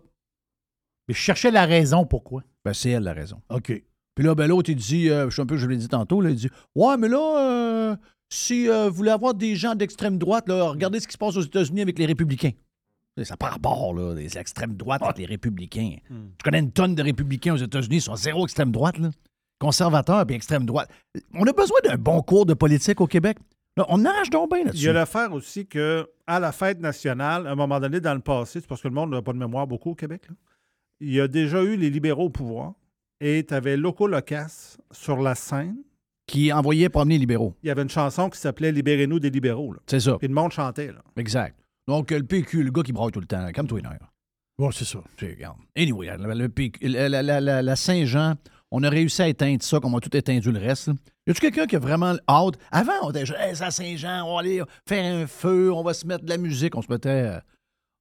Mais je cherchais la raison pourquoi. Ben, c'est elle la raison. OK. Puis là, ben, l'autre, il dit, euh, je sais un peu, je l'ai dit tantôt, là, il dit Ouais, mais là, euh, si euh, vous voulez avoir des gens d'extrême droite, là, regardez ce qui se passe aux États-Unis avec les républicains. Ça part bord, là, des extrêmes droites avec les républicains. Je connais une tonne de républicains aux États-Unis, ils sont zéro extrême droite, là? Conservateurs puis extrême droite. On a besoin d'un bon cours de politique au Québec. Là, on arrache donc bien Il y là-dessus. a l'affaire aussi que à la fête nationale, à un moment donné dans le passé, c'est parce que le monde n'a pas de mémoire beaucoup au Québec, là, il y a déjà eu les libéraux au pouvoir et tu avais Loco Locas sur la scène. Qui envoyait promener les libéraux. Il y avait une chanson qui s'appelait Libérez-nous des libéraux. C'est ça. Puis le monde chantait. Là. Exact. Donc, le PQ, le gars qui braille tout le temps, comme toi. Bon, c'est ça. Regarde. Anyway, le, PQ la, la- la- la- la Saint-Jean, on a réussi à éteindre ça comme on a tout éteint le reste. là. Y a-tu quelqu'un qui a vraiment hâte? Avant, on était genre, Hey, c'est à Saint-Jean, on va aller faire un feu, on va se mettre de la musique. On se mettait, euh,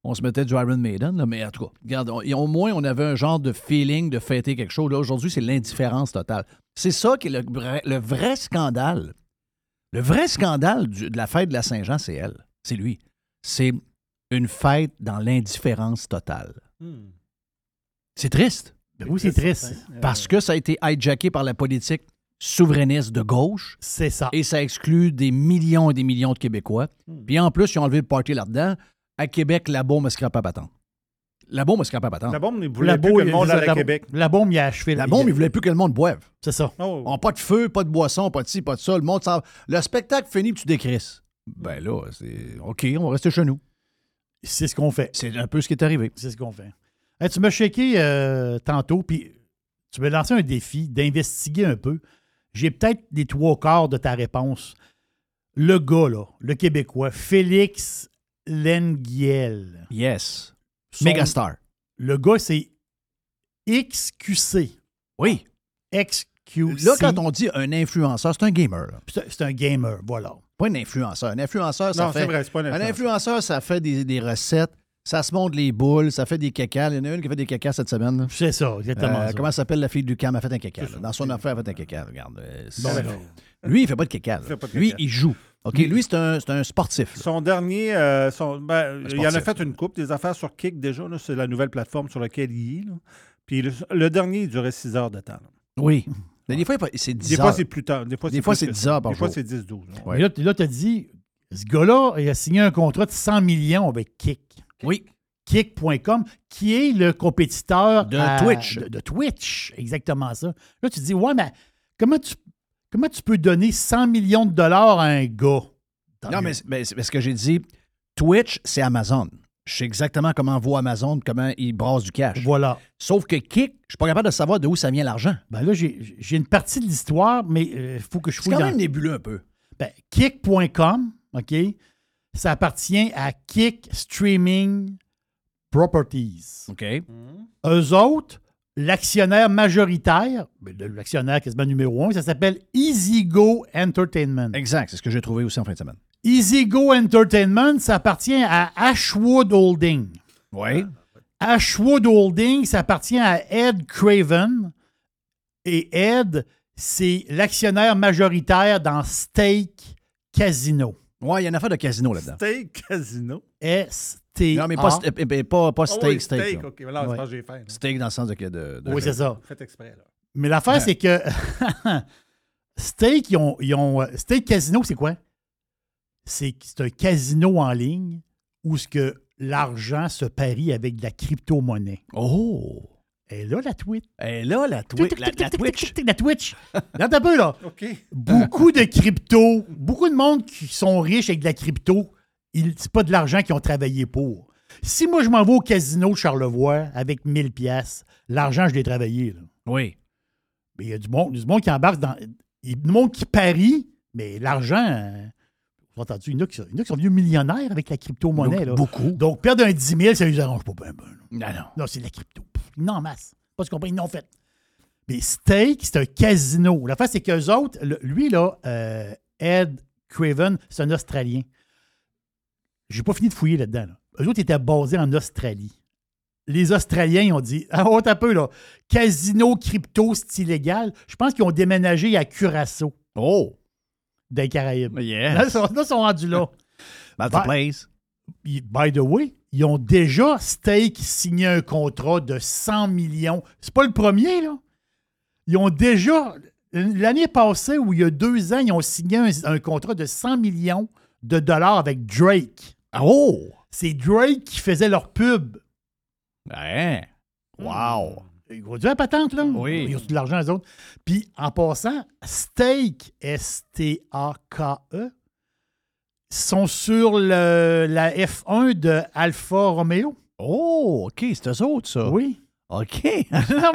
on se mettait du Iron Maiden, là, mais en tout cas, regarde, on- et au moins, on avait un genre de feeling de fêter quelque chose. Là, aujourd'hui, c'est l'indifférence totale. C'est ça qui est le, vrai- le vrai scandale. Le vrai scandale du- de la fête de la Saint-Jean, c'est elle. C'est lui. C'est une fête dans l'indifférence totale. C'est triste. Oui, c'est triste. Parce que ça a été hijacké par la politique souverainiste de gauche. C'est ça. Et ça exclut des millions et des millions de Québécois. Hmm. Puis en plus, ils ont enlevé le party là-dedans. À Québec, la bombe se scrape à patente. La bombe se scrape à patente. La bombe, il voulait La plus bombe, que le monde il- aille à la- Québec. La bombe, il a achevé. La bombe, il voulait plus que le monde boive. C'est ça. Oh. On pas de feu, pas de boisson, pas de ci, pas de ça. Le monde s'en- Le spectacle fini, tu décrisses. Ben là, c'est OK, on va rester chez nous. C'est ce qu'on fait. C'est un peu ce qui est arrivé. C'est ce qu'on fait. Hey, tu m'as shaké euh, tantôt, puis tu m'as lancé un défi d'investiguer un peu. J'ai peut-être les trois quarts de ta réponse. Le gars, là, le Québécois, Félix Lenguiel. Yes. Son- Megastar. Le gars, c'est XQC. Oui. XQC. Là, quand on dit un influenceur, c'est un gamer. c'est un gamer, voilà. Pas un influenceur. Un influenceur, ça Non, fait. vrai, pas un Un influenceur. ça fait des, des recettes, ça se monte les boules, ça fait des cacas. Il y en a une qui a fait des cacas cette semaine. C'est ça, exactement Euh, ça. Comment s'appelle la fille du cam? Elle a fait un caca. Dans son affaire, elle a fait un caca. Regarde. euh, Bon, ben, lui, il fait pas de caca. Lui, il joue. OK, lui, c'est un, un sportif. là. Son dernier, euh, son- ben, il en a fait une coupe, des affaires sur Kick déjà. C'est la nouvelle plateforme sur laquelle il est. là. Puis le, le dernier, il durait 6 heures de temps. là. Oui. Mais des fois, c'est 10 Des heures. fois, c'est plus tard. Des fois, c'est fois, plus c'est que 10 ça. heures par Des fois, jour. c'est 10-12. là. Ouais. Là, là tu as dit, ce gars-là, il a signé un contrat de 100 millions avec Kick. Oui. Kick.com, qui est le compétiteur De à- Twitch. De, de Twitch, exactement ça. Là, tu te dis, ouais, mais comment tu, comment tu peux donner 100 millions de dollars à un gars? Tant Non, mais, parce que j'ai dit Twitch, c'est Amazon. Je sais exactement comment voit Amazon, comment il brasse du cash. Voilà. Sauf que Kick, je suis pas capable de savoir de où ça vient l'argent. Ben là, j'ai une partie de l'histoire, mais il faut que je C'est fouille quand dans... même nébuleux un peu. Ben, Kick.com, OK, ça appartient à Kick Streaming Properties. OK. Eux autres, l'actionnaire majoritaire, ben, l'actionnaire quasiment numéro un, ça s'appelle EasyGo Entertainment. Exact, c'est ce que j'ai trouvé aussi en fin de semaine. EasyGo Entertainment, ça appartient à Ashwood Holding. Oui. Ashwood Holding, ça appartient à Ed Craven. Et Ed, c'est l'actionnaire majoritaire dans Steak Casino. Ouais, il y a une affaire de casino là-dedans. Steak Casino? S-T. Non, mais pas, st- eh, eh, pas, pas Ah steak, oui, steak. steak, là. OK. Là, Ouais. j'ai fait. là. Steak dans le sens de. de, de- Oui, c'est ça. Faites exprès, là. Mais l'affaire, c'est que *laughs* Steak, ils ont, ils ont- euh, Steak Casino, c'est quoi? C'est c'est un casino en ligne où ce que l'argent se parie avec de la crypto-monnaie. Oh! Et là, la tweet. Et là, la, twi- la, la Twitch. La Twitch. Là, t'as un peu, là. *laughs* Beaucoup de crypto, beaucoup de monde qui sont riches avec de la crypto, c'est pas de l'argent qu'ils ont travaillé pour. Si moi, je m'en vais au casino de Charlevoix avec 1000 pièces, l'argent, je l'ai travaillé. là. Oui. Mais il y a du monde, du monde qui embarque dans. Il y a du monde qui parie, mais l'argent. Avez entendu, il y en a qui sont, il y en a qui sont devenus millionnaires avec la crypto-monnaie. Beaucoup. Donc, perdre un 10 000, ça ne les arrange pas ben, là. Non, non. Non, c'est de la crypto. Ils n'en masse. Pas ce qu'on ils n'ont fait. Mais Stake, c'est un casino. La face, c'est qu'eux autres, le- lui, là, euh, Ed Craven, c'est un Australien. J'ai pas fini de fouiller là-dedans. Là. Eux autres étaient basés en Australie. Les Australiens, ils ont dit Ah, oh, un peu, là. Casino crypto, c'est illégal. Je pense qu'ils ont déménagé à Curaçao. Oh! Des Caraïbes. Yes. Là, ils sont, là, sont rendus là. *laughs* By- the place. By the way, ils ont déjà Stake signé un contrat de 100 millions. C'est pas le premier, là. Ils ont déjà. L'année passée, ou il y a deux ans, ils ont signé un, un contrat de 100 millions de dollars avec Drake. Oh! C'est Drake qui faisait leur pub. Hein? Wow! Ils vont dire la patente, là. Oui. Ils ont de l'argent, les autres. Puis, en passant, Stake, S-T-A-K-E, sont sur le- la F1 de Alfa Romeo. Oh, OK, c'est eux autres, ça. Oui. OK. *laughs* non,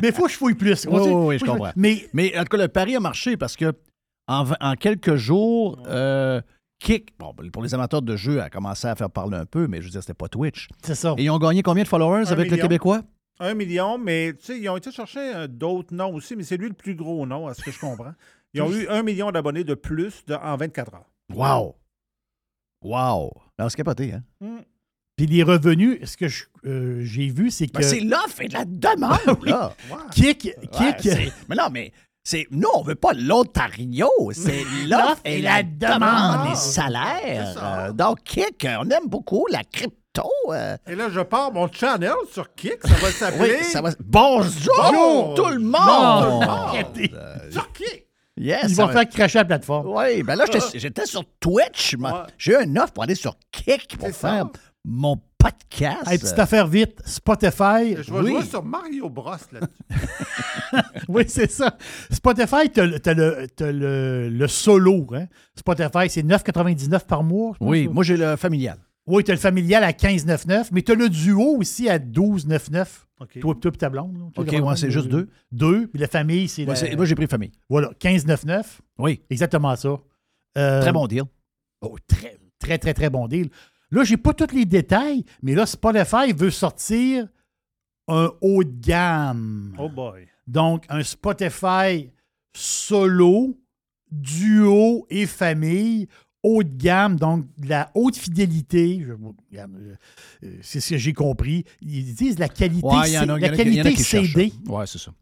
mais il faut que je fouille plus. Oui, oui, oui, je comprends. Mais Mais en tout cas, le pari a marché parce que en, en quelques jours, euh, Kick, bon, pour les amateurs de jeux, a commencé à faire parler un peu, mais je veux dire, c'était pas Twitch. c'est ça. Et ils ont gagné combien de followers Un avec le million. Québécois? Un million, mais tu sais, ils ont été chercher euh, d'autres noms aussi, mais c'est lui le plus gros nom, à ce que je comprends. Ils ont eu un million d'abonnés de plus de- en 24 heures. Wow! Wow! Là, c'est capoté, hein? Puis les revenus, ce que je- euh, j'ai vu, c'est que. Ben, c'est l'offre et la demande, *laughs* là! Kick, Ouais, Kick, c'est- mais non, mais c'est nous, on veut pas l'Ontario, c'est *laughs* l'offre et la demande, les salaires. Euh, donc, Kick, on aime beaucoup la crypto. Euh, Et là, je pars mon channel sur Kick, ça va *laughs* s'appeler. oui, ça va. Bonjour, Bon- tout le Bon- monde! Arrêtez. Sur Kick! Yes, Ils vont va- faire cracher la plateforme. Oui, ben là, j'étais- *laughs* sur Twitch. Ouais. J'ai eu une offre pour aller sur Kick pour ça. faire mon podcast. Hey, petite affaire vite, Spotify. Je vais Oui. jouer sur Mario Bros là-dessus. *laughs* Oui, c'est ça. Spotify, t'as le, t'as le, le, le solo. Hein? Spotify, c'est 9,99 par mois. Oui, moi, j'ai le familial. Oui, t'as le familial à 15,99, mais t'as le duo aussi à 12,99. OK. Toi, toi et ta blonde. là. OK, ouais, c'est juste deux. Deux, puis la famille, c'est Moi, la- moi, j'ai pris famille. Voilà, 15,99. Oui, Exactement ça. Euh, très bon deal. oh, très, très, très, très bon deal. Là, j'ai pas tous les détails, mais là, Spotify veut sortir un haut de gamme. Oh boy. Donc, un Spotify solo, duo et famille, haut de gamme, donc de la haute fidélité. Euh, c'est ce que j'ai compris. Ils disent la qualité, Ouais, il y en a, C- il y en a- la il y en a qualité CD. Ouais, c'est ça.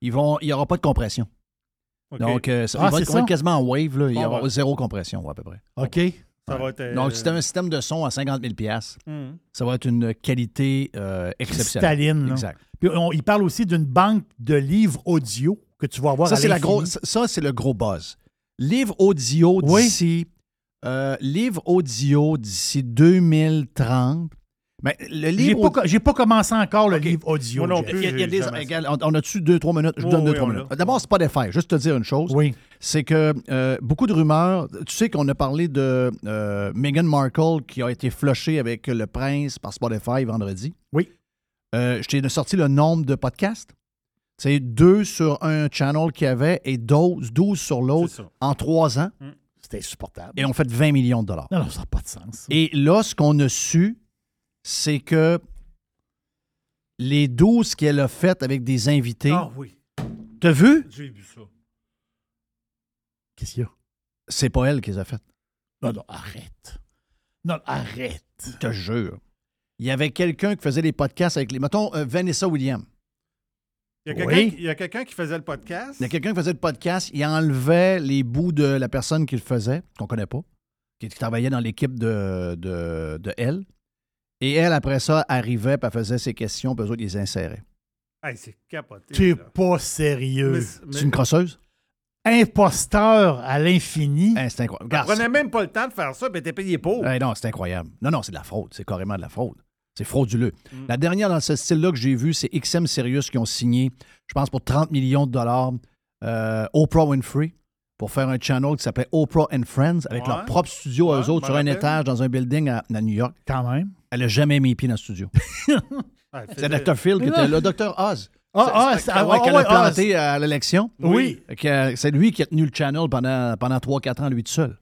Ils vont, il n'y aura pas de compression. Donc, euh, ça, Ah, va c'est être- quasiment en wave. Là. Il y aura ben. zéro compression, ouais, à peu près. OK. ça va être. euh, Donc, c'est un système de son à 50 000 hum. Ça va être une qualité euh, exceptionnelle. Cristalline. là. Exact. Puis on- il parle aussi d'une banque de livres audio que tu vas avoir Ça, à c'est la gros, ça, c'est le gros buzz. Livre audio Oui. Euh, livre audio d'ici 2030. Mais le J'ai livre. pas, j'ai pas commencé encore le livre audio. Moi non plus. Il y a- il y a j'ai des- regarde, on, on a-tu deux, trois minutes? Je vous Oui, donne deux, oui, trois minutes. D'abord, Spotify, juste te dire une chose. Oui. C'est que euh, beaucoup de rumeurs. Tu sais qu'on a parlé de euh, Meghan Markle qui a été flushée avec le prince par Spotify vendredi. Oui. Euh, je t'ai sorti le nombre de podcasts. C'est deux sur un channel qu'il y avait et 12, 12 sur l'autre C'est en trois ans. C'était insupportable. Et on fait 20 millions de dollars. Non, non, ça n'a pas de sens. Et là, ce qu'on a su, c'est que les 12 qu'elle a faites avec des invités. Ah oui, T'as vu? j'ai vu ça. Qu'est-ce qu'il y a? C'est pas elle qui les a faites. Non, non, arrête. Non, arrête. Je te jure. Il y avait quelqu'un qui faisait les podcasts avec les. Mettons, euh, Vanessa Williams. Il y a quelqu'un Oui. qui- faisait le podcast. Il y a quelqu'un qui faisait le podcast, il enlevait les bouts de la personne qui le faisait, qu'on connaît pas, qui, qui travaillait dans l'équipe de, de, de elle. Et elle, après ça, arrivait, puis elle faisait ses questions, puis eux autres, ils les inséraient. Hey, c'est capoté. T'es pas sérieux. Mais- C'est une crosseuse? Imposteur à l'infini. C'est incroyable. Regarde, prenait même pas le temps de faire ça, puis était payée pour. Hey, non, c'est incroyable. Non, non, c'est de la fraude. C'est carrément de la fraude. C'est frauduleux. Mm. La dernière dans ce style-là que j'ai vu, c'est XM Sirius qui ont signé, je pense, pour 30 millions de dollars, euh, Oprah Winfrey pour faire un channel qui s'appelait Oprah and Friends avec Ouais. leur propre studio à eux autres sur un étage dans un building à, à New York. Quand même. Elle n'a jamais mis les pieds dans le studio. *laughs* Ouais, C'est faisait- Dr. Phil qui était là. Dr. Oz. Ah, ah, ah, ouais, ah, qu'elle a ah, planté à l'élection. Oui. C'est lui qui a tenu le channel pendant, pendant 3-4 ans, lui tout seul.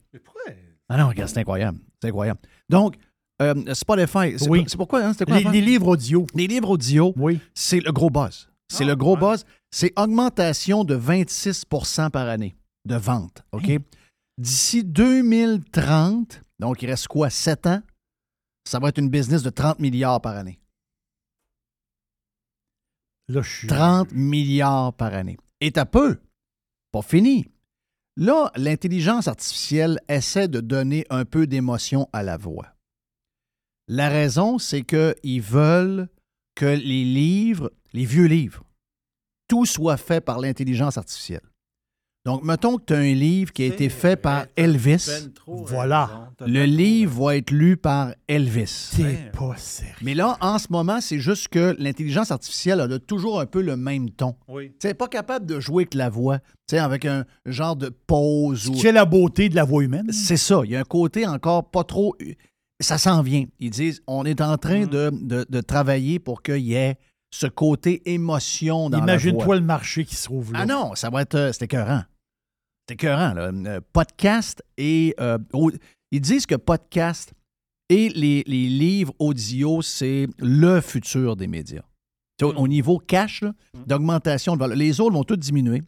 Ah non, regarde, c'est incroyable. C'est incroyable. Donc, euh, Spotify, c'est Oui. pour- c'est pourquoi? Hein, quoi Les, livres audio. Les livres audio, Oui. c'est le gros buzz. C'est Ah, le gros buzz. C'est augmentation de 26% par année de vente. OK? Hein? D'ici 2030, donc il reste quoi, 7 ans? Ça va être une business de 30 milliards par année. Là, je suis. 30 milliards par année. Et t'as peu. Pas fini. Là, l'intelligence artificielle essaie de donner un peu d'émotion à la voix. La raison, c'est qu'ils veulent que les livres, les vieux livres, tout soit fait par l'intelligence artificielle. Donc, mettons que tu as un livre qui a été fait par Elvis. Voilà. Le livre va être lu par Elvis. T'es pas sérieux. Mais là, en ce moment, c'est juste que l'intelligence artificielle elle a toujours un peu le même ton. Oui. Tu sais, pas capable de jouer avec la voix, tu sais, avec un genre de pause. Ou... C'est la beauté de la voix humaine. C'est ça. Il y a un côté encore pas trop. Ça s'en vient. Ils disent on est en train de, de- de travailler pour qu'il y ait ce côté émotion dans. Imagine-toi le marché qui se trouve là. Ah non, ça va être. euh, C'est écœurant. C'est écœurant, là. Euh, Podcast et. euh, au- ils disent que podcast et les, les livres audio, c'est le futur des médias. Au, au niveau cash, là, d'augmentation de valeur. Les autres vont tous diminuer.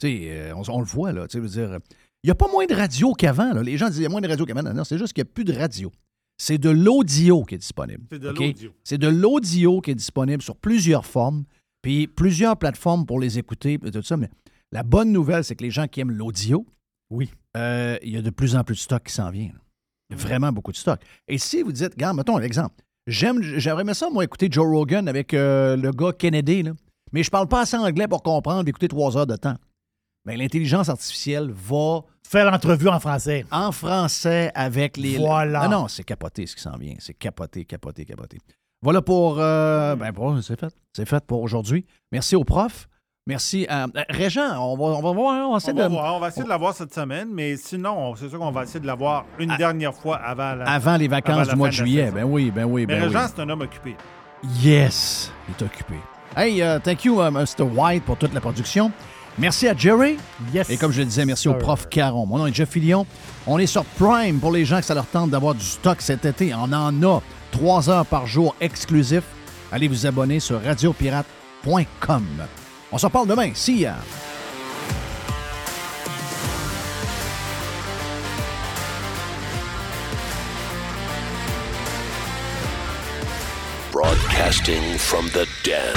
Tu sais, euh, on, on le voit, là. Dire, il n'y a pas moins de radio qu'avant. Les gens disent qu'il y a moins de radio qu'avant. Non, non, c'est juste qu'il n'y a plus de radio. C'est de l'audio qui est disponible. C'est de l'audio. C'est de l'audio qui est disponible sur plusieurs formes, puis plusieurs plateformes pour les écouter, et tout ça. Mais la bonne nouvelle, c'est que les gens qui aiment l'audio, oui, il y a de plus en plus de stock qui s'en vient. là. Il Vraiment beaucoup de stock. Et si vous dites, regarde, mettons un exemple. J'aime, j'aimerais aimé ça, moi, écouter Joe Rogan avec euh, le gars Kennedy, là. mais je parle pas assez anglais pour comprendre écouter trois heures de temps. Mais l'intelligence artificielle va Faire l'entrevue en français. en français avec les. Voilà. Non, non, c'est capoté ce qui s'en vient. C'est capoté, capoté, capoté. Voilà pour. euh, ben, bon, c'est fait. C'est fait pour aujourd'hui. Merci au prof. Merci à. euh, Régent, on va, on va voir. On va essayer On va, de- voir, on va essayer de l'avoir cette semaine, mais sinon, on- c'est sûr qu'on va essayer de l'avoir une dernière fois avant la, Avant les vacances avant la du mois de juillet. Ben oui, ben oui, Mais ben oui. Régent, c'est un homme occupé. Yes, il est occupé. Hey, uh, thank you, uh, Mr. White, pour toute la production. Merci à Jerry. Yes. Et comme je le disais, merci au prof Caron. Mon nom est Jeff Fillion. On est sur Prime pour les gens que ça leur tente d'avoir du stock cet été. On en a trois heures par jour exclusif. Allez vous abonner sur radiopirate.com. On s'en parle demain. See ya. Broadcasting from the dead.